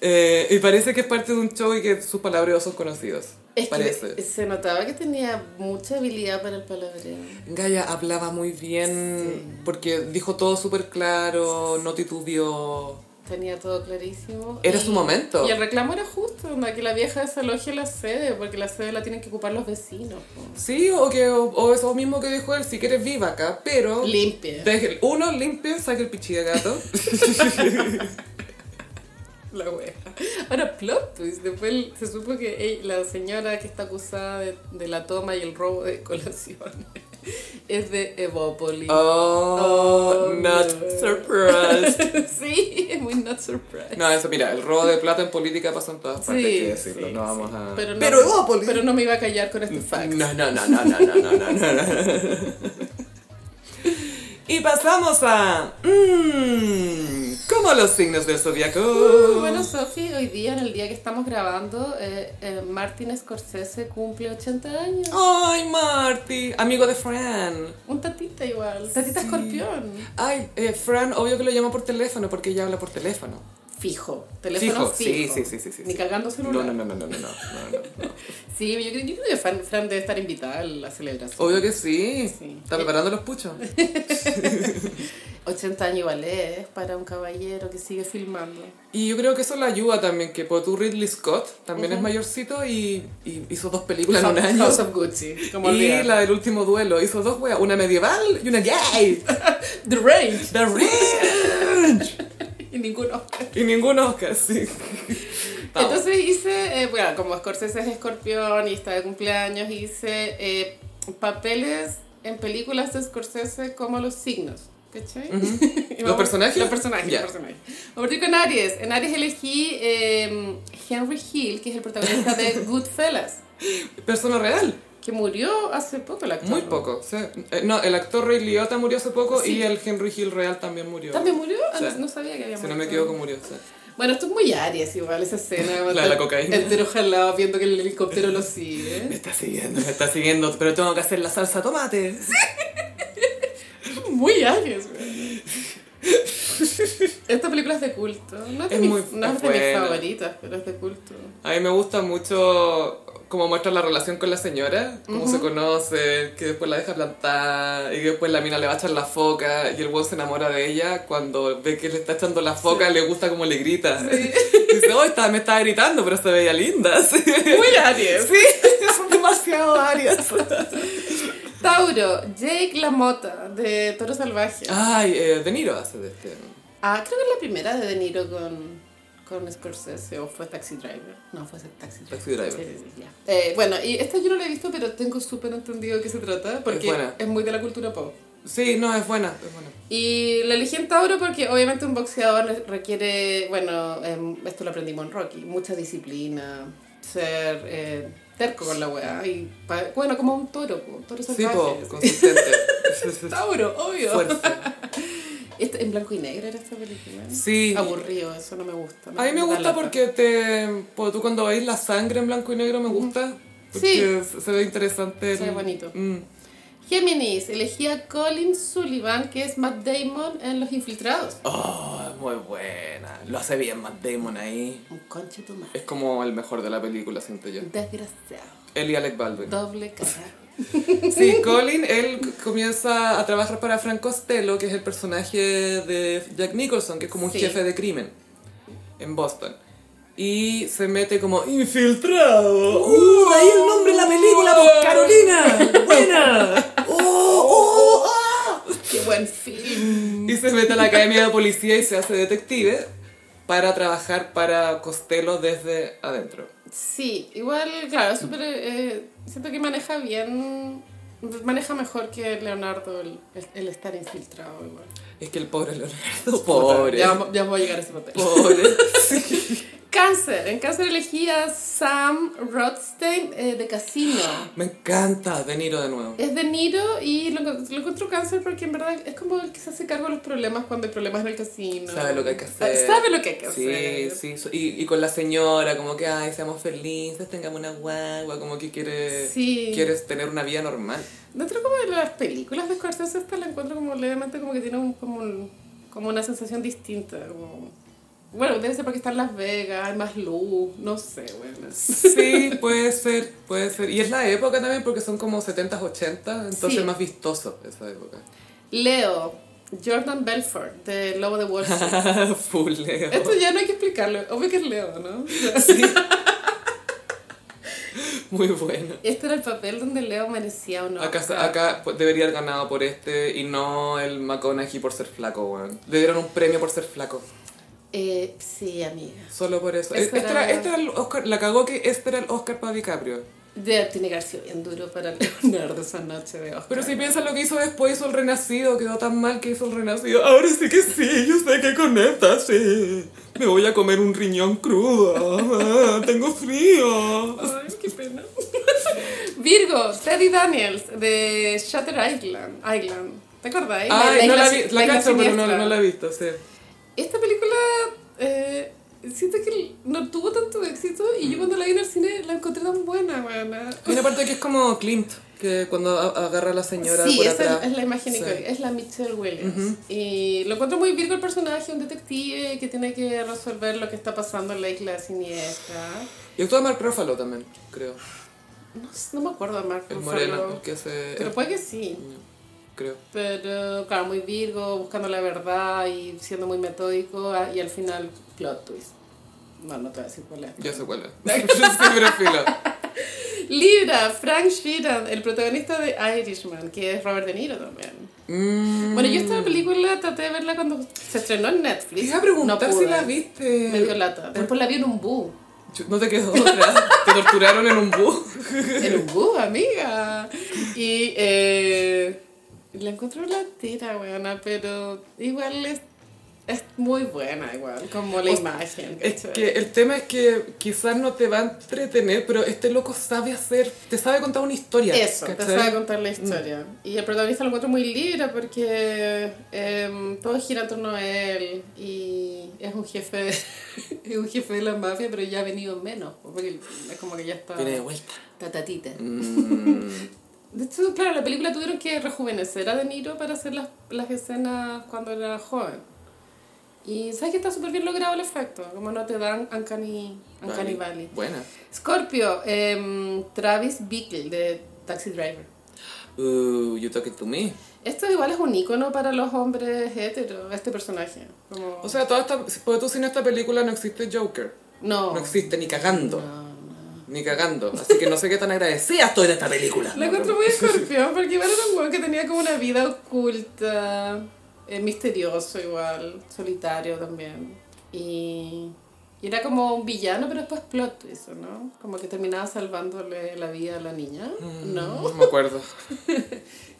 Eh, y parece que es parte de un show y que sus palabreos son conocidos. Es parece. que se notaba que tenía mucha habilidad para el palabreo. Gaia hablaba muy bien porque dijo todo súper claro, no titubeó. Tenía todo clarísimo. Era Y- su momento. Y el reclamo era justo, onda, que la vieja desaloje la sede, porque la sede la tienen que ocupar los vecinos. Sí, o que o, o eso mismo que dijo él, si quieres viva acá, pero... Limpia. Deje, uno, limpie, saque el pichi de gato. la wea. Ahora, plot twist. Después se supo que hey, la señora que está acusada de, la toma y el robo de colaciones es de Evópolis. Oh, oh not no. surprised. sí, muy not surprised. No, eso, mira, el robo de plata en política pasa en todas partes, hay que decirlo. No vamos a. Pero, no, pero Evópolis. Pero no me iba a callar con este fact. No, no, no, no, no, no, no, no. no. Y pasamos a... Mmm, como los signos del zodiaco. Uh, bueno, Sofi, hoy día, en el día que estamos grabando, eh, eh, Martin Scorsese cumple 80 años. Ay, Marty, amigo de Fran. Un tatita igual, tatita Sí. escorpión. Ay, eh, Fran, obvio que lo llama por teléfono porque ella habla por teléfono. Fijo, teléfono Fijo, fijo. sí, sí, sí, sí, Ni cagando celular. no, no, no, no, no, no, no, no. Sí, yo creo, yo creo que Fran, Fran debe estar invitada a la celebración. Obvio que sí. Sí. Está preparando los puchos. 80 años igual es para un caballero que sigue filmando. Y yo creo que eso le ayuda también, que por tu Ridley Scott también es mayorcito y, y hizo dos películas en un año. House of Gucci, como Y olvidar. la del último duelo, hizo dos weas, una medieval y una gay. The Range. The Range. Y ninguno. Y ningún Oscar, sí. Entonces hice, eh, bueno, como Scorsese es escorpión y está de cumpleaños, hice eh, papeles en películas de Scorsese como los signos. ¿Cachai? ¿Los personajes? Los personajes, Ya. los personajes. Con Aries. En Aries elegí eh, Henry Hill, que es el protagonista de Goodfellas, Persona real. Que murió hace poco el actor. Muy poco. sí. Eh, no, el actor Ray Liotta murió hace poco Sí. y el Henry Hill real también murió. ¿También murió? Ah, Sí. no, no sabía que había Si muerto. no me equivoco, murió. sí. Bueno, esto es muy Aries igual, esa escena. La de la cocaína. Entero jalado viendo que el helicóptero lo sigue. Me está siguiendo, me está siguiendo, pero tengo que hacer la salsa tomate. Muy Aries, güey. Esta película es de culto. No es de, Es mis- muy- no es de mis favoritas, pero es de culto. A mí me gusta mucho cómo muestra la relación con la señora, cómo se conoce, que después la deja plantada y que después la mina le va a echar la foca y el weón se enamora de ella cuando ve que le está echando la foca, le gusta como le grita. Dice, oh, está, me estaba gritando, pero se veía linda. Sí, Muy Aries. sí son demasiado arias. Tauro, Jake LaMotta, de Toro Salvaje. Ay, eh, De Niro hace de este. Ah, creo que es la primera de De Niro con, con Scorsese, o fue Taxi Driver. No, fue Taxi Driver. Taxi Driver. Sí, sí, sí, ya. Eh, bueno, y esta yo no la he visto, pero tengo súper entendido de qué se trata, porque buena. es muy de la cultura pop. Sí, no, es buena, es buena. Y la elegí en Tauro porque obviamente un boxeador requiere, bueno, em, esto lo aprendimos en Rocky, mucha disciplina, ser eh, terco con la weá. Y pa- bueno, como un toro, un toro Sí, salvaje. po, sí. consistente. Tauro, obvio. Fuerza. Este- en blanco y negro era esta película. Sí. Aburrido, eso no me gusta. A mí me gusta porque te. Porque tú cuando veis la sangre en blanco y negro me gusta. Porque se ve interesante. Se ve bonito. Mm. Géminis, elegí a Colin Sullivan, que es Matt Damon en Los Infiltrados. Oh, es muy buena. Lo hace bien Matt Damon ahí. Un conche tu madre. Es como el mejor de la película, siento yo. Desgraciado. Él y Alec Baldwin. Doble cara. Sí, Colin, él comienza a trabajar para Frank Costello, que es el personaje de Jack Nicholson, que es como un Sí. jefe de crimen en Boston. Y se mete como infiltrado. ¡Uh! Ahí el nombre de la película, pues Carolina. Buena. ¡Oh, oh, ah! Qué buen film. Y se mete a la academia de policía y se hace detective para trabajar para Costello desde adentro. Sí, igual, claro, súper. eh, siento que maneja bien. Maneja mejor que Leonardo el, el- estar infiltrado. Igual. Es que el pobre Leonardo, pobre. Ya, ya voy a llegar a ese papel. Pobre. Sí. Cáncer. En cáncer elegí a Sam Rothstein eh, de Casino. Me encanta De Niro de nuevo. Es de Niro y lo, lo encuentro cáncer porque en verdad es como el que se hace cargo de los problemas cuando hay problemas en el casino. Sabe lo que hay que hacer. Sabe lo que hay que Sí, hacer. sí. so- Y, y con la señora, como que, ay, seamos felices, tengamos una guagua, como que quiere, Sí. quieres tener una vida normal. Dentro como de las películas de Scorsese esta la encuentro como levemente como que tiene un, como, como una sensación distinta. como- Bueno, debe ser porque está en Las Vegas, hay más luz, no sé, bueno. Sí, puede ser, puede ser. Y es la época también porque son como 70s, 80s, entonces Sí. es más vistoso esa época. Leo, Jordan Belfort, de Lobo de Wall Street. Full Leo. Esto ya no hay que explicarlo, obvio que es Leo, ¿no? Sí. Muy bueno. Este era el papel donde Leo merecía Acá, Oscar. acá pues, debería haber ganado por este y no el McConaughey por ser flaco, weón. Le dieron un premio por ser flaco. Eh, sí, amiga. Solo por eso. Este era, era- era el Oscar, la cagó que este era el Oscar para DiCaprio. De, tiene que haber sido bien duro para Leonardo esa noche de Oscar. Pero si piensas lo que hizo después, hizo el Renacido, quedó tan mal que hizo el Renacido. Ahora sí que sí, yo sé que conecta, sí. Me voy a comer un riñón crudo. Ah, tengo frío. Ay, qué pena. Virgo, Teddy Daniels, de Shutter Island. Island. ¿Te acordás? Ay, no la vi, la isla cacho, pero no, no la he visto, sí. Esta película, eh, siento que no tuvo tanto éxito y yo cuando la vi en el cine la encontré tan buena, buena. Hay una parte que es como Clint, que cuando agarra a la señora Sí, por esa atrás. es, la imagen Sí. es la Michelle Williams. Y lo encuentro muy Virgo el personaje, un detective que tiene que resolver lo que está pasando en la isla siniestra. Y actúa Mark Ruffalo también, creo. No, no me acuerdo de Mark El Ruffalo, moreno, el que hace... Pero puede que sí. Creo. Pero, claro, muy Virgo, buscando la verdad y siendo muy metódico. ah, Y al final, plot twist. No, no te voy a decir cuál es. Ya sé cuál es. Libra, Frank Sheeran, el protagonista de Irishman, que es Robert De Niro también. Mm. Bueno, yo esta película traté de verla cuando se estrenó en Netflix. Te iba a preguntar No si la viste. Me dio lata. Después la vi en un bus. No te quedó otra. Te torturaron en un bus. En un bus, amiga. Y eh, la encontré la tira, weona, pero igual es Es muy buena igual, como la imagen. Es ¿cachai? que el tema es que quizás no te va a entretener, pero este loco sabe hacer, te sabe contar una historia. Eso, te sabe contar la historia. Y el protagonista lo encuentro muy libre porque em, todo gira en torno a él y es un jefe, es un jefe de la mafia, pero ya ha venido menos, porque es como que ya está Viene de vuelta. tatatita. Mm, De hecho, claro, la película tuvieron que rejuvenecer a De Niro para hacer las, las escenas cuando era joven. Y sabes que está súper bien logrado el efecto, como no te dan Uncanny, Uncanny Valley. Buena. Scorpio, em, Travis Bickle de Taxi Driver. Uh, you talking to me. Esto igual es un icono para los hombres heteros, este personaje. Como... O sea, toda esta, porque tú sin esta película no existe Joker. no. No existe ni cagando. No. Ni cagando. Así que no sé qué tan agradecida estoy de esta película. La encuentro muy escorpión porque igual era un weón que tenía como una vida oculta, eh, misterioso igual, solitario también. Y, y era como un villano, pero después plot twist, ¿no? Como que terminaba salvándole la vida a la niña, ¿no? No me acuerdo.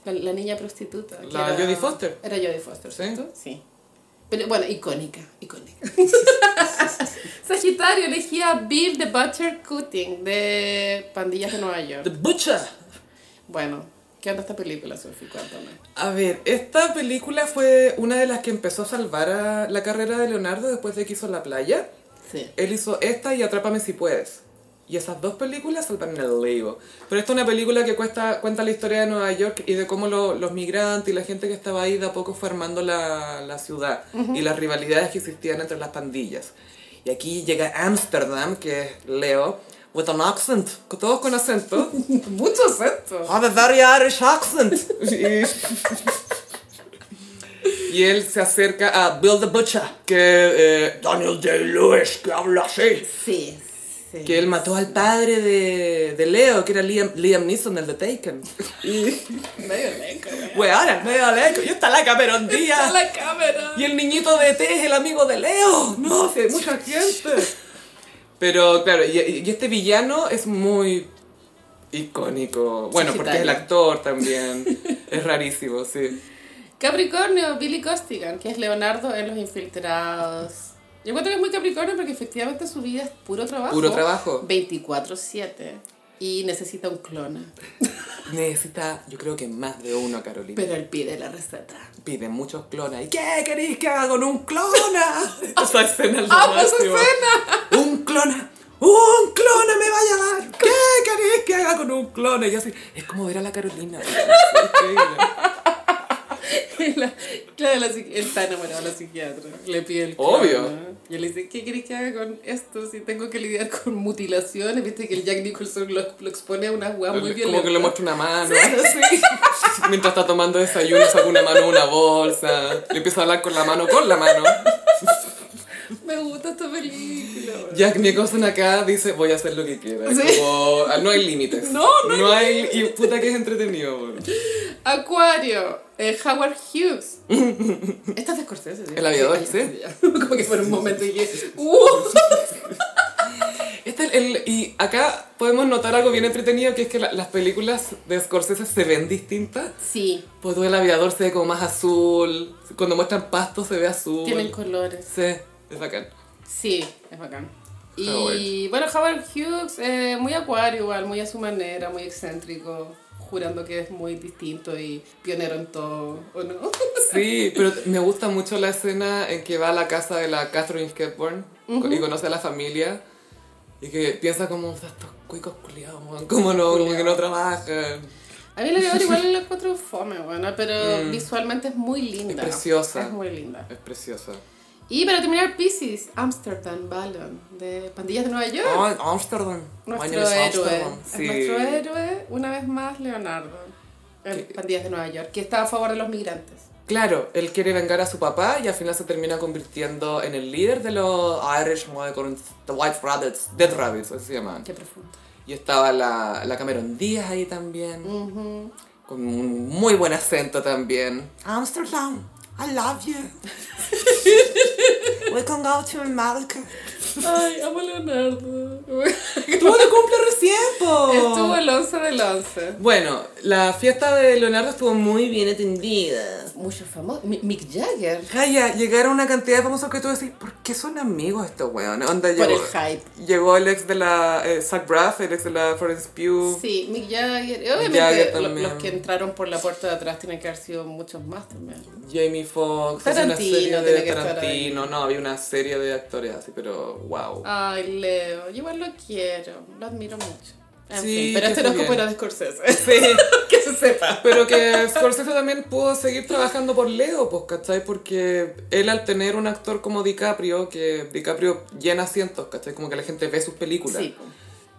La, la niña prostituta. La Jodie Foster. Era Jodie Foster, Sí. ¿cierto? Sí. Pero bueno, icónica, icónica. Sagitario elegía Bill the Butcher Cutting de Pandillas de Nueva York. The Butcher. Bueno, ¿qué onda esta película, Sophie? Cuéntame. A ver, esta película fue una de las que empezó a salvar a la carrera de Leonardo después de que hizo La Playa. Sí. Él hizo esta y Atrápame si puedes. Y esas dos películas salvan el Lego. Pero esta es una película que cuesta, cuenta la historia de Nueva York y de cómo lo- los migrantes y la gente que estaba ahí de a poco fue armando la, la ciudad y las rivalidades que existían entre las pandillas. Y aquí llega Amsterdam, que es Leo, with an accent, todos con acento. Mucho acento. Have a very Irish accent. Y, y él se acerca a Bill the Butcher, que eh, Daniel Day-Lewis, que habla así. Sí, sí. Que él mató al padre de, de Leo, que era Liam, Liam Neeson, el de Taken. Y, Medio leco, güey. el medio leco, y está la Cameron Está Díaz. la cámara. Y el niñito de T es el amigo de Leo. No, si hay mucha gente. Pero, claro, y, y este villano es muy icónico. Bueno, porque es el actor también. es rarísimo, sí. Capricornio, Billy Costigan, que es Leonardo en Los Infiltrados. Yo encuentro que es muy Capricornio porque efectivamente su vida es puro trabajo. Puro trabajo. 24-7. Y necesita un clona. Necesita, yo creo que más de uno, Carolina. Pero él pide la receta. Piden muchos clonas. ¿Y qué queréis que haga con un clona? Esa escena es lo ¡Ah, pues escena! ¡Un clona! ¡Un clona me vaya a dar! ¿Qué queréis que haga con un clona? Y así, es como ver a la Carolina. Es increíble. La- claro, la él está enamorado de la psiquiatra. Le pide el Obvio. clona. Y él le dice, ¿qué quieres que haga con esto si tengo que lidiar con mutilaciones? Viste que el Jack Nicholson lo, lo expone a unas weas muy violentas. Como que le muestra una mano. Mientras está tomando desayuno, saca una mano una bolsa. Le empieza a hablar con la mano, con la mano. Me gusta esta película. Jack Nicholson acá dice, voy a hacer lo que quiera. Sí. Como, ah, no hay límites. No, no hay hay... Y puta que es entretenido. Acuario, eh, Howard Hughes. Esta es de Scorsese, ¿sí? El aviador, sí. ya. Como que por un momento dije, ¡uh! Este es el, y acá podemos notar algo bien entretenido, que es que la- las películas de Scorsese se ven distintas. Sí, Pues todo el aviador se ve como más azul, cuando muestran pasto se ve azul. tienen colores. Sí, es bacán. Sí, es bacán. Y Howard. bueno, Howard Hughes, eh, muy acuario igual, muy a su manera, muy excéntrico, jurando que es muy distinto y pionero en todo, ¿o no? Sí, pero me gusta mucho la escena en que va a la casa de la Catherine Hepburn y conoce a la familia y que piensa como estos cuicos culiados, como no, como que no trabajan. A mí la aviador igual la encuentro fome, bueno, pero visualmente es muy linda. Mm. Es preciosa. Es muy linda. Es preciosa. Y para terminar, Pisces, Amsterdam Ballon, de Pandillas de Nueva York. Oh, Amsterdam. Nuestro héroe. Amsterdam. Es Sí. nuestro héroe, una vez más, Leonardo. Pandillas de Nueva York, que está a favor de los migrantes. Claro, él quiere vengar a su papá y al final se termina convirtiendo en el líder de los Irish, The White Rabbits, Dead Rabbits, así se llaman. Qué profundo. Y estaba la, la Cameron Díaz ahí también, con un muy buen acento también. Amsterdam, I love you. We can go to America. Ay, amo a Leonardo. ¡Tú de cumple recién, po! Estuvo el 11 del 11. Bueno, la fiesta de Leonardo estuvo muy bien atendida. muchos famosos. Mi- Mick Jagger. Jaya, llegaron una cantidad de famosos que tú decís, ¿por qué son amigos estos weones? Onda, Por llegó, el hype. llegó el ex de la eh, Zach Braff, el ex de la Florence Pugh. Sí, Mick Jagger. Obviamente Jagger lo- también. los que entraron por la puerta de atrás tienen que haber sido muchos más también. Jamie Foxx, Tarantino serie de tiene que estar Tarantino, ahí. no, había una serie de actores así, pero wow. Ay, Leo, yo igual lo quiero, lo admiro mucho. En Sí, fin, pero este horóscopo era de Scorsese. Sí. que se sepa. Pero que Scorsese también pudo seguir trabajando por Leo, pues, ¿cachai? Porque él al tener un actor como DiCaprio, que DiCaprio llena asientos, ¿cachai? Como que la gente ve sus películas. Sí.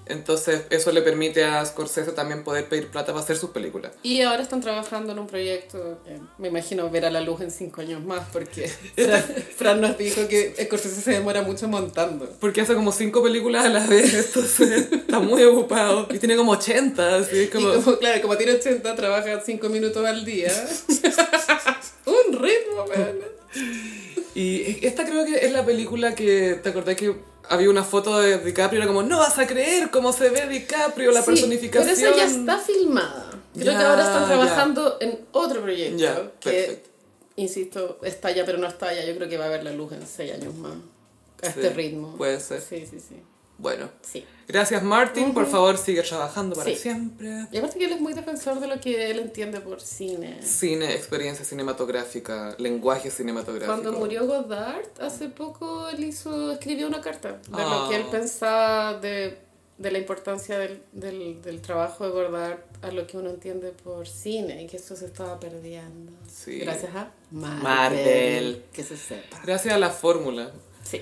Entonces eso le permite a Scorsese también poder pedir plata para hacer sus películas. Y ahora están trabajando en un proyecto que me imagino ver a la luz en cinco años más, porque Fran, Fran nos dijo que Scorsese se demora mucho montando. Porque hace como cinco películas a la vez, entonces está muy ocupado. Y tiene como 80, así es como... Como, claro, como tiene 80, trabaja 5 minutos al día. un ritmo, weón. Y esta creo que es la película que, ¿te acordás que había una foto de DiCaprio? Era como, no vas a creer cómo se ve DiCaprio, la Sí, personificación. Pero esa ya está filmada. Creo Ya, que ahora están ya. trabajando en otro proyecto Ya, que, perfecto. insisto, estalla pero no estalla. Yo creo que va a ver la luz en 6 años más. A este ritmo. puede ser. Sí, sí, sí. Bueno, Sí. gracias Martin, por favor sigue trabajando para Sí. siempre. Y aparte que él es muy defensor de lo que él entiende por cine. Cine, experiencia cinematográfica, lenguaje cinematográfico. Cuando murió Godard, hace poco él hizo, escribió una carta de Ah. lo que él pensaba de, de la importancia del, del, del trabajo de Godard a lo que uno entiende por cine y que eso se estaba perdiendo. Sí. Gracias a Marvel. Marvel. Que se sepa. Gracias a la fórmula. Sí.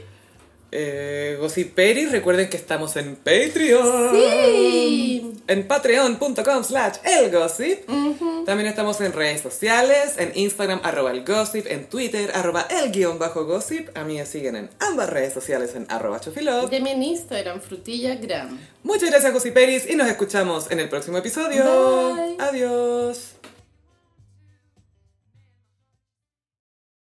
Eh, Gossiperi, recuerden que estamos en Patreon. Sí. En patreon.com slash elgossip. También estamos en redes sociales, en Instagram arroba el gossip, en Twitter arroba el guion bajo gossip. A mí me siguen en ambas redes sociales en arroba chofilov. Deme en Instagram, frutillagram. Muchas gracias Gossiperis y nos escuchamos en el próximo episodio. Bye. Adiós.